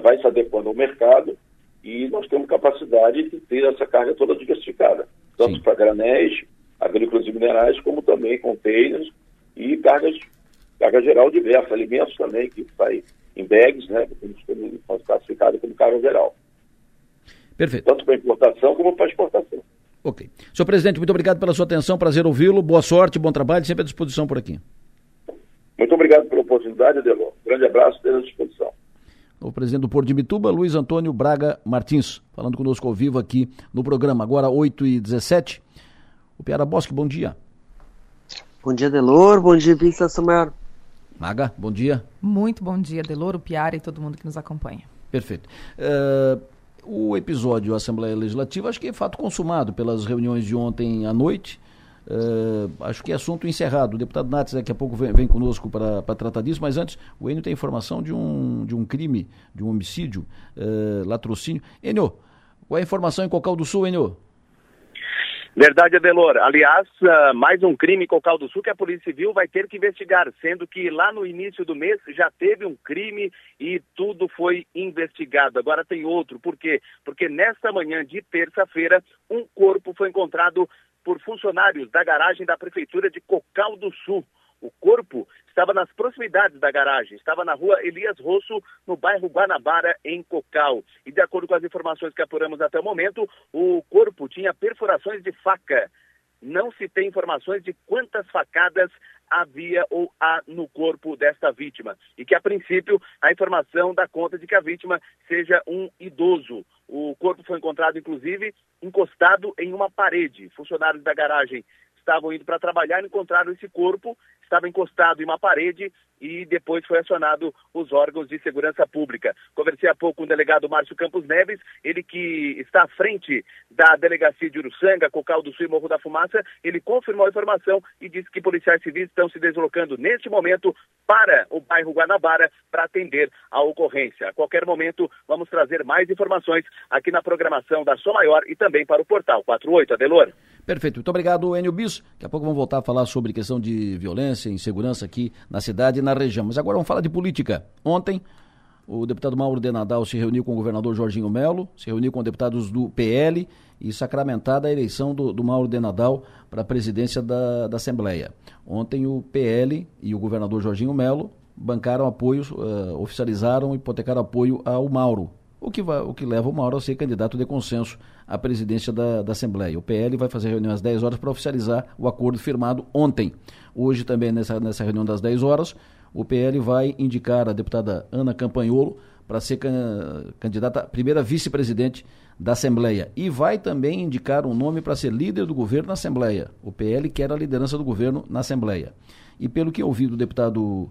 vai se adequando ao mercado e nós temos capacidade de ter essa carga toda diversificada, tanto para granéis, agrícolas e minerais, como também containers e cargas, carga geral diversa, alimentos também, que sai em bags, né, que são classificados como carga geral. Perfeito. Tanto para importação como para exportação. Ok. Senhor presidente, muito obrigado pela sua atenção, prazer ouvi-lo, boa sorte, bom trabalho, sempre à disposição por aqui. Muito obrigado pela oportunidade, Adelon. Grande abraço, esteja à disposição. O presidente do Porto de Bituba, Luiz Antônio Braga Martins, falando conosco ao vivo aqui no programa, agora 8 e 17 O Piara Bosque, bom dia. Bom dia, Delor. Bom dia, Vista Maior. Maga, bom dia. Muito bom dia, Delor, o Piara e todo mundo que nos acompanha. Perfeito. Uh, o episódio Assembleia Legislativa, acho que é fato consumado pelas reuniões de ontem à noite. Uh, acho que é assunto encerrado. O deputado Nates daqui a pouco vem, vem conosco para tratar disso, mas antes, o Enio tem informação de um, de um crime, de um homicídio, uh, latrocínio. Enio, qual é a informação em Cocal do Sul, Enio? Verdade, Adelor. Aliás, uh, mais um crime em Cocal do Sul que a Polícia Civil vai ter que investigar, sendo que lá no início do mês já teve um crime e tudo foi investigado. Agora tem outro. Por quê? Porque nesta manhã de terça-feira, um corpo foi encontrado por funcionários da garagem da Prefeitura de Cocal do Sul. O corpo estava nas proximidades da garagem, estava na rua Elias Rosso, no bairro Guanabara, em Cocal. E de acordo com as informações que apuramos até o momento, o corpo tinha perfurações de faca. Não se tem informações de quantas facadas havia ou há no corpo desta vítima. E que, a princípio, a informação dá conta de que a vítima seja um idoso. O corpo foi encontrado, inclusive, encostado em uma parede. Funcionários da garagem estavam indo para trabalhar, encontraram esse corpo, estava encostado em uma parede e depois foi acionado os órgãos de segurança pública. Conversei há pouco com o delegado Márcio Campos Neves, ele que está à frente da delegacia de Uruçanga, Cocal do Sul e Morro da Fumaça, ele confirmou a informação e disse que policiais civis estão se deslocando neste momento para o bairro Guanabara para atender a ocorrência. A qualquer momento vamos trazer mais informações aqui na programação da Som Maior e também para o portal 48, Adelor. Perfeito. Muito obrigado, Enio Bis. Daqui a pouco vamos voltar a falar sobre questão de violência e insegurança aqui na cidade e na região. Mas agora vamos falar de política. Ontem, o deputado Mauro de Nadal se reuniu com o governador Jorginho Melo, se reuniu com deputados do PL e sacramentada a eleição do, do Mauro de Nadal para a presidência da, da Assembleia. Ontem o PL e o governador Jorginho Melo bancaram apoio, uh, oficializaram e hipotecaram apoio ao Mauro, o que, vai, o que leva o Mauro a ser candidato de consenso à presidência da, da Assembleia. O PL vai fazer reunião às 10 horas para oficializar o acordo firmado ontem. Hoje também, nessa, nessa reunião das 10 horas, o PL vai indicar a deputada Ana Campanholo para ser candidata, primeira vice-presidente da Assembleia. E vai também indicar um nome para ser líder do governo na Assembleia. O PL quer a liderança do governo na Assembleia. E pelo que ouvi do deputado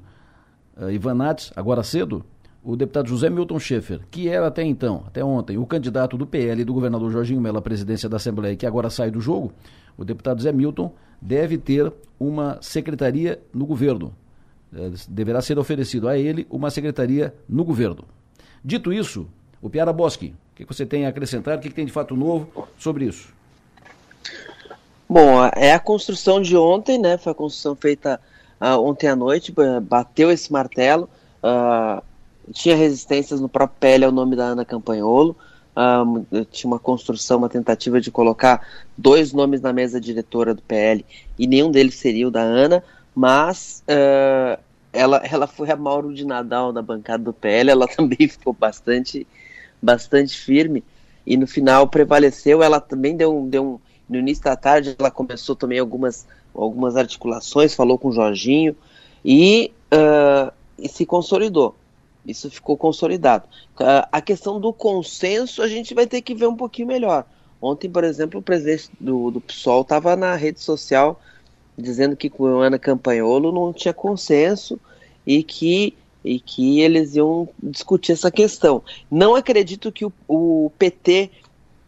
uh, Ivan Nats, agora cedo, o deputado José Milton Schaefer, que era até então, até ontem, o candidato do PL e do governador Jorginho Mello à presidência da Assembleia, que agora sai do jogo, o deputado Zé Milton deve ter uma secretaria no governo. É, deverá ser oferecido a ele uma secretaria no governo. Dito isso, o Piara Boschi, o que você tem a acrescentar? O que tem de fato novo sobre isso? Bom, é a construção de ontem, né? Foi a construção feita uh, ontem à noite, bateu esse martelo. Uh, tinha resistências no próprio PL ao nome da Ana Campanholo. Um, tinha uma construção, uma tentativa de colocar dois nomes na mesa diretora do PL e nenhum deles seria o da Ana, mas uh, ela, ela foi a Mauro de Nadal na bancada do PL, ela também ficou bastante, bastante firme e no final prevaleceu. Ela também deu, deu um. No início da tarde, ela começou também algumas, algumas articulações, falou com o Jorginho e, uh, e se consolidou. Isso ficou consolidado. A questão do consenso a gente vai ter que ver um pouquinho melhor. Ontem, por exemplo, o presidente do, do PSOL estava na rede social dizendo que com Ana Campanholo não tinha consenso e que, e que eles iam discutir essa questão. Não acredito que o, o PT,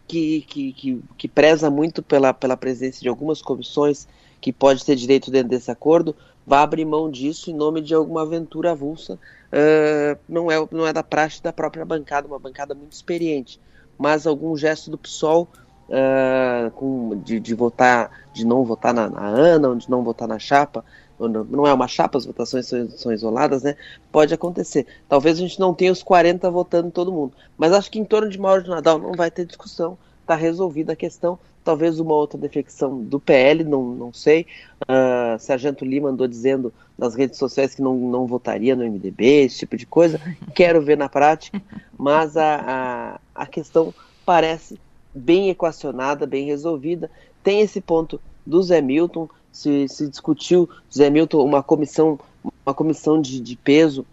que, que, que, que preza muito pela, pela presença de algumas comissões que pode ter direito dentro desse acordo, vá abrir mão disso em nome de alguma aventura avulsa. Uh, não, é, não é da praxe da própria bancada, uma bancada muito experiente, mas algum gesto do PSOL uh, com, de, de, votar, de não votar na, na, ANA, ou de não votar na chapa, não é uma chapa, as votações são, são, isoladas, né? Pode acontecer. Talvez a gente não tenha os 40 votando todo mundo, mas acho que em torno de Mauro de Nadal não vai ter discussão, está resolvida a questão talvez uma outra defecção do PL, não, não sei. Uh, Sargento Lima andou dizendo nas redes sociais que não, não votaria no MDB, esse tipo de coisa. Quero ver na prática, mas a, a, a questão parece bem equacionada, bem resolvida. Tem esse ponto do Zé Milton, se, se discutiu, Zé Milton, uma comissão, uma comissão de, de peso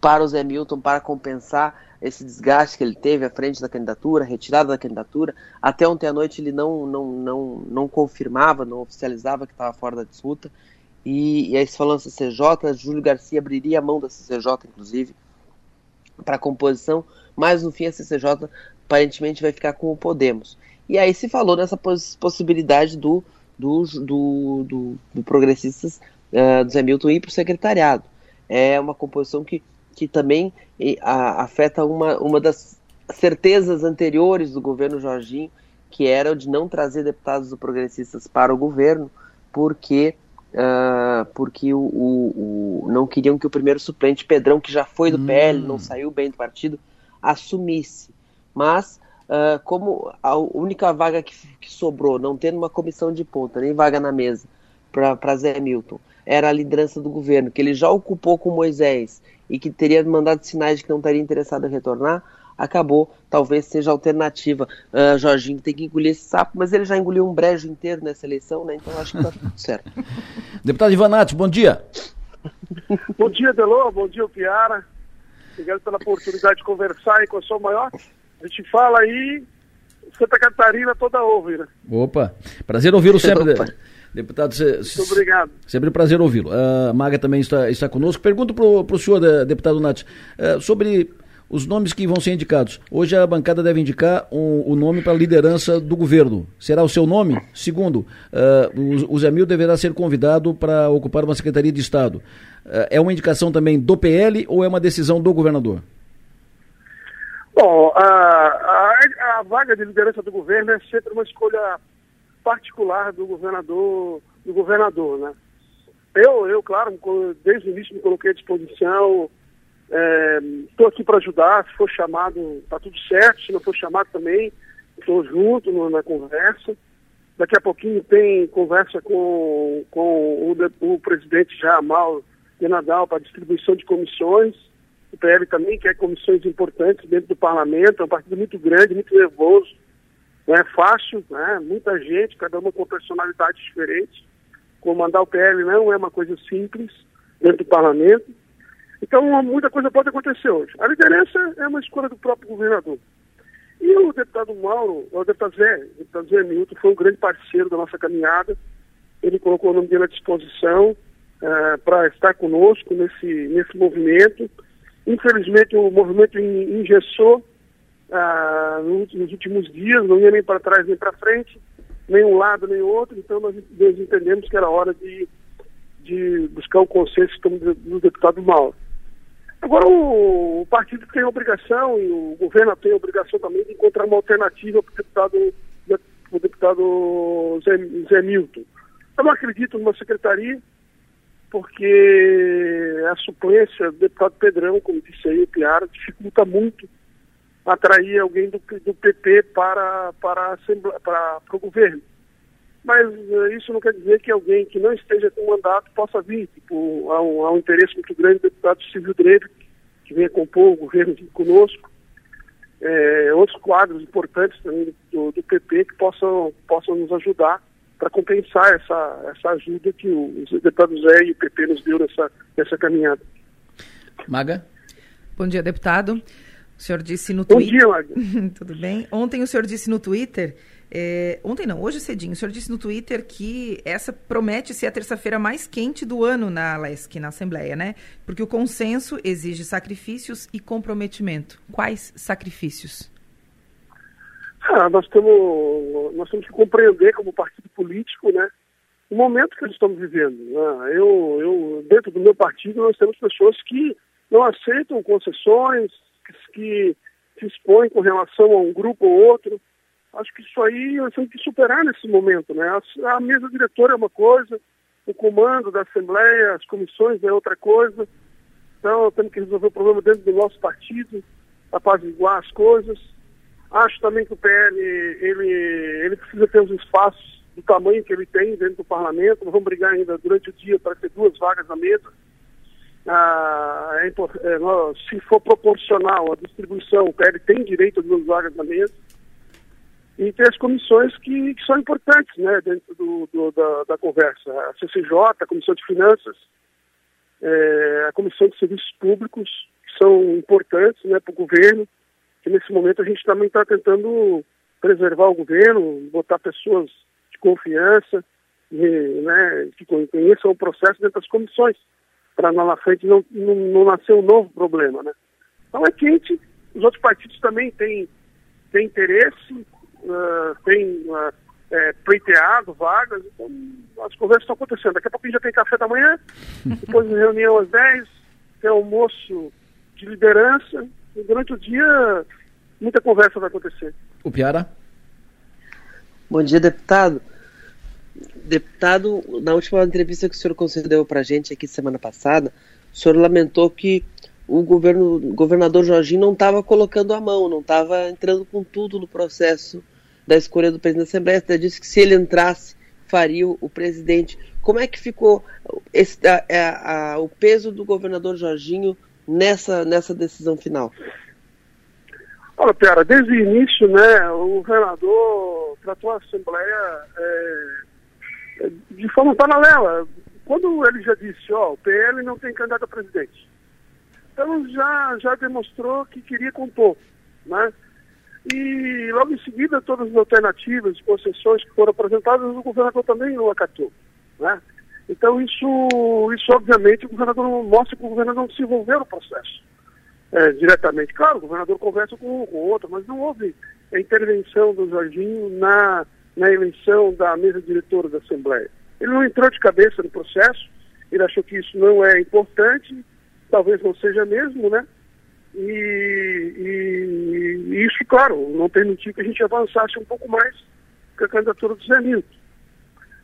para o Zé Milton para compensar esse desgaste que ele teve à frente da candidatura, retirada da candidatura. Até ontem à noite ele não, não, não, não confirmava, não oficializava que estava fora da disputa. E, e aí se falando CCJ, Júlio Garcia abriria a mão da CCJ, inclusive, para a composição, mas no fim a CCJ aparentemente vai ficar com o Podemos. E aí se falou nessa poss possibilidade do, do, do, do, do Progressistas uh, do Zé Milton ir para o secretariado. É uma composição que que também a, afeta uma, uma das certezas anteriores do governo Jorginho, que era o de não trazer deputados do progressistas para o governo, porque uh, porque o, o, o, não queriam que o primeiro suplente Pedrão, que já foi do hum. PL, não saiu bem do partido, assumisse. Mas uh, como a única vaga que, que sobrou, não tendo uma comissão de ponta, nem vaga na mesa para Zé Milton, era a liderança do governo, que ele já ocupou com Moisés e que teria mandado sinais de que não estaria interessado em retornar, acabou, talvez seja a alternativa. Uh, Jorginho tem que engolir esse sapo, mas ele já engoliu um brejo inteiro nessa eleição, né? Então acho que tá tudo certo. Deputado Ivanati, bom dia. bom dia, Delô, bom dia, Piara. Obrigado pela oportunidade de conversar aí com a sua maior. A gente fala aí, Santa Catarina toda ouve, né? Opa, prazer ouvi-lo sempre. Opa. Deputado, Muito obrigado. Sempre um prazer ouvi-lo. A Maga também está, está conosco. Pergunto para o senhor, deputado Nath, uh, sobre os nomes que vão ser indicados. Hoje a bancada deve indicar o nome para a liderança do governo. Será o seu nome? Segundo, uh, o, o Zé Mil deverá ser convidado para ocupar uma secretaria de Estado. Uh, é uma indicação também do PL ou é uma decisão do governador? Bom, a, a, a vaga de liderança do governo é sempre uma escolha particular do governador, do governador, né? Eu, eu, claro, desde o início me coloquei à disposição, estou é, aqui para ajudar, se for chamado, está tudo certo, se não for chamado também, estou junto no, na conversa. Daqui a pouquinho tem conversa com, com o, o presidente Jamal de Nadal para distribuição de comissões. O PL também quer comissões importantes dentro do parlamento, é um partido muito grande, muito nervoso não é fácil, né? muita gente, cada uma com personalidade diferente. Comandar o PL não é uma coisa simples dentro do parlamento. Então, muita coisa pode acontecer hoje. A liderança é uma escolha do próprio governador. E o deputado Mauro, o deputado Zé, o deputado Zé Milton, foi um grande parceiro da nossa caminhada. Ele colocou o nome dele à disposição uh, para estar conosco nesse, nesse movimento. Infelizmente, o movimento engessou ah, nos últimos dias, não ia nem para trás nem para frente, nem um lado nem outro, então nós, nós entendemos que era hora de, de buscar o consenso do deputado Mauro. Agora o, o, partido tem a obrigação, e o governo tem a obrigação também de encontrar uma alternativa para o deputado, deputado Zé, Zé Milton. Eu não acredito numa secretaria, porque a suplência do deputado Pedrão, como disse aí o Piara, dificulta muito atrair alguém do, do PT para, para, para, para o governo. Mas uh, isso não quer dizer que alguém que não esteja com mandato possa vir. Tipo, há um, há um interesse muito grande do deputado Silvio Dreve, que venha compor o governo conosco. É, outros quadros importantes também do, do PP que possam, possam nos ajudar para compensar essa, essa ajuda que o, os deputados Zé e o PP nos deu nessa, nessa caminhada. Maga? Bom dia, deputado. O senhor disse no Twitter. Bom dia, Tudo bem? Ontem o senhor disse no Twitter. É, ontem não, hoje cedinho, o senhor disse no Twitter que essa promete ser a terça-feira mais quente do ano na LESC, na Assembleia, né? Porque o consenso exige sacrifícios e comprometimento. Quais sacrifícios? Ah, nós, temos, nós temos que compreender como partido político, né? O momento que nós estamos vivendo. Né? Eu, eu, dentro do meu partido, nós temos pessoas que não aceitam concessões, que se expõem com relação a um grupo ou outro. Acho que isso aí nós temos que superar nesse momento. Né? A, a mesa diretora é uma coisa, o comando da Assembleia, as comissões é outra coisa. Então, temos que resolver o problema dentro do nosso partido, apaziguar as coisas. Acho também que o PL ele, ele precisa ter os espaços do tamanho que ele tem dentro do parlamento. Vamos brigar ainda durante o dia para ter duas vagas na mesa ah, é, é, se for proporcional a distribuição, o PL tem direito a duas vagas na mesa. E tem as comissões que, que são importantes né, dentro do, do, da, da, conversa. A CCJ, a Comissão de Finanças, é, a Comissão de Serviços Públicos, que são importantes né, para o governo, que nesse momento a gente também está tentando preservar o governo, botar pessoas de confiança, e, né, que conheçam o processo dentro das comissões para lá na frente não, não, não nascer um novo problema, né? Então é quente, os outros partidos também têm, têm interesse, uh, têm uh, é, pleiteado vagas, então as conversas estão acontecendo. Daqui a pouco já tem café da manhã, depois reunião às 10, tem almoço de liderança, e durante o dia muita conversa vai acontecer. O Piara? Bom dia, deputado. Deputado, na última entrevista que o senhor concedeu para a gente aqui semana passada, o senhor lamentou que o governo, o governador Jorginho não estava colocando a mão, não estava entrando com tudo no processo da escolha do presidente da Assembleia. Até disse que se ele entrasse, faria o, o presidente. Como é que ficou esse, a, a, a, o peso do governador Jorginho nessa, nessa decisão final? Olha, Pera, desde o início, né, o governador tratou a Assembleia é, de forma paralela. Quando ele já disse, ó, o PL não tem candidato a presidente. Então já, já demonstrou que queria compor, né? E logo em seguida todas as alternativas, concessões que foram apresentadas, o governador também não acatou, né? Então isso, isso obviamente o governador mostra que o governador não se envolveu no processo é, diretamente. Claro, o governador conversa com um com o outro, mas não houve intervenção do Jorginho na, na eleição da mesa diretora da Assembleia. Ele não entrou de cabeça no processo, ele achou que isso não é importante, talvez não seja mesmo, né? E, e, e isso, claro, não permitiu que a gente avançasse um pouco mais com a candidatura do Zé Milton.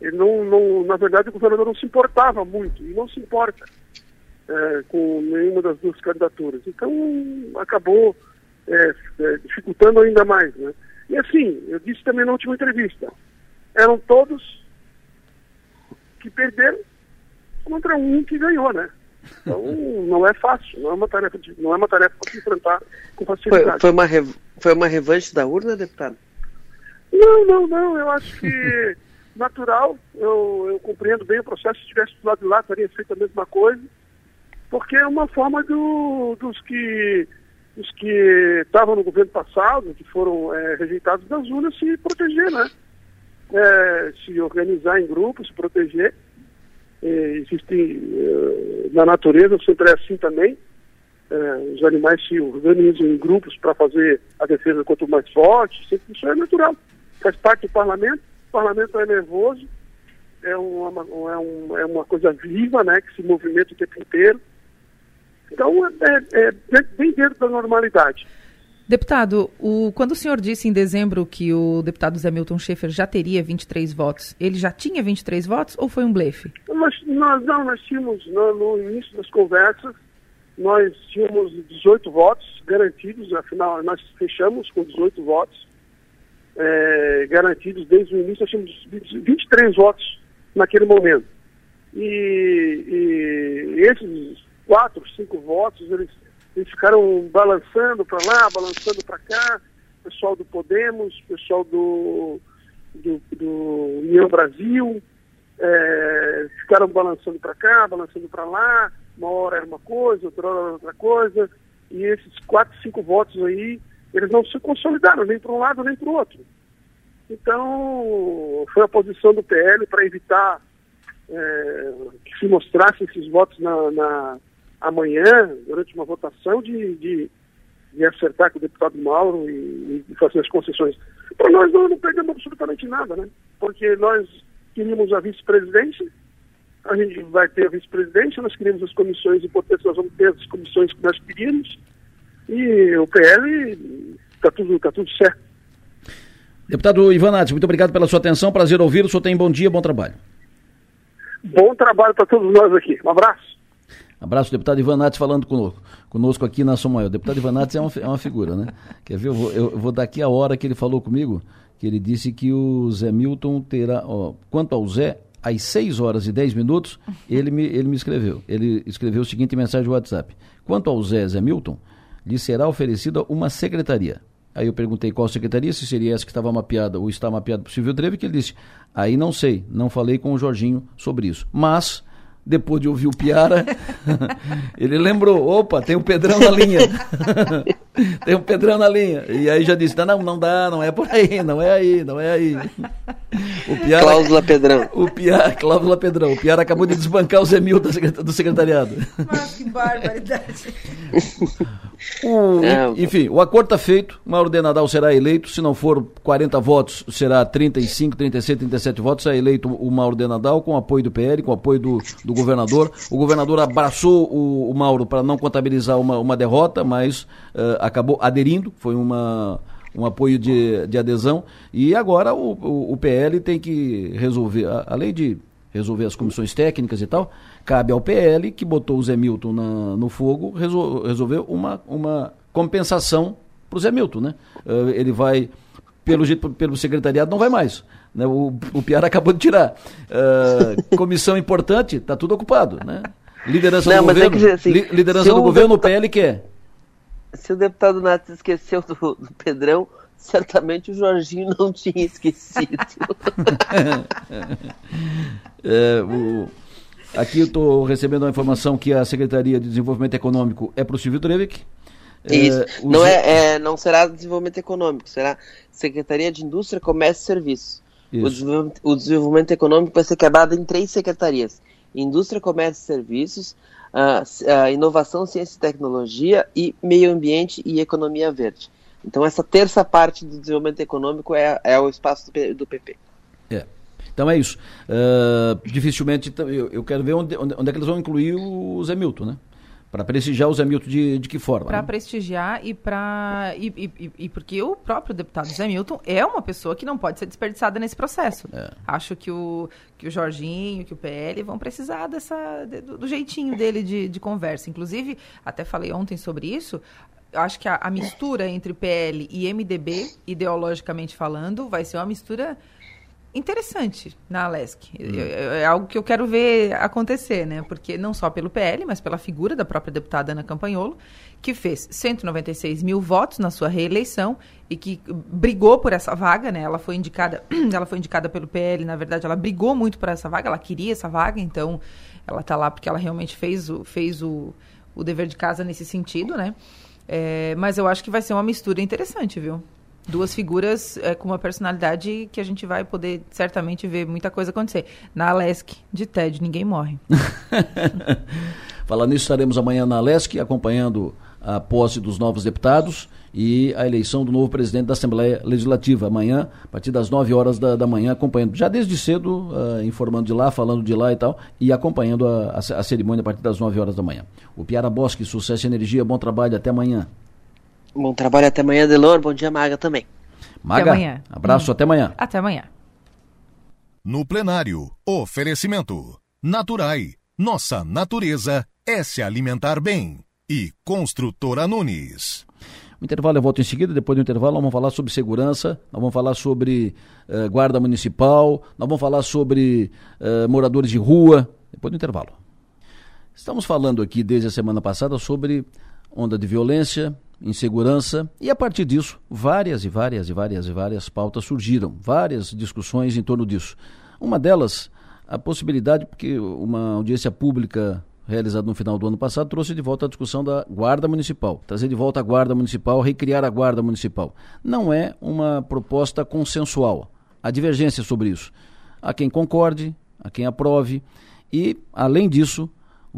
Ele não, não, na verdade, o governador não se importava muito, e não se importa é, com nenhuma das duas candidaturas. Então, acabou é, é, dificultando ainda mais. Né? E assim, eu disse também na última entrevista, eram todos que perderam contra um que ganhou, né? Então, não é fácil, não é uma tarefa, de, não é uma tarefa para se enfrentar com facilidade. Foi, foi, uma, foi uma revanche da urna, deputado? Não, não, não. Eu acho que natural, eu, eu compreendo bem o processo. Se tivesse do lado de lá, teria feito a mesma coisa porque é uma forma do, dos que os que estavam no governo passado, que foram é, rejeitados das urnas, se proteger, né? É, se organizar em grupos, se proteger. É, existem é, na natureza sempre é assim também. É, os animais se organizam em grupos para fazer a defesa quanto mais forte. Sempre, isso é natural. Faz parte do parlamento. O parlamento é nervoso. É uma, é, um, é uma coisa viva, né? Que se movimenta o tempo inteiro. Então, é, é, é bem dentro da normalidade. Deputado, o, quando o senhor disse em dezembro que o deputado Zé Milton Schaefer já teria 23 votos, ele já tinha 23 votos ou foi um blefe? Nós, nós, não, nós tínhamos, no, no, início das conversas, nós tínhamos 18 votos garantidos, afinal, nós fechamos com 18 votos é, garantidos desde o início, nós tínhamos 23 votos naquele momento. E, e esses quatro, cinco votos, eles, eles ficaram balançando para lá, balançando para cá, pessoal do Podemos, pessoal do, do, do União Brasil, é, ficaram balançando para cá, balançando para lá, uma hora era uma coisa, outra hora era outra coisa, e esses quatro, cinco votos aí, eles não se consolidaram nem para um lado nem para o outro. Então, foi a posição do PL para evitar é, que se mostrasse esses votos na, na, amanhã, durante uma votação, de, de, de acertar com o deputado Mauro e, e fazer as concessões. Para nós não, não perdemos absolutamente nada, né? Porque nós queríamos a vice-presidência, a gente vai ter a vice-presidência, nós queríamos as comissões importantes, nós vamos ter as comissões que nós queríamos, e o PL está tudo, tá tudo certo. Deputado Ivanati, muito obrigado pela sua atenção, prazer ouvir, o senhor tem bom dia, bom trabalho. Bom trabalho para todos nós aqui, um abraço. Abraço, deputado Ivan Nates falando conosco, conosco aqui na Somaio. O deputado Ivan Nates é uma, é uma figura, né? Quer ver? Eu vou, eu vou dar aqui a hora que ele falou comigo, que ele disse que o Zé Milton terá. Ó, quanto ao Zé, às 6 horas e 10 minutos, ele me, ele me escreveu. Ele escreveu o seguinte mensagem no WhatsApp. Quanto ao Zé Zé Milton, lhe será oferecida uma secretaria. Aí eu perguntei qual secretaria, se seria essa que estava mapeada ou está mapeada para o Silvio Dreve, que ele disse, aí não sei, não falei com o Jorginho sobre isso. Mas depois de ouvir o Piara, ele lembrou, opa, tem um Pedrão na linha. tem um Pedrão na linha. E aí já disse, não, não dá, não é por aí, não é aí, não é aí. O Piara, cláusula Pedrão. O Piara, cláusula Pedrão. O Piara acabou de desbancar o Zé Milton do secretariado. Mas que barbaridade. O, é, enfim, o acordo está feito, Mauro de Nadal será eleito, se não for 40 votos, será 35, 36, 37 votos, será eleito o Mauro de Nadal com apoio do PL, com apoio do, do governador. O governador abraçou o, o Mauro para não contabilizar uma, uma derrota, mas uh, acabou aderindo, foi uma, um apoio de, de adesão. E agora o, o, o PL tem que resolver, além de resolver as comissões técnicas e tal, cabe ao PL, que botou o Zé Milton na, no fogo, resol, resolver uma, uma compensação para o Zé Milton. Né? Uh, ele vai pelo jeito, pelo secretariado, não vai mais. Né? O, o Piara acabou de tirar. Uh, comissão importante, está tudo ocupado. Né? Liderança não, do governo, é que, assim, li, liderança do governo, o PL quer. Se o deputado Nath esqueceu do, do Pedrão, certamente o Jorginho não tinha esquecido. é, o, aqui eu estou recebendo a informação que a Secretaria de Desenvolvimento Econômico é para o Silvio Drevik. Isso. É, não, é, é, não será desenvolvimento econômico, será Secretaria de Indústria, Comércio e Serviços. O desenvolvimento, o desenvolvimento, econômico vai ser quebrado em três secretarias: Indústria, Comércio e Serviços, uh, Inovação, Ciência e Tecnologia e Meio Ambiente e Economia Verde. Então, essa terça parte do desenvolvimento econômico é, é o espaço do, do PP. É. Então é isso. Uh, dificilmente, eu, eu, quero ver onde, onde, é que eles vão incluir o Zé Milton, né? Para prestigiar o Zé Milton de, de que forma? Para né? prestigiar e para. E, e, e, porque o próprio deputado Zé Milton é uma pessoa que não pode ser desperdiçada nesse processo. É. Acho que o, que o Jorginho, que o PL vão precisar dessa, do, do jeitinho dele de, de conversa. Inclusive, até falei ontem sobre isso acho que a, a, mistura entre PL e MDB, ideologicamente falando, vai ser uma mistura interessante na Alesc. Hum. É, é, algo que eu quero ver acontecer, né? Porque não só pelo PL, mas pela figura da própria deputada Ana Campanholo, que fez 196 mil votos na sua reeleição e que brigou por essa vaga, né? Ela foi indicada, ela foi indicada pelo PL, na verdade, ela brigou muito por essa vaga, ela queria essa vaga, então ela está lá porque ela realmente fez o, fez o, o dever de casa nesse sentido, né? É, mas eu acho que vai ser uma mistura interessante, viu? Duas figuras é, com uma personalidade que a gente vai poder certamente ver muita coisa acontecer. Na Alesc, de TED, ninguém morre. Falando nisso, estaremos amanhã na Alesc acompanhando a posse dos novos deputados e a eleição do novo presidente da Assembleia Legislativa. Amanhã, a partir das 9 horas da, da manhã, acompanhando, já desde cedo, uh, informando de lá, falando de lá e tal, e acompanhando a, a, a, cerimônia a partir das 9 horas da manhã. O Piara Bosque, sucesso e energia, bom trabalho, até amanhã. Bom trabalho até amanhã, Delor. Bom dia, Maga também. Maga, até amanhã. abraço, hum. até amanhã. Até amanhã. No plenário, oferecimento. Naturai. Nossa natureza é se alimentar bem. E Construtora Nunes. O intervalo eu volto em seguida, depois do intervalo nós vamos falar sobre segurança, nós vamos falar sobre uh, guarda municipal, nós vamos falar sobre uh, moradores de rua, depois do intervalo. Estamos falando aqui desde a semana passada sobre onda de violência, insegurança e a partir disso várias e várias e várias e várias pautas surgiram, várias discussões em torno disso. Uma delas, a possibilidade, porque uma audiência pública realizado no final do ano passado, trouxe de volta a discussão da Guarda Municipal. Trazer de volta a Guarda Municipal, recriar a Guarda Municipal. Não é uma proposta consensual. Há divergência sobre isso. Há quem concorde, há quem aprove. E, além disso,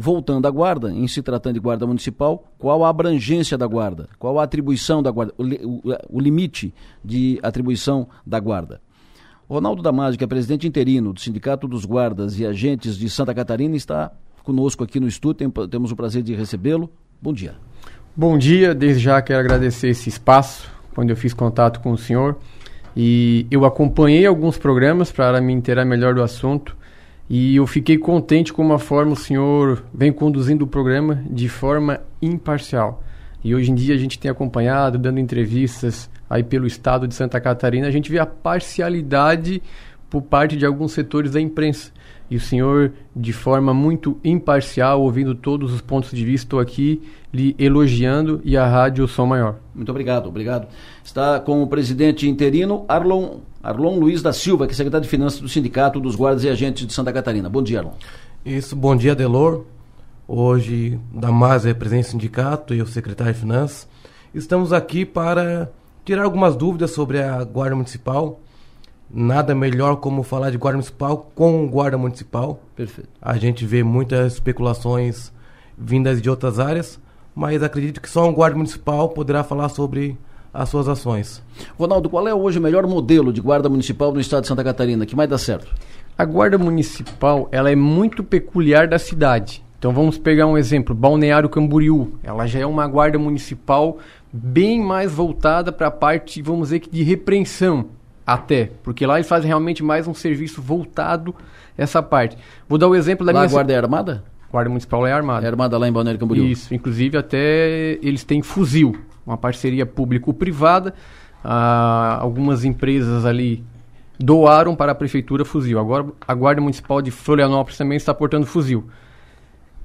voltando à guarda, em se tratando de guarda municipal, qual a abrangência da guarda? Qual a atribuição da guarda? O, o, o limite de atribuição da guarda? Ronaldo Damasio, que é presidente interino do Sindicato dos Guardas e Agentes de Santa Catarina, está conosco aqui no estúdio. Tem, temos o prazer de recebê-lo. Bom dia. Bom dia. Desde já quero agradecer esse espaço, quando eu fiz contato com o senhor. E eu acompanhei alguns programas para me inteirar melhor do assunto. E eu fiquei contente com a forma o senhor vem conduzindo o programa de forma imparcial. E hoje em dia a gente tem acompanhado, dando entrevistas aí pelo estado de Santa Catarina, a gente vê a parcialidade por parte de alguns setores da imprensa e o senhor, de forma muito imparcial, ouvindo todos os pontos de vista, estou aqui lhe elogiando e a Rádio Som Maior. Muito obrigado, obrigado. Está com o presidente interino Arlon, Arlon Luiz da Silva, que é secretário de Finanças do Sindicato dos Guardas e Agentes de Santa Catarina. Bom dia, Arlon. Isso, bom dia, Delor. Hoje, da MAS é presidente do sindicato e o secretário de Finanças. Estamos aqui para tirar algumas dúvidas sobre a Guarda Municipal nada melhor como falar de guarda municipal com guarda municipal. Perfeito. A gente vê muitas especulações vindas de outras áreas, mas acredito que só um guarda municipal poderá falar sobre as suas ações. Ronaldo, qual é hoje o melhor modelo de guarda municipal no estado de Santa Catarina que mais dá certo? A guarda municipal, ela é muito peculiar da cidade. Então vamos pegar um exemplo, Balneário Camboriú. Ela já é uma guarda municipal bem mais voltada para a parte, vamos dizer que de repreensão até, porque lá eles fazem realmente mais um serviço voltado essa parte. Vou dar o exemplo da lá minha... a guarda é armada? Guarda Municipal é armada. É armada lá em Balneário Camboriú. Isso, inclusive até eles têm fuzil, uma parceria público-privada, ah, algumas empresas ali doaram para a prefeitura fuzil. Agora a Guarda Municipal de Florianópolis também está portando fuzil.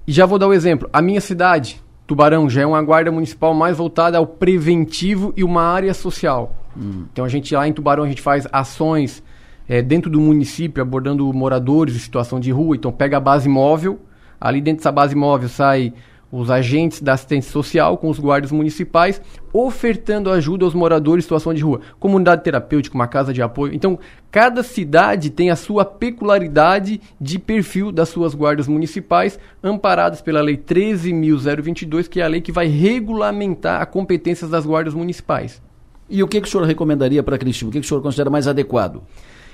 E já vou dar o um exemplo. A minha cidade, Tubarão, já é uma guarda municipal mais voltada ao preventivo e uma área social. Hum. Então a gente lá em Tubarão a gente faz ações é, dentro do município abordando moradores em situação de rua. Então pega a base móvel, ali dentro dessa base móvel sai os agentes da assistência social com os guardas municipais, ofertando ajuda aos moradores em situação de rua. Comunidade terapêutica, uma casa de apoio. Então, cada cidade tem a sua peculiaridade de perfil das suas guardas municipais, amparadas pela Lei 13.022, que é a lei que vai regulamentar a competência das guardas municipais. E o que, que o senhor recomendaria para Cristina? O que, que o senhor considera mais adequado?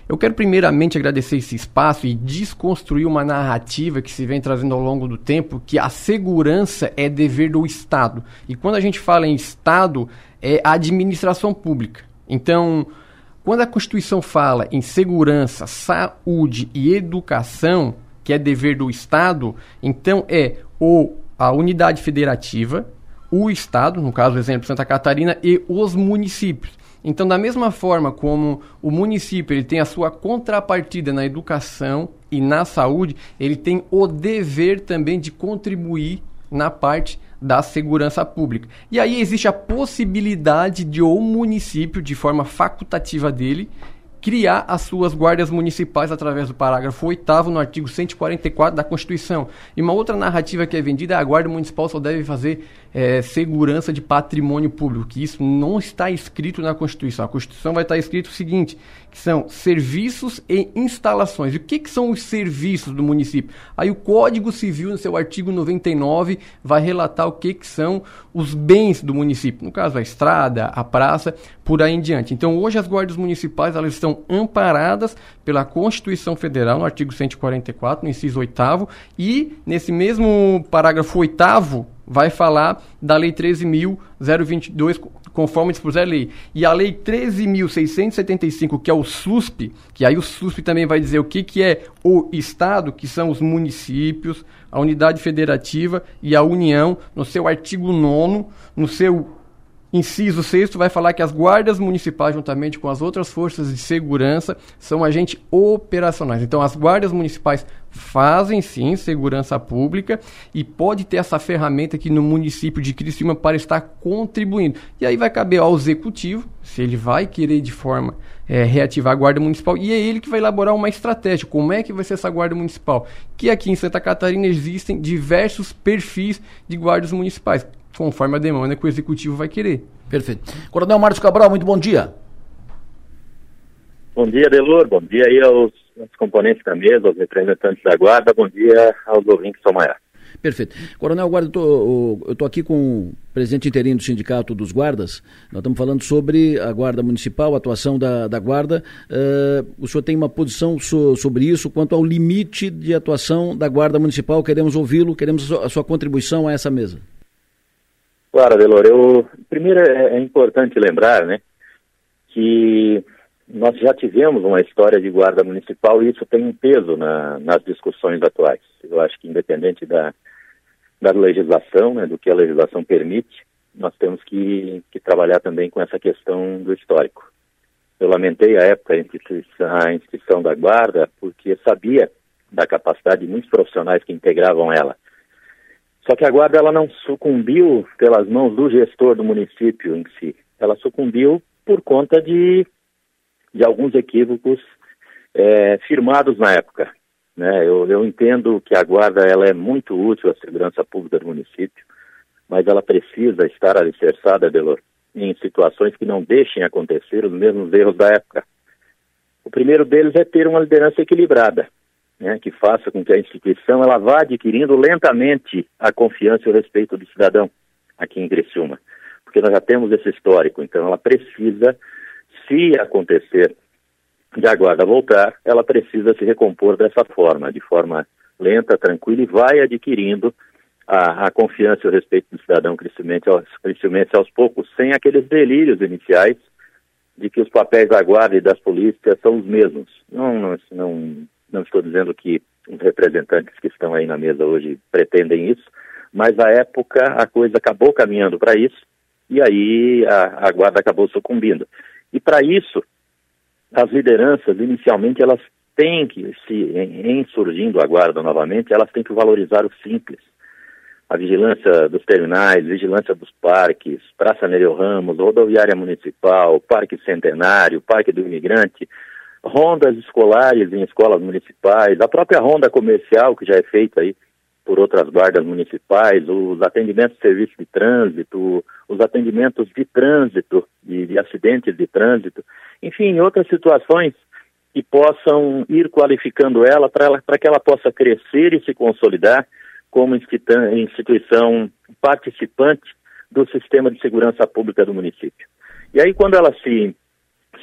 Eu quero primeiramente agradecer esse espaço e desconstruir uma narrativa que se vem trazendo ao longo do tempo, que a segurança é dever do Estado. E quando a gente fala em Estado, é a administração pública. Então, quando a Constituição fala em segurança, saúde e educação, que é dever do Estado, então é o, a unidade federativa, o Estado, no caso, exemplo, Santa Catarina, e os municípios. Então, da mesma forma como o município ele tem a sua contrapartida na educação e na saúde, ele tem o dever também de contribuir na parte da segurança pública. E aí existe a possibilidade de o município, de forma facultativa dele, criar as suas guardas municipais através do parágrafo 8 no artigo 144 da Constituição. E uma outra narrativa que é vendida é a guarda municipal só deve fazer é, segurança de patrimônio público, que isso não está escrito na Constituição. A Constituição vai estar escrito o seguinte, que são serviços e instalações. E o que, que são os serviços do município? Aí o Código Civil, no seu artigo 99, vai relatar o que, que são os bens do município. No caso, a estrada, a praça, por aí em diante. Então, hoje as guardas municipais elas estão amparadas pela Constituição Federal, no artigo 144, no inciso 8 e nesse mesmo parágrafo 8 vai falar da Lei 13.022, conforme dispuser a lei. E a Lei 13.675, que é o SUSP, que aí o SUSP também vai dizer o que, que é o Estado, que são os municípios, a unidade federativa e a União, no seu artigo 9 no seu Inciso 6 vai falar que as guardas municipais, juntamente com as outras forças de segurança, são agentes operacionais. Então, as guardas municipais fazem sim segurança pública e pode ter essa ferramenta aqui no município de Criciúma para estar contribuindo. E aí vai caber ao executivo, se ele vai querer de forma é, reativar a guarda municipal, e é ele que vai elaborar uma estratégia. Como é que vai ser essa guarda municipal? Que aqui em Santa Catarina existem diversos perfis de guardas municipais conforme a demanda que o executivo vai querer. Perfeito. Coronel Márcio Cabral, muito bom dia. Bom dia, Delor. Bom dia aí aos, aos componentes da mesa, aos representantes da Guarda. Bom dia aos ouvintes Somaia. Perfeito. Coronel Guarda, eu estou aqui com o presidente interino do Sindicato dos Guardas. Nós estamos falando sobre a Guarda Municipal, a atuação da, da Guarda. Uh, o senhor tem uma posição so, sobre isso quanto ao limite de atuação da Guarda Municipal? Queremos ouvi-lo, queremos a sua, a sua contribuição a essa mesa. Claro, Delor, eu, primeiro é, é importante lembrar, né, que nós já tivemos uma história de guarda municipal e isso tem um peso na, nas discussões atuais. Eu acho que independente da, da legislação, né, do que a legislação permite, nós temos que, que trabalhar também com essa questão do histórico. Eu lamentei a época a instituição, a da guarda porque sabia da capacidade de muitos profissionais que integravam ela. Só que a guarda ela não sucumbiu pelas mãos do gestor do município em si. Ela sucumbiu por conta de, de alguns equívocos é, firmados na época. Né? Eu, eu entendo que a guarda ela é muito útil à segurança pública do município, mas ela precisa estar alicerçada, Delor, em situações que não deixem acontecer os mesmos erros da época. O primeiro deles é ter uma liderança equilibrada né, que faça com que a instituição ela vá adquirindo lentamente a confiança e o respeito do cidadão aqui em Criciúma. Porque nós já temos esse histórico, então ela precisa, se acontecer de a guarda voltar, ela precisa se recompor dessa forma, de forma lenta, tranquila e vai adquirindo a, a confiança e o respeito do cidadão crescimento aos, aos poucos, sem aqueles delírios iniciais de que os papéis da guarda e das polícias são os mesmos. Não, não, não não estou dizendo que os representantes que estão aí na mesa hoje pretendem isso, mas à época a coisa acabou caminhando para isso e aí a, a guarda acabou sucumbindo. E para isso, as lideranças, inicialmente, elas têm que, se em, em surgindo a guarda novamente, elas têm que valorizar o simples. A vigilância dos terminais, vigilância dos parques, Praça Nereu Ramos, rodoviária municipal, Parque Centenário, Parque do Imigrante, rondas escolares em escolas municipais, a própria ronda comercial que já é feita aí por outras guardas municipais, os atendimentos de serviço de trânsito, os atendimentos de trânsito, de, de acidentes de trânsito, enfim, outras situações que possam ir qualificando ela para que ela possa crescer e se consolidar como instituição participante do sistema de segurança pública do município. E aí, quando ela se,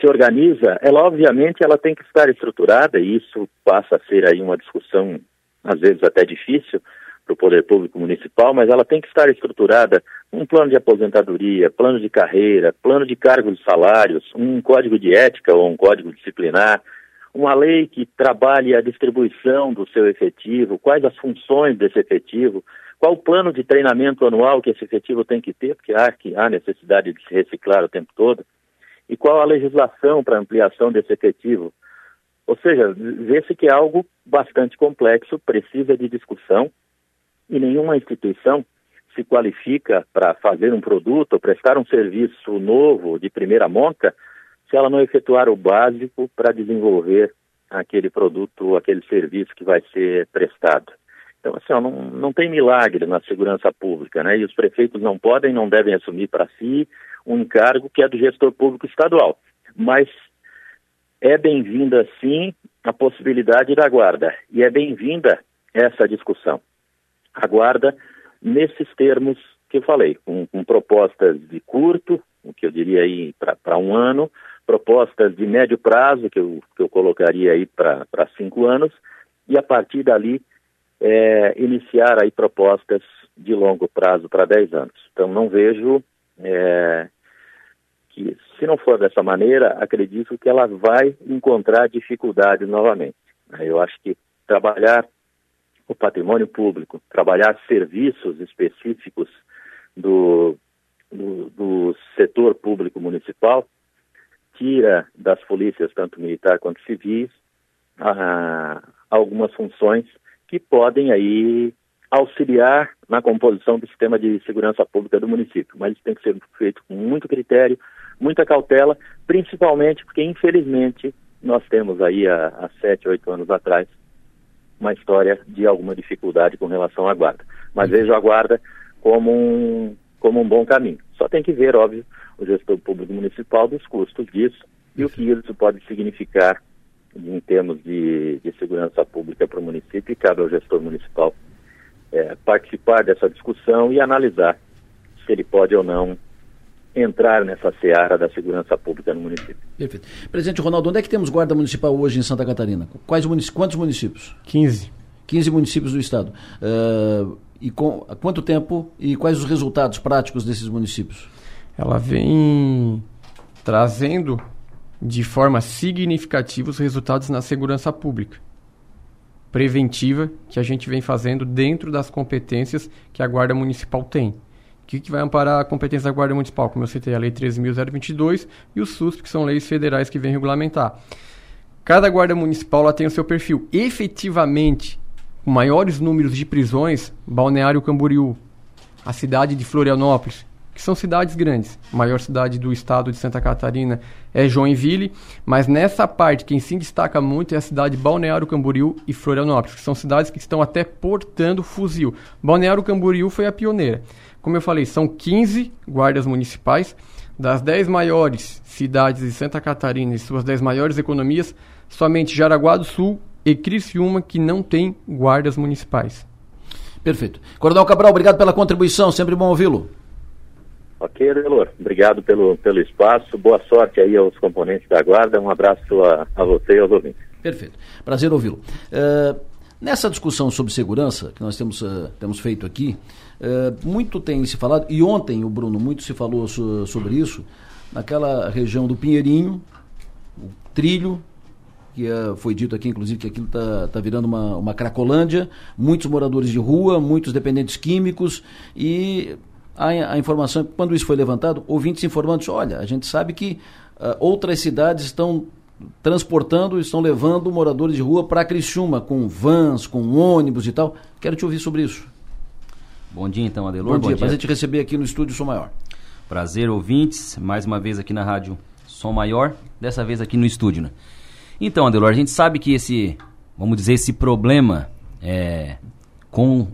se organiza, ela obviamente ela tem que estar estruturada, e isso passa a ser aí uma discussão às vezes até difícil para o poder público municipal, mas ela tem que estar estruturada um plano de aposentadoria, plano de carreira, plano de cargos e salários, um código de ética ou um código disciplinar, uma lei que trabalhe a distribuição do seu efetivo, quais as funções desse efetivo, qual o plano de treinamento anual que esse efetivo tem que ter, porque há, que há necessidade de se reciclar o tempo todo, e qual a legislação para ampliação desse efetivo. Ou seja, vê-se que é algo bastante complexo, precisa de discussão, e nenhuma instituição se qualifica para fazer um produto ou prestar um serviço novo de primeira monta se ela não efetuar o básico para desenvolver aquele produto, aquele serviço que vai ser prestado. Então, assim, ó, não, não tem milagre na segurança pública, né? E os prefeitos não podem, não devem assumir para si um encargo que é do gestor público estadual. Mas é bem-vinda, sim, a possibilidade da guarda. E é bem-vinda essa discussão. A guarda, nesses termos que eu falei, com, com propostas de curto, o que eu diria aí para um ano, propostas de médio prazo, que eu, que eu colocaria aí para cinco anos, e a partir dali é, iniciar aí propostas de longo prazo para dez anos. Então não vejo é, que, se não for dessa maneira, acredito que ela vai encontrar dificuldades novamente. Eu acho que trabalhar o patrimônio público, trabalhar serviços específicos do, do, do setor público municipal, tira das polícias, tanto militar quanto civis, ah, algumas funções que podem aí auxiliar na composição do sistema de segurança pública do município, mas isso tem que ser feito com muito critério, muita cautela, principalmente porque, infelizmente, nós temos aí há, há sete, oito anos atrás uma história de alguma dificuldade com relação à guarda. Mas vejo a guarda como um, como um bom caminho. Só tem que ver, óbvio, o gestor público municipal dos custos disso e o que isso pode significar em termos de, de segurança pública para o município e cabe ao gestor municipal é, participar dessa discussão e analisar se ele pode ou não entrar nessa seara da segurança pública no município. Perfeito. Presidente Ronaldo, onde é que temos guarda municipal hoje em Santa Catarina? Quais munic quantos municípios? 15. 15 municípios do estado. Uh, e com, há quanto tempo e quais os resultados práticos desses municípios? Ela vem trazendo de forma significativa os resultados na segurança pública preventiva que a gente vem fazendo dentro das competências que a Guarda Municipal tem. O que, que vai amparar a competência da Guarda Municipal? Como eu citei, a Lei 13.022 e o SUSP, que são leis federais que vêm regulamentar. Cada Guarda Municipal lá tem o seu perfil. Efetivamente, maiores números de prisões, Balneário Camboriú, a cidade de Florianópolis, que são cidades grandes. A maior cidade do estado de Santa Catarina é Joinville, mas nessa parte quem se destaca muito é a cidade de Balneário Camboriú e Florianópolis, que são cidades que estão até portando fuzil. Balneário Camboriú foi a pioneira. Como eu falei, são 15 guardas municipais. Das 10 maiores cidades de Santa Catarina e suas 10 maiores economias, somente Jaraguá do Sul e Criciúma que não tem guardas municipais. Perfeito. Coronel Cabral, obrigado pela contribuição, sempre bom ouvi-lo. Ok, Adelor, obrigado pelo, pelo espaço, boa sorte aí aos componentes da Guarda, um abraço a, a você e aos ouvintes. Perfeito, prazer ouvi-lo. Uh, nessa discussão sobre segurança que nós temos, uh, temos feito aqui, é, muito tem se falado, e ontem o Bruno muito se falou so, sobre isso, naquela região do Pinheirinho, o trilho, que uh, foi dito aqui, inclusive, que aquilo está tá virando uma, uma cracolândia, muitos moradores de rua, muitos dependentes químicos e a, a informação, quando isso foi levantado, ouvintes informando, olha, a gente sabe que uh, outras cidades estão transportando, estão levando moradores de rua para Criciúma, com vans, com ônibus e tal. Quero te ouvir sobre isso. Bom dia então, Adelor. Bom, Bom dia, prazer te receber aqui no estúdio Som Maior. Prazer, ouvintes, mais uma vez aqui na rádio Som Maior, dessa vez aqui no estúdio, né? Então, Adelor, a gente sabe que esse, vamos dizer, esse problema é, com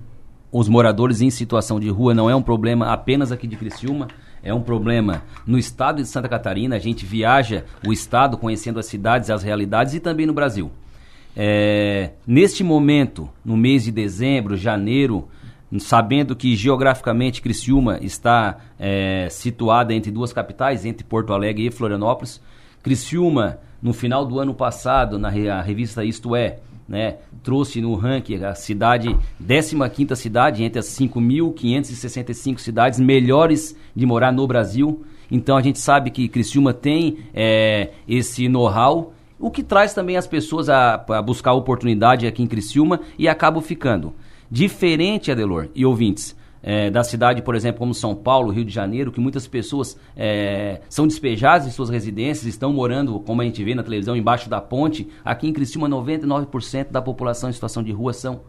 os moradores em situação de rua não é um problema apenas aqui de Criciúma, é um problema no estado de Santa Catarina. A gente viaja o estado conhecendo as cidades, as realidades e também no Brasil. É, neste momento, no mês de dezembro, janeiro, sabendo que geograficamente Criciúma está é, situada entre duas capitais, entre Porto Alegre e Florianópolis, Criciúma, no final do ano passado, na revista Isto É, né, trouxe no ranking a cidade, 15 cidade entre as 5.565 cidades melhores de morar no Brasil. Então a gente sabe que Criciúma tem é, esse know-how, o que traz também as pessoas a, a buscar oportunidade aqui em Criciúma e acabam ficando. Diferente, Adelor e ouvintes, é, da cidade, por exemplo, como São Paulo, Rio de Janeiro, que muitas pessoas é, são despejadas de suas residências, estão morando, como a gente vê na televisão, embaixo da ponte. Aqui em Criciúma, 99% da população em situação de rua são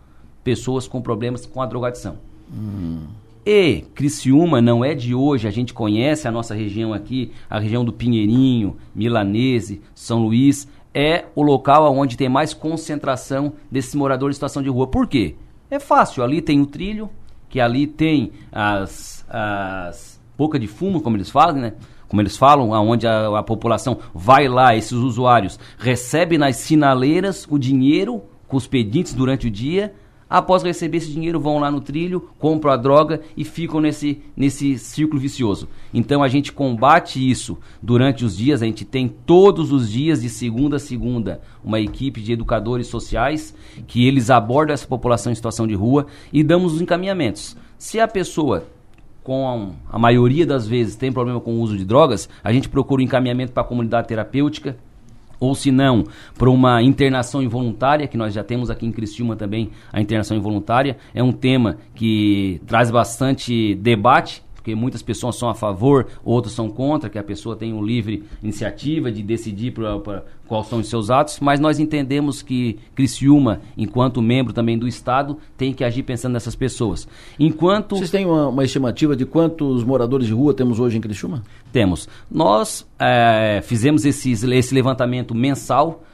pessoas com problemas com a drogadição. Hum. E Criciúma não é de hoje, a gente conhece a nossa região aqui, a região do Pinheirinho, Milanese, São Luís, é o local onde tem mais concentração desses moradores em situação de rua. Por quê? É fácil, ali tem o trilho, que ali tem as, as boca de fumo, como eles falam, né? Como eles falam, aonde a, a população vai lá, esses usuários recebem nas sinaleiras o dinheiro com os pedintes durante o dia Após receber esse dinheiro, vão lá no trilho, compram a droga e ficam nesse, nesse círculo vicioso. Então a gente combate isso durante os dias, a gente tem todos os dias, de segunda a segunda, uma equipe de educadores sociais que eles abordam essa população em situação de rua e damos os encaminhamentos. Se a pessoa com a maioria das vezes tem problema com o uso de drogas, a gente procura o um encaminhamento para a comunidade terapêutica, ou se não, para uma internação involuntária, que nós já temos aqui em Criciúma também a internação involuntária. É um tema que traz bastante debate porque muitas pessoas são a favor, outras são contra, que a pessoa tem um livre iniciativa de decidir pra, pra, quais são os seus atos, mas nós entendemos que Criciúma, enquanto membro também do Estado, tem que agir pensando nessas pessoas. Enquanto... Vocês têm uma, uma estimativa de quantos moradores de rua temos hoje em Criciúma? Temos. Nós é, fizemos esse, esse levantamento mensal,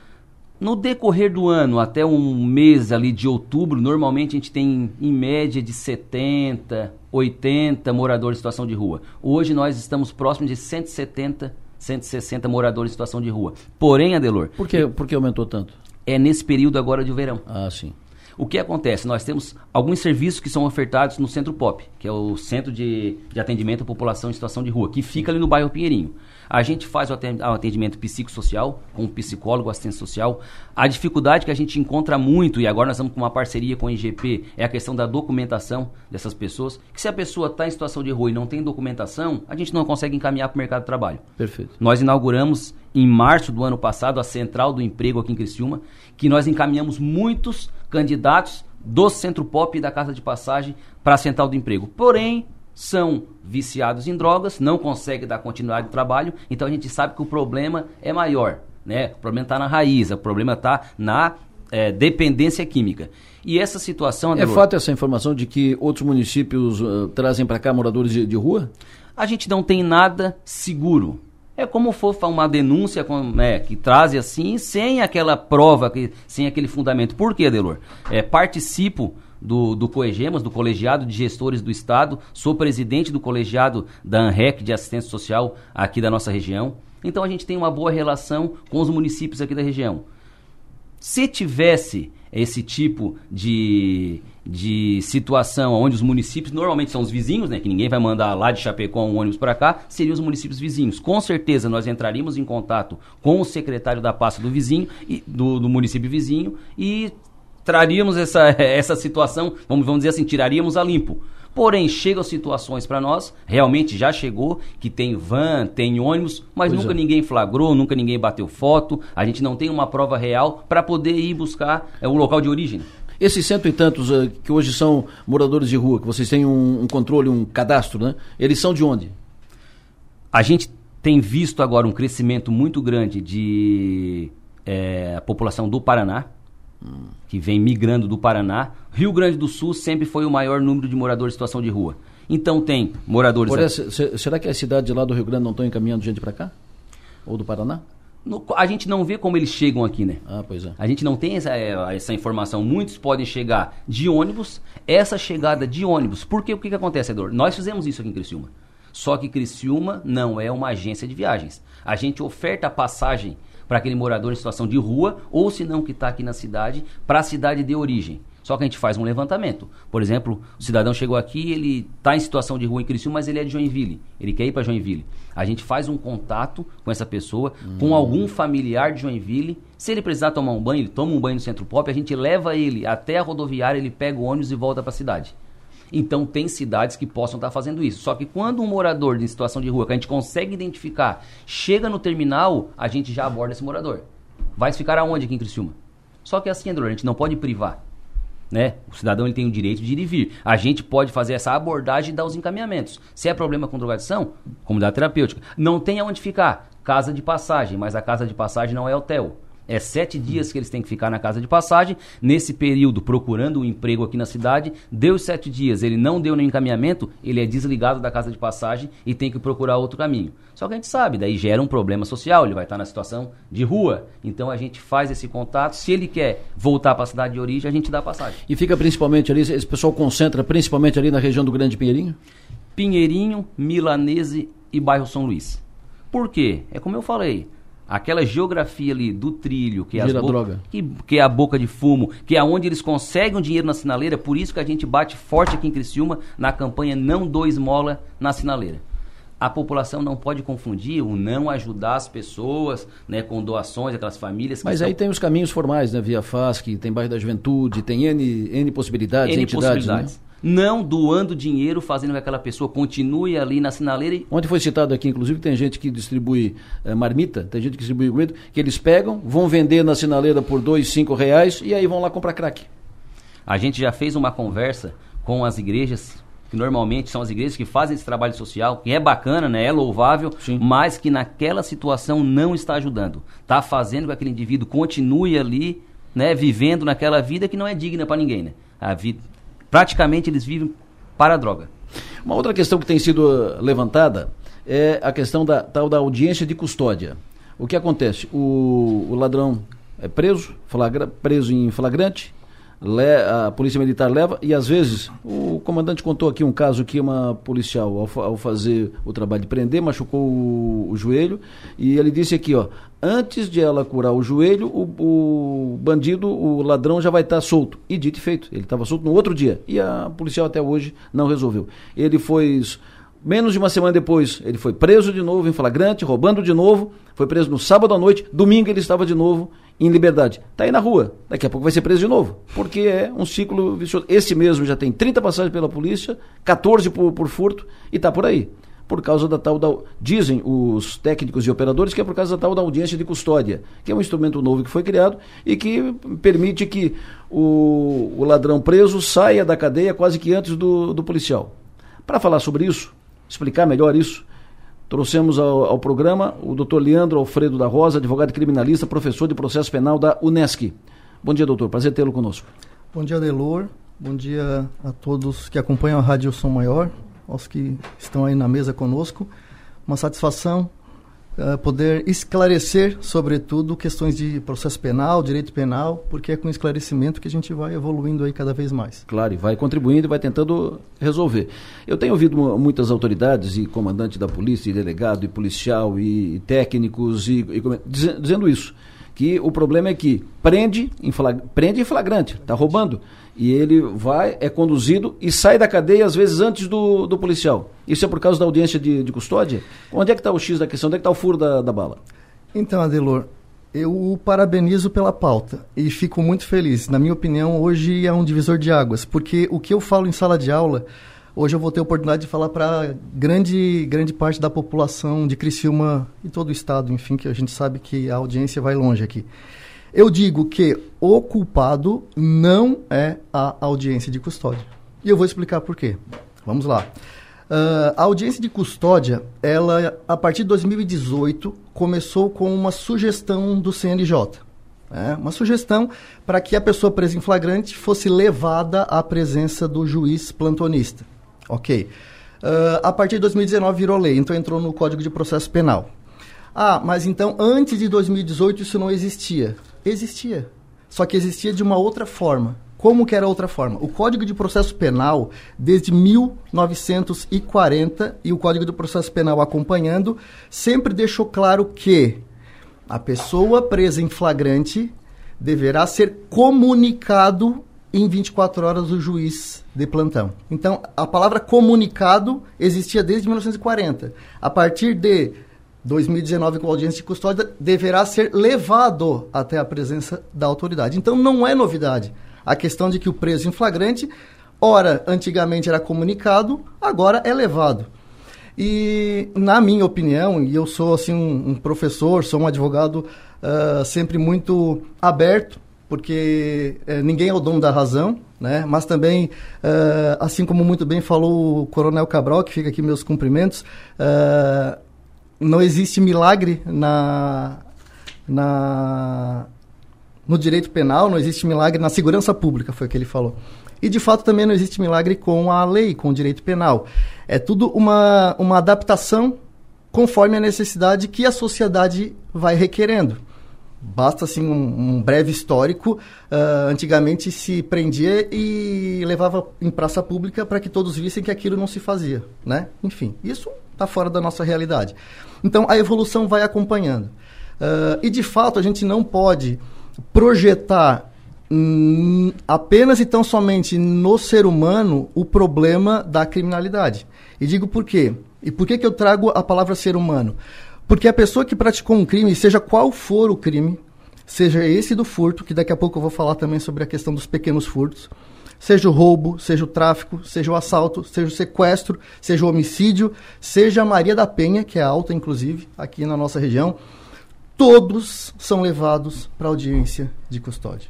no decorrer do ano, até um mês ali de outubro, normalmente a gente tem em média de 70, 80 moradores em situação de rua. Hoje nós estamos próximos de 170, 160 moradores em situação de rua. Porém, Adelor. Por que, por que aumentou tanto? É nesse período agora de verão. Ah, sim. O que acontece? Nós temos alguns serviços que são ofertados no Centro Pop, que é o Centro de, de Atendimento à População em Situação de Rua, que fica ali no bairro Pinheirinho. A gente faz o atendimento psicossocial, com o psicólogo, assistente social. A dificuldade que a gente encontra muito, e agora nós estamos com uma parceria com o IGP, é a questão da documentação dessas pessoas. Que se a pessoa está em situação de rua e não tem documentação, a gente não consegue encaminhar para o mercado de trabalho. Perfeito. Nós inauguramos em março do ano passado a Central do Emprego aqui em Criciúma, que nós encaminhamos muitos candidatos do Centro Pop e da Casa de Passagem para a Central do Emprego. Porém, são viciados em drogas, não conseguem dar continuidade ao trabalho, então a gente sabe que o problema é maior. Né? O problema está na raiz, o problema está na é, dependência química. E essa situação. É fato essa informação de que outros municípios uh, trazem para cá moradores de, de, rua? A gente não tem nada seguro. É como for uma denúncia né, que traz assim, sem aquela prova, que, sem aquele fundamento. Por quê, Delor? É, participo do, do COEGEMAS, do Colegiado de Gestores do Estado, sou presidente do colegiado da ANREC de Assistência Social aqui da nossa região. Então a gente tem uma boa relação com os municípios aqui da região. Se tivesse esse tipo de, de situação onde os municípios, normalmente são os vizinhos, né, que ninguém vai mandar lá de Chapecó um ônibus para cá, seriam os municípios vizinhos. Com certeza nós entraríamos em contato com o secretário da pasta do vizinho, e, do, do município vizinho, e traríamos essa, essa situação, vamos, vamos dizer assim, tiraríamos a limpo. Porém, chegam situações para nós, realmente já chegou, que tem van, tem ônibus, mas pois nunca é. ninguém flagrou, nunca ninguém bateu foto, a gente não tem uma prova real para poder ir buscar é, o local de origem. Esses cento e tantos uh, que hoje são moradores de rua, que vocês têm um, um, controle, um cadastro, né? Eles são de onde? A gente tem visto agora um crescimento muito grande de é, população do Paraná. Que vem migrando do Paraná. Rio Grande do Sul sempre foi o maior número de moradores em situação de rua. Então tem moradores. Essa, será que as cidades lá do Rio Grande não estão encaminhando gente para cá? Ou do Paraná? No, a gente não vê como eles chegam aqui, né? Ah, pois é. A gente não tem essa, é, essa informação. Muitos podem chegar de ônibus. Essa chegada de ônibus, porque o que, que acontece, Edor? Nós fizemos isso aqui em Criciúma. Só que Criciúma não é uma agência de viagens. A gente oferta a passagem para aquele morador em situação de rua, ou se não que está aqui na cidade, para a cidade de origem. Só que a gente faz um levantamento. Por exemplo, o cidadão chegou aqui, ele está em situação de rua em Criciúma, mas ele é de Joinville. Ele quer ir para Joinville. A gente faz um contato com essa pessoa, hum. com algum familiar de Joinville. Se ele precisar tomar um banho, ele toma um banho no Centro Pop, a gente leva ele até a rodoviária, ele pega o ônibus e volta para a cidade. Então tem cidades que possam estar fazendo isso. Só que quando um morador de situação de rua que a gente consegue identificar chega no terminal, a gente já aborda esse morador. Vai ficar aonde aqui em Criciúma? Só que assim, André, a gente não pode privar né? O cidadão ele tem o direito de ir e vir. A gente pode fazer essa abordagem e dar os encaminhamentos. Se é problema com drogadição, comunidade terapêutica. Não tem aonde ficar. Casa de passagem, mas a casa de passagem não é hotel. É sete dias que eles têm que ficar na casa de passagem. Nesse período, procurando um emprego aqui na cidade, deu os sete dias, ele não deu nenhum encaminhamento, ele é desligado da casa de passagem e tem que procurar outro caminho. Só que a gente sabe, daí gera um problema social, ele vai estar na situação de rua. Então a gente faz esse contato. Se ele quer voltar para a cidade de origem, a gente dá passagem. E fica principalmente ali, esse pessoal concentra principalmente ali na região do Grande Pinheirinho? Pinheirinho, Milanese e bairro São Luís. Por quê? É como eu falei aquela geografia ali do trilho, que é, as droga. Que, que, é a boca de fumo, que é onde eles conseguem o dinheiro na sinaleira, por isso que a gente bate forte aqui em Criciúma na campanha Não Dou Esmola na Sinaleira. A população não pode confundir o não ajudar as pessoas né, com doações, aquelas famílias. Mas aí tem os caminhos formais, né? Via FASC, tem bairro da juventude, tem N, N possibilidades, N entidades. Né? Possibilidades. Né? Não doando dinheiro, fazendo que aquela pessoa continue ali na sinaleira. E... Ontem foi citado aqui, inclusive, tem gente que distribui é, marmita, tem gente que distribui comida, que eles pegam, vão vender na sinaleira por dois, cinco reais e aí vão lá comprar crack. A gente já fez uma conversa com as igrejas que normalmente são as igrejas que fazem esse trabalho social, que é bacana, né? é louvável, Sim. mas que naquela situação não está ajudando. Está fazendo com que aquele indivíduo continue ali, né, vivendo naquela vida que não é digna para ninguém. Né? A vida, praticamente eles vivem para a droga. Uma outra questão que tem sido levantada é a questão da tal da audiência de custódia. O que acontece? O, o ladrão é preso, flagra, preso em flagrante, le, a polícia militar leva e às vezes o comandante contou aqui um caso que uma policial ao, ao fazer o trabalho de prender machucou o, o, joelho e ele disse aqui ó antes de ela curar o joelho o, o bandido o ladrão já vai estar solto e dito e feito ele estava solto no outro dia e a policial até hoje não resolveu ele foi Menos de uma semana depois, ele foi preso de novo em flagrante, roubando de novo. Foi preso no sábado à noite. Domingo ele estava de novo em liberdade. Está aí na rua. Daqui a pouco vai ser preso de novo. Porque é um ciclo vicioso. Esse mesmo já tem 30 passagens pela polícia, 14 por, por furto e está por aí. Por causa da tal da. Dizem os técnicos e operadores que é por causa da tal da audiência de custódia, que é um instrumento novo que foi criado e que permite que o, o ladrão preso saia da cadeia quase que antes do, do policial. Para falar sobre isso, explicar melhor isso, trouxemos ao, ao, programa o doutor Leandro Alfredo da Rosa, advogado criminalista, professor de processo penal da Unesc. Bom dia, doutor. Prazer tê-lo conosco. Bom dia, Delor. Bom dia a todos que acompanham a Rádio Som Maior, aos que estão aí na mesa conosco. Uma satisfação uh, poder esclarecer, sobretudo, questões de processo penal, direito penal, porque é com esclarecimento que a gente vai evoluindo aí cada vez mais. Claro, e vai contribuindo e vai tentando resolver. Eu tenho ouvido muitas autoridades e comandante da polícia, e delegado, e policial, e técnicos, e, e dizendo isso que o problema é que prende em, flag, prende em flagrante, está roubando, e ele vai, é conduzido e sai da cadeia às vezes antes do, do policial. Isso é por causa da audiência de, de custódia? Onde é que está o X da questão? Onde é que está o furo da, da bala? Então, Adelor, eu o parabenizo pela pauta e fico muito feliz. Na minha opinião, hoje é um divisor de águas, porque o que eu falo em sala de aula Hoje eu vou ter a oportunidade de falar para grande, grande parte da população de Criciúma e todo o estado, enfim, que a gente sabe que a audiência vai longe aqui. Eu digo que o culpado não é a audiência de custódia. E eu vou explicar por quê. Vamos lá. Uh, a audiência de custódia, ela, a partir de 2018, começou com uma sugestão do CNJ. Né? Uma sugestão para que a pessoa presa em flagrante fosse levada à presença do juiz plantonista. Ok. Uh, a partir de 2019 virou lei, então entrou no Código de Processo Penal. Ah, mas então antes de 2018 isso não existia. Existia. Só que existia de uma outra forma. Como que era outra forma? O Código de Processo Penal, desde 1940, e o Código de Processo Penal acompanhando, sempre deixou claro que a pessoa presa em flagrante deverá ser comunicado em 24 horas o juiz de plantão. Então, a palavra comunicado existia desde 1940. A partir de 2019, com audiência de custódia, deverá ser levado até a presença da autoridade. Então, não é novidade a questão de que o preso em flagrante, ora, antigamente era comunicado, agora é levado. E, na minha opinião, e eu sou assim um, um professor, sou um advogado uh, sempre muito aberto, porque uh, ninguém é o dono da razão, né? Mas também, uh, assim como muito bem falou o Coronel Cabral, que fica aqui meus cumprimentos, não existe milagre na, na no direito penal, não existe milagre na segurança pública, foi o que ele falou. E de fato também não existe milagre com a lei, com o direito penal. É tudo uma, uma adaptação conforme a necessidade que a sociedade vai requerendo. Basta assim um, um breve histórico. Uh, antigamente se prendia e levava em praça pública para que todos vissem que aquilo não se fazia, né? Enfim, isso está fora da nossa realidade. Então a evolução vai acompanhando. Uh, e de fato a gente não pode projetar hum, apenas e tão somente no ser humano o problema da criminalidade. E digo por quê? E por que, que eu trago a palavra ser humano? Porque a pessoa que praticou um crime, seja qual for o crime, seja esse do furto, que daqui a pouco eu vou falar também sobre a questão dos pequenos furtos, seja o roubo, seja o tráfico, seja o assalto, seja o sequestro, seja o homicídio, seja a Maria da Penha, que é alta, inclusive, aqui na nossa região, todos são levados para audiência de custódia.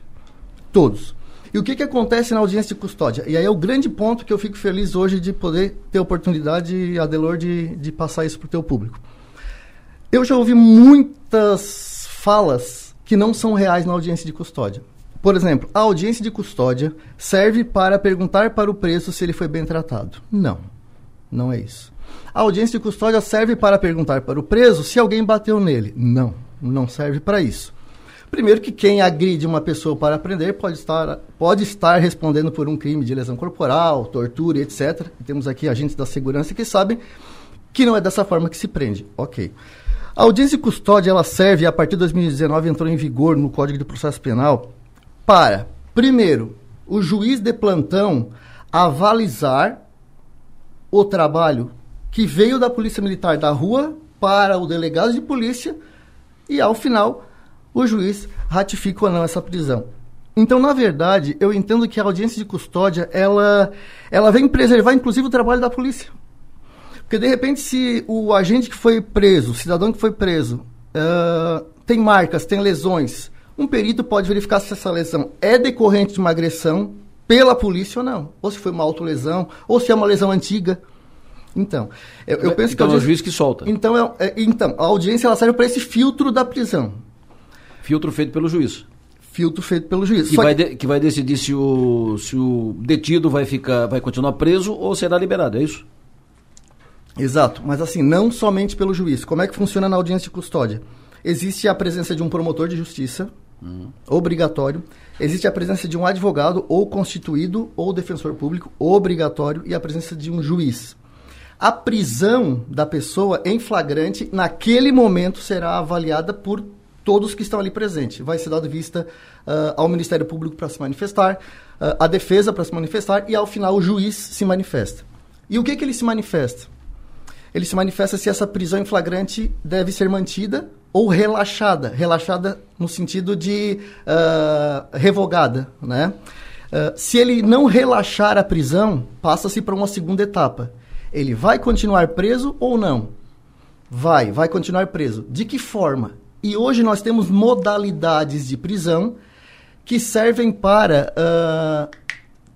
Todos. E o que, que acontece na audiência de custódia? E aí é o grande ponto que eu fico feliz hoje de poder ter a oportunidade, Adelor, de, de passar isso para o teu público. Eu já ouvi muitas falas que não são reais na audiência de custódia. Por exemplo, a audiência de custódia serve para perguntar para o preso se ele foi bem tratado. Não, não é isso. A audiência de custódia serve para perguntar para o preso se alguém bateu nele. Não, não serve para isso. Primeiro que quem agride uma pessoa para aprender pode estar, pode estar respondendo por um crime de lesão corporal, tortura, etc. Temos aqui agentes da segurança que sabem que não é dessa forma que se prende. Ok. A audiência de custódia ela serve, a partir de 2019 entrou em vigor no Código de Processo Penal, para, primeiro, o juiz de plantão avalizar o trabalho que veio da Polícia Militar da rua para o delegado de polícia e, ao final, o juiz ratifica ou não essa prisão. Então, na verdade, eu entendo que a audiência de custódia, ela, ela vem preservar, inclusive, o trabalho da polícia. Porque, de repente, se o agente que foi preso, o cidadão que foi preso, uh, tem marcas, tem lesões, um perito pode verificar se essa lesão é decorrente de uma agressão pela polícia ou não. Ou se foi uma autolesão, ou se é uma lesão antiga. Então, eu, eu penso então que... é o juiz que solta. Então, é, é, então a audiência ela serve para esse filtro da prisão. Filtro feito pelo juiz. Filtro feito pelo juiz. Que, vai, que... De, que vai decidir se o, se o detido vai, ficar, vai continuar preso ou será liberado, é isso? Exato, mas assim, não somente pelo juiz. Como é que funciona na audiência de custódia? Existe a presença de um promotor de justiça, obrigatório. Existe a presença de um advogado, ou constituído, ou defensor público, obrigatório. E a presença de um juiz. A prisão da pessoa em flagrante, naquele momento, será avaliada por todos que estão ali presentes. Vai ser dado vista uh, ao Ministério Público para se manifestar, uh, à defesa para se manifestar e, ao final, o juiz se manifesta. E o que, que ele se manifesta? Ele se manifesta se essa prisão em flagrante deve ser mantida ou relaxada. Relaxada no sentido de uh, revogada, né? se ele não relaxar a prisão, passa-se para uma segunda etapa ele vai continuar preso ou não? Vai, vai continuar preso. De que forma? E hoje nós temos modalidades de prisão que servem para uh,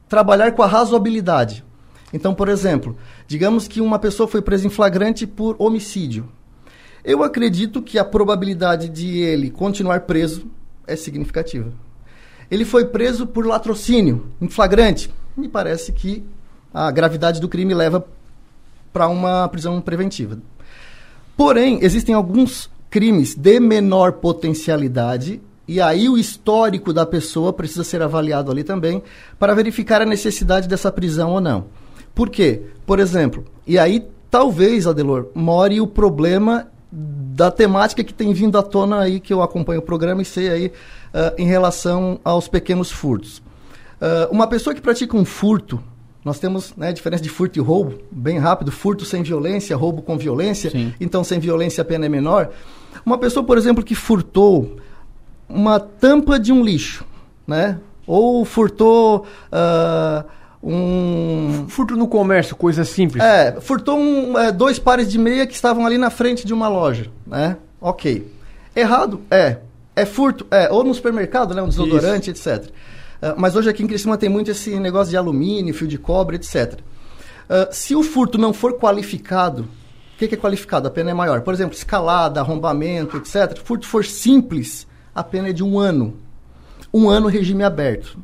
trabalhar com a razoabilidade. Então, por exemplo, digamos que uma pessoa foi presa em flagrante por homicídio. Eu acredito que a probabilidade de ele continuar preso é significativa. Ele foi preso por latrocínio, em flagrante. Me parece que a gravidade do crime leva para uma prisão preventiva. Porém, existem alguns crimes de menor potencialidade e aí o histórico da pessoa precisa ser avaliado ali também para verificar a necessidade dessa prisão ou não. Por quê? Por exemplo, e aí talvez, Adelor, more o problema da temática que tem vindo à tona aí, que eu acompanho o programa e sei aí, uh, em relação aos pequenos furtos. Uh, uma pessoa que pratica um furto, nós temos né, a diferença de furto e roubo, bem rápido, furto sem violência, roubo com violência, Sim. então sem violência a pena é menor. Uma pessoa, por exemplo, que furtou uma tampa de um lixo, né? Ou furtou uh, um... Furto no comércio, coisa simples. É, furtou um, é, dois pares de meia que estavam ali na frente de uma loja, né? Ok. Errado? É. É furto? É. Ou no supermercado, né? Um desodorante, Isso. etc. Uh, mas hoje aqui em Criciúma tem muito esse negócio de alumínio, fio de cobre, etc. Uh, se o furto não for qualificado, o que, que, é qualificado? A pena é maior. Por exemplo, escalada, arrombamento, etc. Furto for simples, a pena é de um ano. Um ano regime aberto.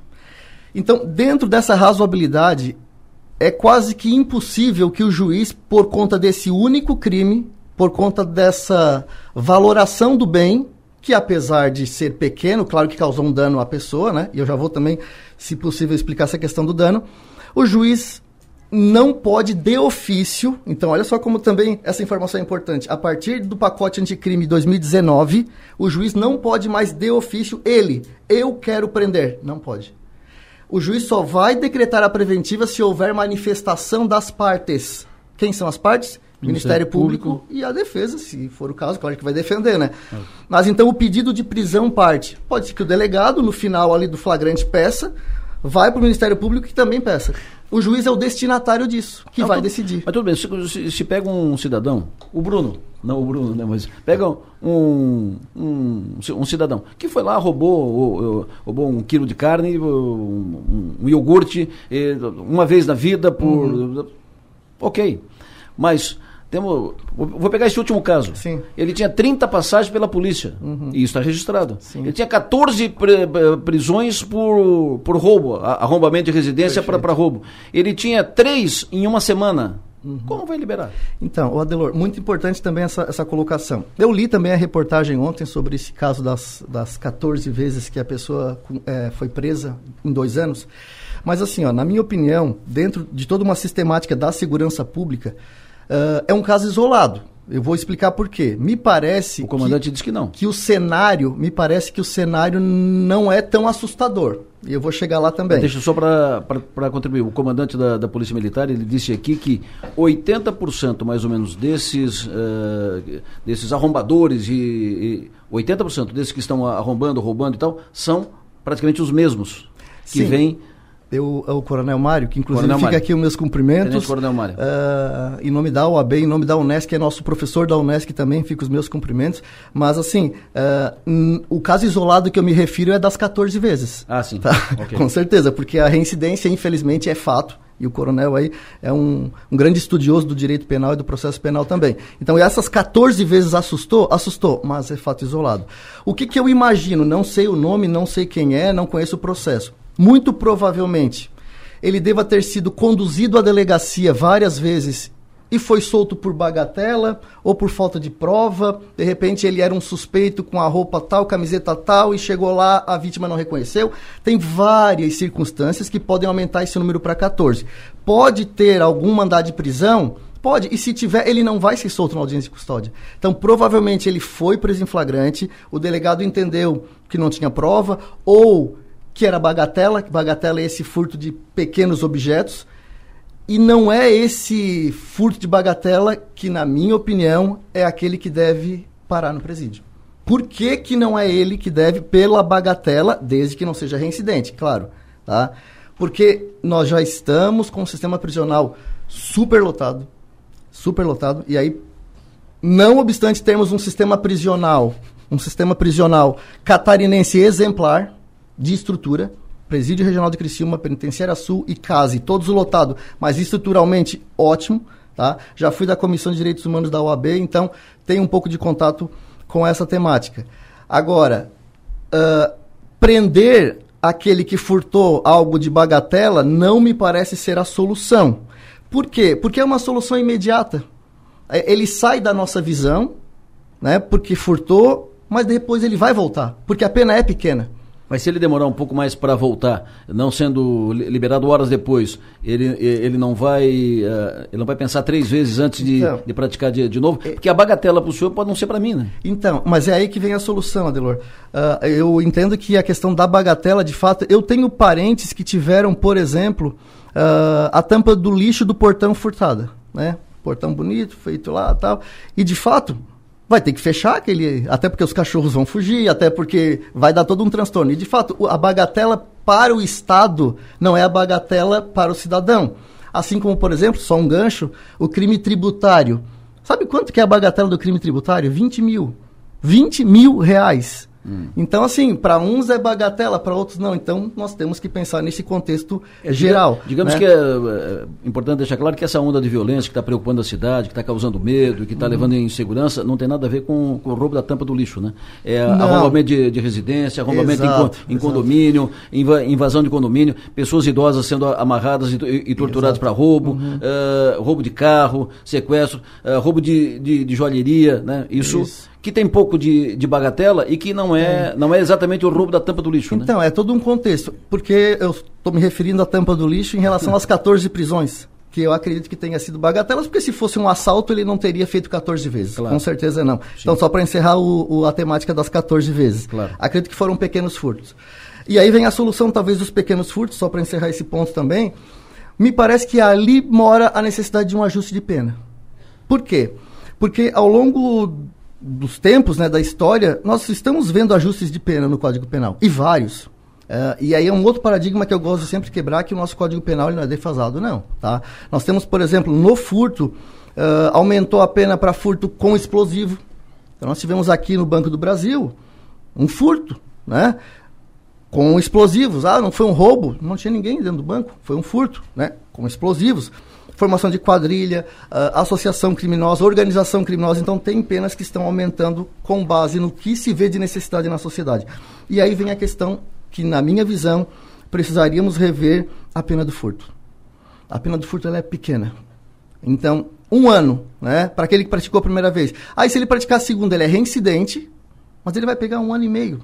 Então, dentro dessa razoabilidade, é quase que impossível que o juiz, por conta desse único crime, por conta dessa valoração do bem, que apesar de ser pequeno, claro que causou um dano à pessoa, né? E eu já vou também, se possível, explicar essa questão do dano. O juiz não pode de ofício, então olha só como também essa informação é importante. A partir do pacote anticrime 2019, o juiz não pode mais de ofício ele, eu quero prender, não pode. O juiz só vai decretar a preventiva se houver manifestação das partes. Quem são as partes? Ministério, Ministério Público, Público, e a defesa, se for o caso, claro que vai defender, né? É. Mas então o pedido de prisão parte. Pode ser que o delegado, no final ali do flagrante, peça, vai para o Ministério Público que também peça. O juiz é o destinatário disso, que não, vai decidir. Mas tudo bem, se, se, se, pega um cidadão, o Bruno, não o Bruno, né, mas pega um, um, um cidadão que foi lá, roubou, roubou um quilo de carne, um, um iogurte, uma vez na vida por... Uhum. Ok, mas temos, vou pegar esse último caso. Sim. Ele tinha 30 passagens pela polícia. Uhum. E isso está registrado. Sim. Ele tinha 14 prisões por, por roubo, arrombamento de residência para roubo. Ele tinha três em uma semana. Uhum. Como vai liberar? Então, o Adelor, muito importante também essa, essa colocação. Eu li também a reportagem ontem sobre esse caso das, das 14 vezes que a pessoa é, foi presa em dois anos. Mas assim, ó, na minha opinião, dentro de toda uma sistemática da segurança pública, Uh, é um caso isolado. Eu vou explicar por quê. Me parece. O comandante que, diz que não. Que o cenário, me parece que o cenário não é tão assustador. E eu vou chegar lá também. Deixa só para contribuir. O comandante da, da, Polícia Militar ele disse aqui que 80% mais ou menos desses, uh, desses arrombadores e, e 80% desses que estão arrombando, roubando e tal, são praticamente os mesmos que vêm eu, é o Coronel Mário, que inclusive Coronel fica Mário. aqui os meus cumprimentos. Tenente Coronel Mário. Uh, em nome da OAB, em nome da Unesc, é nosso professor da Unesc também, fica os meus cumprimentos. Mas assim, uh, o caso isolado que eu me refiro é das 14 vezes. Ah, sim. Tá? Okay. Com certeza, porque a reincidência, infelizmente, é fato. E o coronel aí é um, um grande estudioso do direito penal e do processo penal também. Então, essas 14 vezes assustou? Assustou, mas é fato isolado. O que, que eu imagino? Não sei o nome, não sei quem é, não conheço o processo muito provavelmente ele deva ter sido conduzido à delegacia várias vezes e foi solto por bagatela ou por falta de prova. De repente ele era um suspeito com a roupa tal, camiseta tal e chegou lá, a vítima não reconheceu. Tem várias circunstâncias que podem aumentar esse número para 14. Pode ter algum mandado de prisão? Pode, e se tiver, ele não vai ser solto na audiência de custódia. Então, provavelmente ele foi preso em flagrante, o delegado entendeu que não tinha prova, ou que era bagatela, que bagatela é esse furto de pequenos objetos, e não é esse furto de bagatela que, na minha opinião, é aquele que deve parar no presídio. Por que, que não é ele que deve pela bagatela, desde que não seja reincidente, claro, tá? Porque nós já estamos com o sistema prisional superlotado, superlotado, e aí, não obstante termos um sistema prisional um sistema prisional catarinense exemplar de estrutura, Presídio Regional de Criciúma, Penitenciária Sul e CASE, todos lotados, mas estruturalmente ótimo, tá? Já fui da Comissão de Direitos Humanos da OAB, então tenho um pouco de contato com essa temática. Agora, uh, prender aquele que furtou algo de bagatela não me parece ser a solução. Por quê? Porque é uma solução imediata. É, ele sai da nossa visão, né? Porque furtou, mas depois ele vai voltar, porque a pena é pequena. Mas se ele demorar um pouco mais para voltar, não sendo liberado horas depois, ele, ele não vai uh, ele não vai pensar três vezes antes de, então, de praticar de, de novo, porque a bagatela para o senhor pode não ser para mim, né? Então, mas é aí que vem a solução, Adelor. Uh, eu entendo que a questão da bagatela, de fato, eu tenho parentes que tiveram, por exemplo, uh, a tampa do lixo do portão furtada, né? Portão bonito, feito lá tal. E de fato, vai ter que fechar aquele. Até porque os cachorros vão fugir, até porque vai dar todo um transtorno. E de fato, a bagatela para o Estado não é a bagatela para o cidadão. Assim como, por exemplo, só um gancho, o crime tributário. Sabe quanto que é a bagatela do crime tributário? 20 mil. 20 mil reais. Hum. Então, assim, para uns é bagatela, para outros não. Então, nós temos que pensar nesse contexto é, geral. Digamos né? que é, é, importante deixar claro que essa onda de violência que está preocupando a cidade, que está causando medo, que está hum. levando insegurança, não tem nada a ver com, com, o roubo da tampa do lixo, né? É não. arrombamento de, de residência, arrombamento exato, em, em condomínio, invasão de condomínio, pessoas idosas sendo amarradas e, e torturadas para roubo, uhum. uh, roubo de carro, sequestro, uh, roubo de, de, de joalheria, né? Isso, Isso que tem pouco de, de bagatela e que não é, é, não é exatamente o roubo da tampa do lixo. Né? Então, né? é todo um contexto. Porque eu estou me referindo à tampa do lixo em relação às 14 prisões. Que eu acredito que tenha sido bagatelas, porque se fosse um assalto, ele não teria feito 14 vezes. Claro. Com certeza não. Sim. Então, só para encerrar o, o, a temática das 14 vezes. Claro. Acredito que foram pequenos furtos. E aí vem a solução, talvez, dos pequenos furtos, só para encerrar esse ponto também. Me parece que ali mora a necessidade de um ajuste de pena. Por quê? Porque ao longo dos tempos, né, da história, nós estamos vendo ajustes de pena no Código Penal, e vários. Uh, e aí é um outro paradigma que eu gosto de sempre quebrar, que o nosso Código Penal não é defasado, não. Tá? Nós temos, por exemplo, no furto, uh, aumentou a pena para furto com explosivo. Então nós tivemos aqui no Banco do Brasil um furto, né? Com explosivos. Ah, não foi um roubo, não tinha ninguém dentro do banco, foi um furto, né? Com explosivos formação de quadrilha, uh, associação criminosa, organização criminosa. Então, tem penas que estão aumentando com base no que se vê de necessidade na sociedade. E aí vem a questão que, na minha visão, precisaríamos rever a pena do furto. A pena do furto ela é pequena. Então, um ano, né, para aquele que praticou a primeira vez. Aí, se ele praticar a segunda, ele é reincidente, mas ele vai pegar um ano e meio.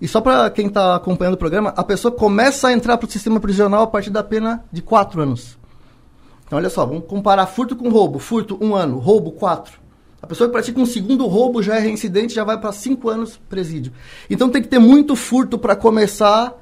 E só para quem está acompanhando o programa, a pessoa começa a entrar para o sistema prisional a partir da pena de quatro anos. Então, olha só, vamos comparar furto com roubo. Furto, um ano. Roubo, quatro. A pessoa que pratica um segundo roubo já é reincidente, já vai para cinco anos presídio. Então, tem que ter muito furto para começar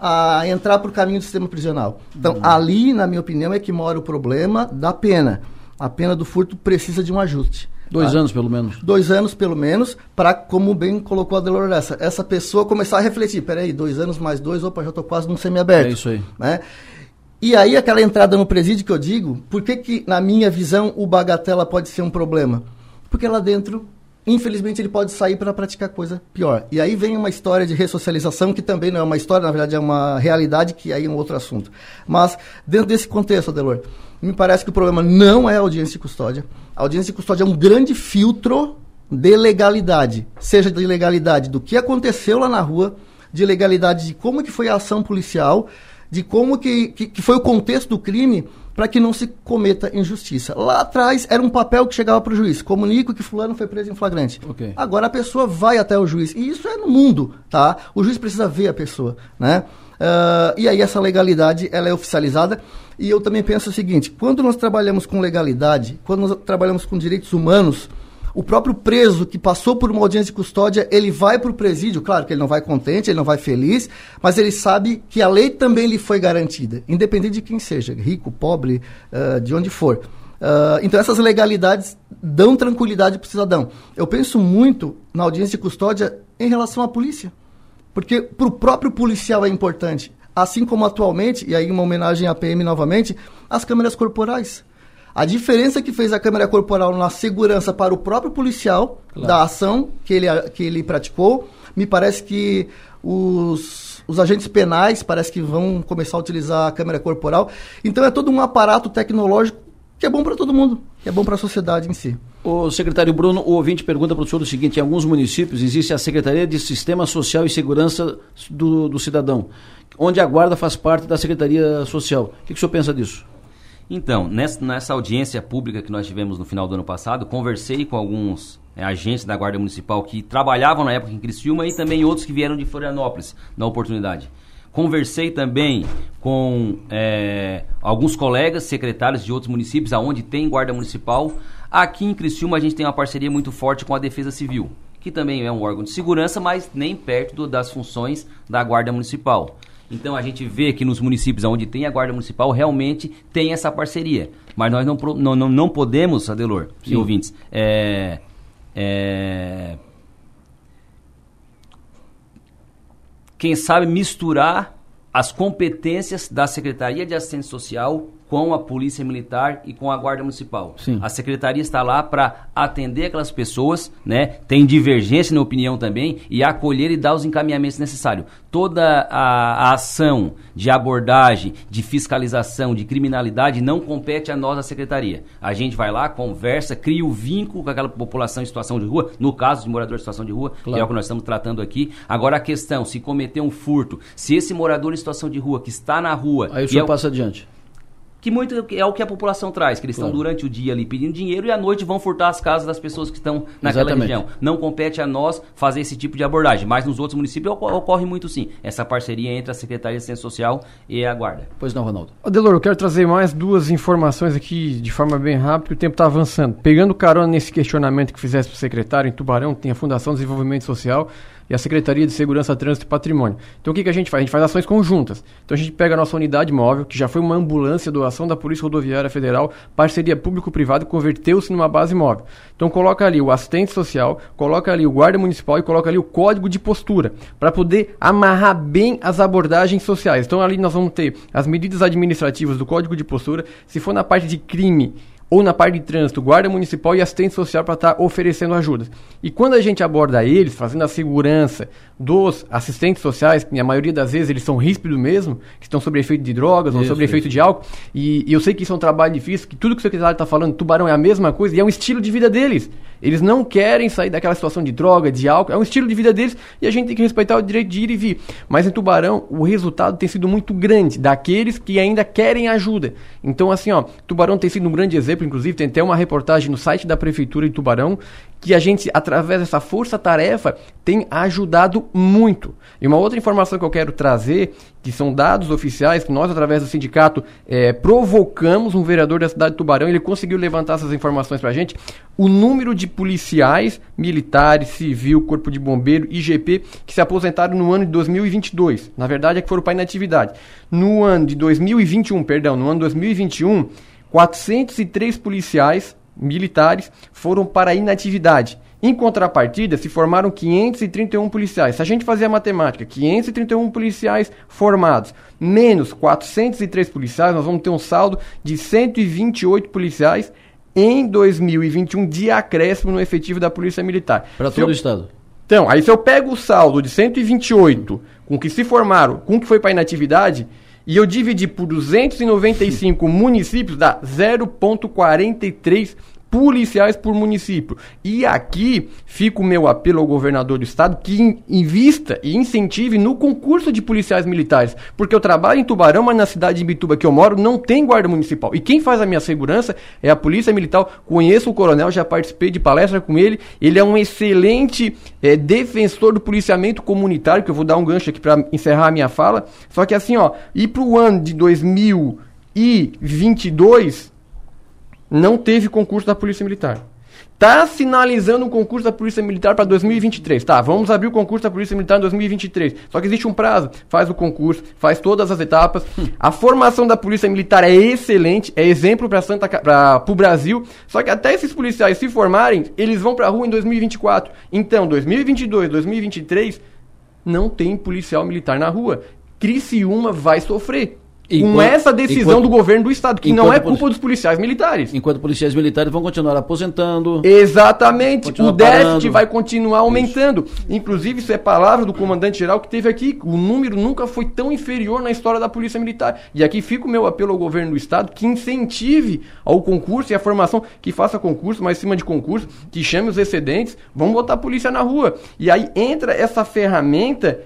a entrar para o caminho do sistema prisional. Então, uhum. ali, na minha opinião, é que mora o problema da pena. A pena do furto precisa de um ajuste. Dois tá? anos, pelo menos. Dois anos, pelo menos, para, como bem colocou a Delor essa, essa pessoa começar a refletir. Peraí, dois anos mais dois, opa, já estou quase num semiaberto. É isso aí. Né? E aí aquela entrada no presídio que eu digo, por que, que na minha visão o bagatela pode ser um problema? Porque lá dentro, infelizmente, ele pode sair para praticar coisa pior. E aí vem uma história de ressocialização que também não é uma história, na verdade é uma realidade que aí é um outro assunto. Mas dentro desse contexto, Adelor, me parece que o problema não é a audiência de custódia. A audiência de custódia é um grande filtro de legalidade, seja de legalidade do que aconteceu lá na rua, de legalidade de como que foi a ação policial, de como que, que, que foi o contexto do crime para que não se cometa injustiça. Lá atrás era um papel que chegava para o juiz, comunico que fulano foi preso em flagrante. Okay. Agora a pessoa vai até o juiz e isso é no mundo, tá? O juiz precisa ver a pessoa, né? Uh, e aí essa legalidade ela é oficializada e eu também penso o seguinte: quando nós trabalhamos com legalidade, quando nós trabalhamos com direitos humanos o próprio preso que passou por uma audiência de custódia, ele vai para o presídio, claro que ele não vai contente, ele não vai feliz, mas ele sabe que a lei também lhe foi garantida, independente de quem seja, rico, pobre, uh, de onde for. Uh, então essas legalidades dão tranquilidade para o cidadão. Eu penso muito na audiência de custódia em relação à polícia, porque para o próprio policial é importante, assim como atualmente, e aí uma homenagem à PM novamente, as câmeras corporais. A diferença que fez a câmera corporal na segurança para o próprio policial claro. da ação que ele, que ele praticou, me parece que os, os agentes penais parece que vão começar a utilizar a câmera corporal. Então é todo um aparato tecnológico que é bom para todo mundo, que é bom para a sociedade em si. O secretário Bruno, o ouvinte pergunta para o senhor o seguinte: em alguns municípios existe a Secretaria de Sistema Social e Segurança do, do Cidadão, onde a guarda faz parte da Secretaria Social. O que, que o senhor pensa disso? Então, nessa, audiência pública que nós tivemos no final do ano passado, conversei com alguns é, agentes da Guarda Municipal que trabalhavam na época em Criciúma e também outros que vieram de Florianópolis na oportunidade. Conversei também com é, alguns colegas secretários de outros municípios aonde tem guarda municipal. Aqui em Criciúma a gente tem uma parceria muito forte com a Defesa Civil, que também é um órgão de segurança, mas nem perto do, das funções da Guarda Municipal. Então a gente vê que nos municípios onde tem a Guarda Municipal realmente tem essa parceria. Mas nós não, não, não, não podemos, Adelor e ouvintes, é, é, quem sabe misturar as competências da Secretaria de Assistência Social com a Polícia Militar e com a Guarda Municipal. Sim. A secretaria está lá para atender aquelas pessoas, né? Tem divergência na opinião também e acolher e dar os encaminhamentos necessários. Toda a, a ação de abordagem, de fiscalização, de criminalidade não compete a nós, a secretaria. A gente vai lá, conversa, cria o vínculo com aquela população em situação de rua, no caso de morador em situação de rua, claro. que é o que nós estamos tratando aqui. Agora a questão, se cometer um furto, se esse morador em situação de rua que está na rua... Aí o senhor é passa adiante que muito é o que a população traz, que eles claro. estão durante o dia ali pedindo dinheiro e à noite vão furtar as casas das pessoas que estão naquela Exatamente. região. Não compete a nós fazer esse tipo de abordagem, mas nos outros municípios ocorre muito sim, essa parceria entre a Secretaria de Assistência Social e a Guarda. Pois não, Ronaldo. Adelor, eu quero trazer mais duas informações aqui de forma bem rápida, o tempo está avançando. Pegando carona nesse questionamento que fizesse para o secretário, em Tubarão tem a Fundação de Desenvolvimento Social, e a Secretaria de Segurança, Trânsito e Patrimônio. Então o que, que a gente faz? A gente faz ações conjuntas. Então a gente pega a nossa unidade móvel, que já foi uma ambulância doação da Polícia Rodoviária Federal, parceria público-privado, converteu-se numa base móvel. Então coloca ali o assistente social, coloca ali o guarda municipal e coloca ali o código de postura, para poder amarrar bem as abordagens sociais. Então ali nós vamos ter as medidas administrativas do código de postura, se for na parte de crime ou na parte de trânsito, guarda municipal e assistente social para estar tá oferecendo ajudas. E quando a gente aborda eles, fazendo a segurança dos assistentes sociais, que a maioria das vezes eles são ríspidos mesmo, que estão sob efeito de drogas isso, ou sob efeito de álcool, e, e, eu sei que isso é um trabalho difícil, que tudo que o secretário está falando, tubarão é a mesma coisa, e é um estilo de vida deles. Eles não querem sair daquela situação de droga, de álcool, é um estilo de vida deles, e a gente tem que respeitar o direito de ir e vir. Mas em Tubarão, o resultado tem sido muito grande, daqueles que ainda querem ajuda. Então, assim, ó, Tubarão tem sido um grande exemplo inclusive tem até uma reportagem no site da Prefeitura de Tubarão, que a gente, através dessa força-tarefa, tem ajudado muito. E uma outra informação que eu quero trazer, que são dados oficiais, que nós, através do sindicato, é, provocamos um vereador da cidade de Tubarão, ele conseguiu levantar essas informações para a gente. O número de policiais, militares, civil, corpo de bombeiro, IGP, que se aposentaram no ano de 2022. Na verdade, é que foram para inatividade. No ano de 2021, perdão, no ano de 2021 403 policiais militares foram para a inatividade. Em contrapartida, se formaram 531 policiais. Se a gente fazer a matemática, 531 policiais formados, menos 403 policiais, nós vamos ter um saldo de 128 policiais em 2021 de acréscimo no efetivo da Polícia Militar. Para todo eu... o Estado. Então, aí se eu pego o saldo de 128 com que se formaram, com que foi para inatividade, e eu dividi por 295 municípios, dá 0,43 policiais por município. E aqui fica o meu apelo ao governador do estado que invista e incentive no concurso de policiais militares. Porque eu trabalho em Tubarão, mas na cidade de Bituba que eu moro não tem guarda municipal. E quem faz a minha segurança é a Polícia Militar. Conheço o coronel, já participei de palestra com ele. Ele é um excelente é, defensor do policiamento comunitário, que eu vou dar um gancho aqui para encerrar a minha fala. Só que assim, ó, e para o ano de 2022 não teve concurso da Polícia Militar. Tá sinalizando um concurso da Polícia Militar para 2023. Tá, vamos abrir o concurso da Polícia Militar em 2023. Só que existe um prazo. Faz o concurso, faz todas as etapas. A formação da Polícia Militar é excelente, é exemplo para Santa para o Brasil. Só que até esses policiais se formarem, eles vão para a rua em 2024. Então, 2022, 2023 não tem policial militar na rua. Criciúma vai sofrer. Com essa decisão enquanto, do governo do estado, que não é culpa dos policiais militares. Enquanto policiais militares vão continuar aposentando. Exatamente. O déficit parando. vai continuar aumentando. Isso. Inclusive, isso é palavra do comandante geral que teve aqui. O número nunca foi tão inferior na história da Polícia Militar. E aqui fica o meu apelo ao governo do estado que incentive ao concurso e à formação, que faça concurso, mas cima de concurso, que chame os excedentes, vamos botar a polícia na rua. E aí entra essa ferramenta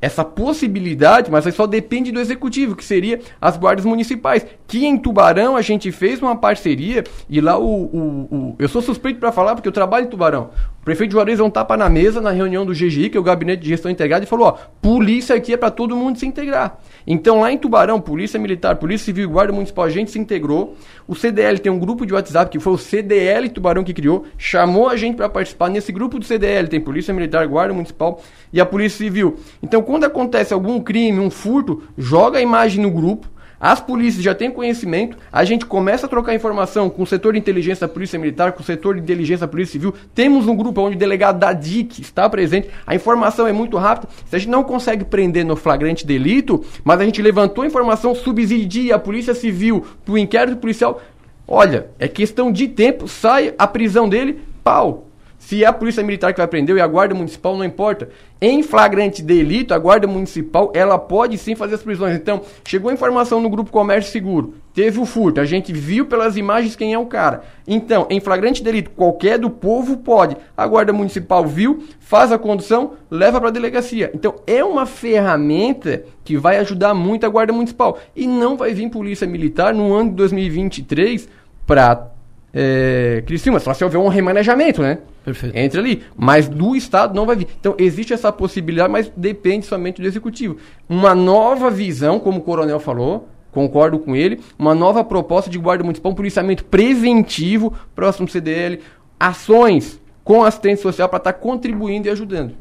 essa possibilidade, mas aí só depende do executivo, que seria as guardas municipais. Que em Tubarão a gente fez uma parceria e lá o. o, o eu sou suspeito para falar porque eu trabalho em Tubarão. Prefeito Juarez deu um tapa na mesa na reunião do GGI, que é o Gabinete de Gestão Integrada, e falou: ó, polícia aqui é para todo mundo se integrar. Então lá em Tubarão, Polícia Militar, Polícia Civil e Guarda Municipal, a gente se integrou. O CDL tem um grupo de WhatsApp que foi o CDL Tubarão que criou, chamou a gente para participar. Nesse grupo do CDL tem Polícia Militar, Guarda Municipal e a Polícia Civil. Então quando acontece algum crime, um furto, joga a imagem no grupo as polícias já têm conhecimento, a gente começa a trocar informação com o setor de inteligência da Polícia Militar, com o setor de inteligência da Polícia Civil. Temos um grupo onde o delegado da DIC está presente. A informação é muito rápida. Se a gente não consegue prender no flagrante delito, mas a gente levantou a informação, subsidia a Polícia Civil para o inquérito policial, olha, é questão de tempo, sai a prisão dele, pau, se é a polícia militar que vai prender e a guarda municipal, não importa. Em flagrante delito, a guarda municipal, ela pode sim fazer as prisões. Então, chegou a informação no grupo Comércio Seguro, teve o furto, a gente viu pelas imagens quem é o cara. Então, em flagrante delito, qualquer do povo pode. A guarda municipal viu, faz a condução, leva para a delegacia. Então, é uma ferramenta que vai ajudar muito a guarda municipal. E não vai vir polícia militar no ano de 2023 para é, Criciúma, só se houver um remanejamento, né? Perfeito. Entre ali. Mas do Estado não vai vir. Então, existe essa possibilidade, mas depende somente do Executivo. Uma nova visão, como o Coronel falou, concordo com ele, uma nova proposta de guarda municipal, um policiamento preventivo, próximo CDL, ações com assistente social para estar tá contribuindo e ajudando.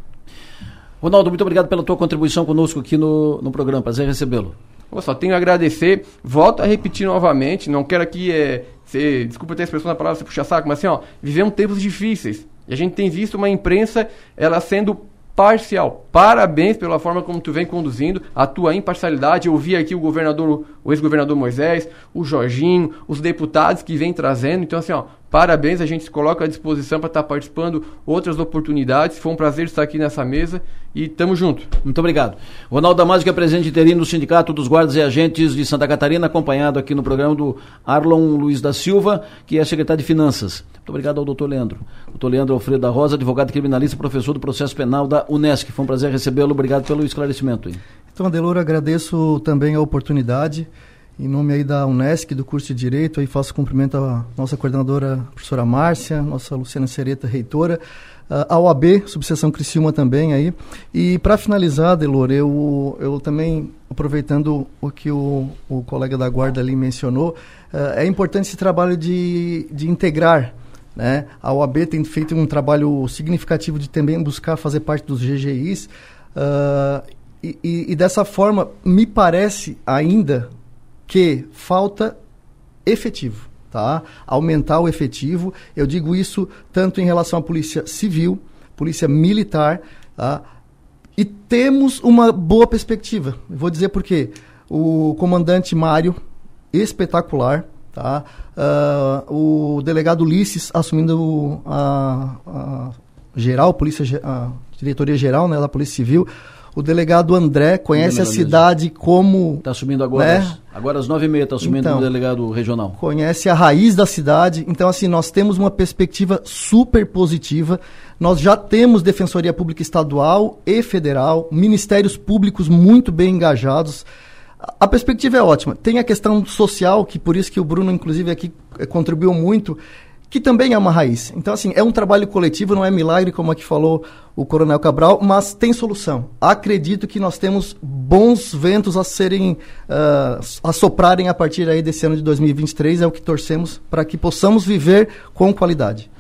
Ronaldo, muito obrigado pela tua contribuição conosco aqui no, no programa. Prazer recebê-lo. Eu só tenho a agradecer. Volto a repetir novamente. Não quero aqui é, ser, desculpa ter a expressão da palavra, você puxa saco, mas assim, ó, vivemos tempos difíceis. E a gente tem visto uma imprensa ela sendo parcial. Parabéns pela forma como tu vem conduzindo, a tua imparcialidade. Eu vi aqui o governador, o ex-governador Moisés, o Jorginho, os deputados que vem trazendo. Então, assim, ó, parabéns, a gente se coloca à disposição para estar tá participando outras oportunidades. Foi um prazer estar aqui nessa mesa e tamo junto. Muito obrigado. Ronaldo Damasio, que é presidente interino do Sindicato dos Guardas e Agentes de Santa Catarina, acompanhado aqui no programa do Arlon Luiz da Silva, que é secretário de Finanças. Muito obrigado ao doutor Leandro. Doutor Leandro Alfredo da Rosa, advogado criminalista, professor do processo penal da Unesc. Foi um prazer recebê-lo. Obrigado pelo esclarecimento. Hein? Então, Adelor, agradeço também a oportunidade. Em nome aí da Unesc, do curso de Direito, aí faço cumprimento à nossa coordenadora, professora Márcia, nossa Luciana Sereta, reitora. A OAB, subseção Criciúma também aí. E para finalizar, Delor, eu, eu também, aproveitando o que o, o colega da guarda ali mencionou, uh, é importante esse trabalho de, de integrar né? A OAB tem feito um trabalho significativo de também buscar fazer parte dos GGIs. Uh, ah, e, e, e, dessa forma, me parece ainda que falta efetivo tá? Aumentar o efetivo. Eu digo isso tanto em relação à polícia civil, polícia militar, tá? E temos uma boa perspectiva. vou dizer por quê. O comandante Mário, espetacular, tá? Uh, o delegado Ulisses assumindo a, a geral, polícia, a diretoria geral né, da Polícia Civil, o delegado André conhece a cidade mesmo. como. Está assumindo agora. Né? Agora às nove e meia está assumindo então, o delegado regional. Conhece a raiz da cidade. Então, assim, nós temos uma perspectiva super positiva. Nós já temos Defensoria Pública Estadual e Federal, ministérios públicos muito bem engajados. A perspectiva é ótima. Tem a questão social, que por isso que o Bruno, inclusive, aqui eh, contribuiu muito que também é uma raiz. Então, assim, é um trabalho coletivo, não é milagre, como aqui falou o Coronel Cabral, mas tem solução. Acredito que nós temos bons ventos a serem, uh, a soprarem a partir aí desse ano de 2023, é o que torcemos para que possamos viver com qualidade.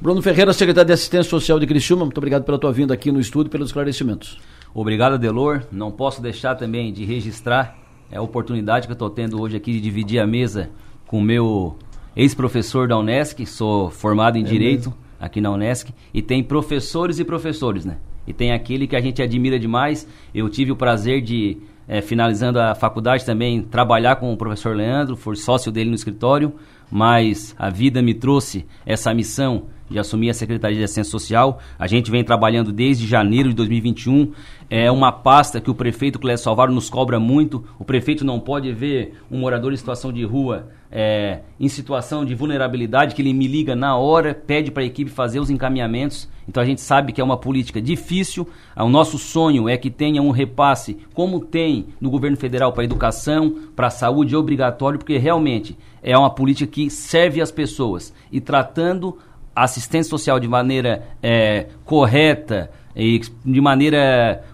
Bruno Ferreira, secretário de Assistência Social de Criciúma, muito obrigado pela tua vinda aqui no estúdio e pelos esclarecimentos. Obrigado, Delor. Não posso deixar também de registrar a oportunidade que eu estou tendo hoje aqui de dividir a mesa com o meu ex-professor da Unesc, sou formado em é Direito mesmo. aqui na Unesc, e tem professores e professores, né? E tem aquele que a gente admira demais. Eu tive o prazer de é, finalizando a faculdade também, trabalhar com o professor Leandro, for sócio dele no escritório, mas a vida me trouxe essa missão de assumir a Secretaria de Assistência Social. A gente vem trabalhando desde janeiro de 2021. É uma pasta que o prefeito Clécio Salvaro nos cobra muito. O prefeito não pode ver um morador em situação de rua é, em situação de vulnerabilidade, que ele me liga na hora, pede para a equipe fazer os encaminhamentos. Então a gente sabe que é uma política difícil. O nosso sonho é que tenha um repasse, como tem no governo federal para a educação, para a saúde, obrigatório, porque realmente é uma política que serve às pessoas. E tratando assistência social de maneira é, correta e de maneira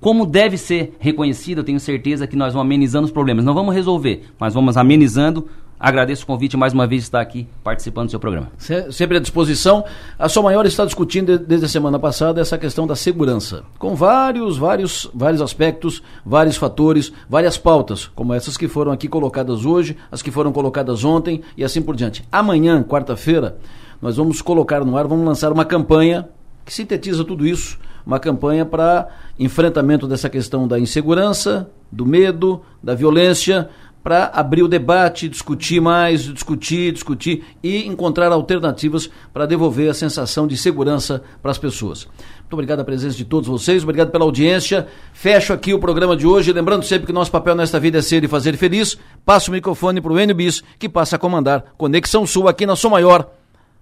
como deve ser reconhecida, eu tenho certeza que nós vamos amenizando os problemas. Não vamos resolver, mas vamos amenizando. Agradeço o convite mais uma vez de estar aqui participando do seu programa. Sempre à disposição. A Sua Maior está discutindo desde a semana passada essa questão da segurança, com vários, vários, vários aspectos, vários fatores, várias pautas, como essas que foram aqui colocadas hoje, as que foram colocadas ontem e assim por diante. Amanhã, quarta-feira, nós vamos colocar no ar, vamos lançar uma campanha que sintetiza tudo isso, uma campanha para enfrentamento dessa questão da insegurança, do medo, da violência, para abrir o debate, discutir mais, discutir, discutir e encontrar alternativas para devolver a sensação de segurança para as pessoas. Muito obrigado pela presença de todos vocês, obrigado pela audiência. Fecho aqui o programa de hoje, lembrando sempre que nosso papel nesta vida é ser e fazer feliz. Passo o microfone para o NBIS, que passa a comandar Conexão Sul aqui na Som Maior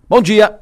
Bom dia.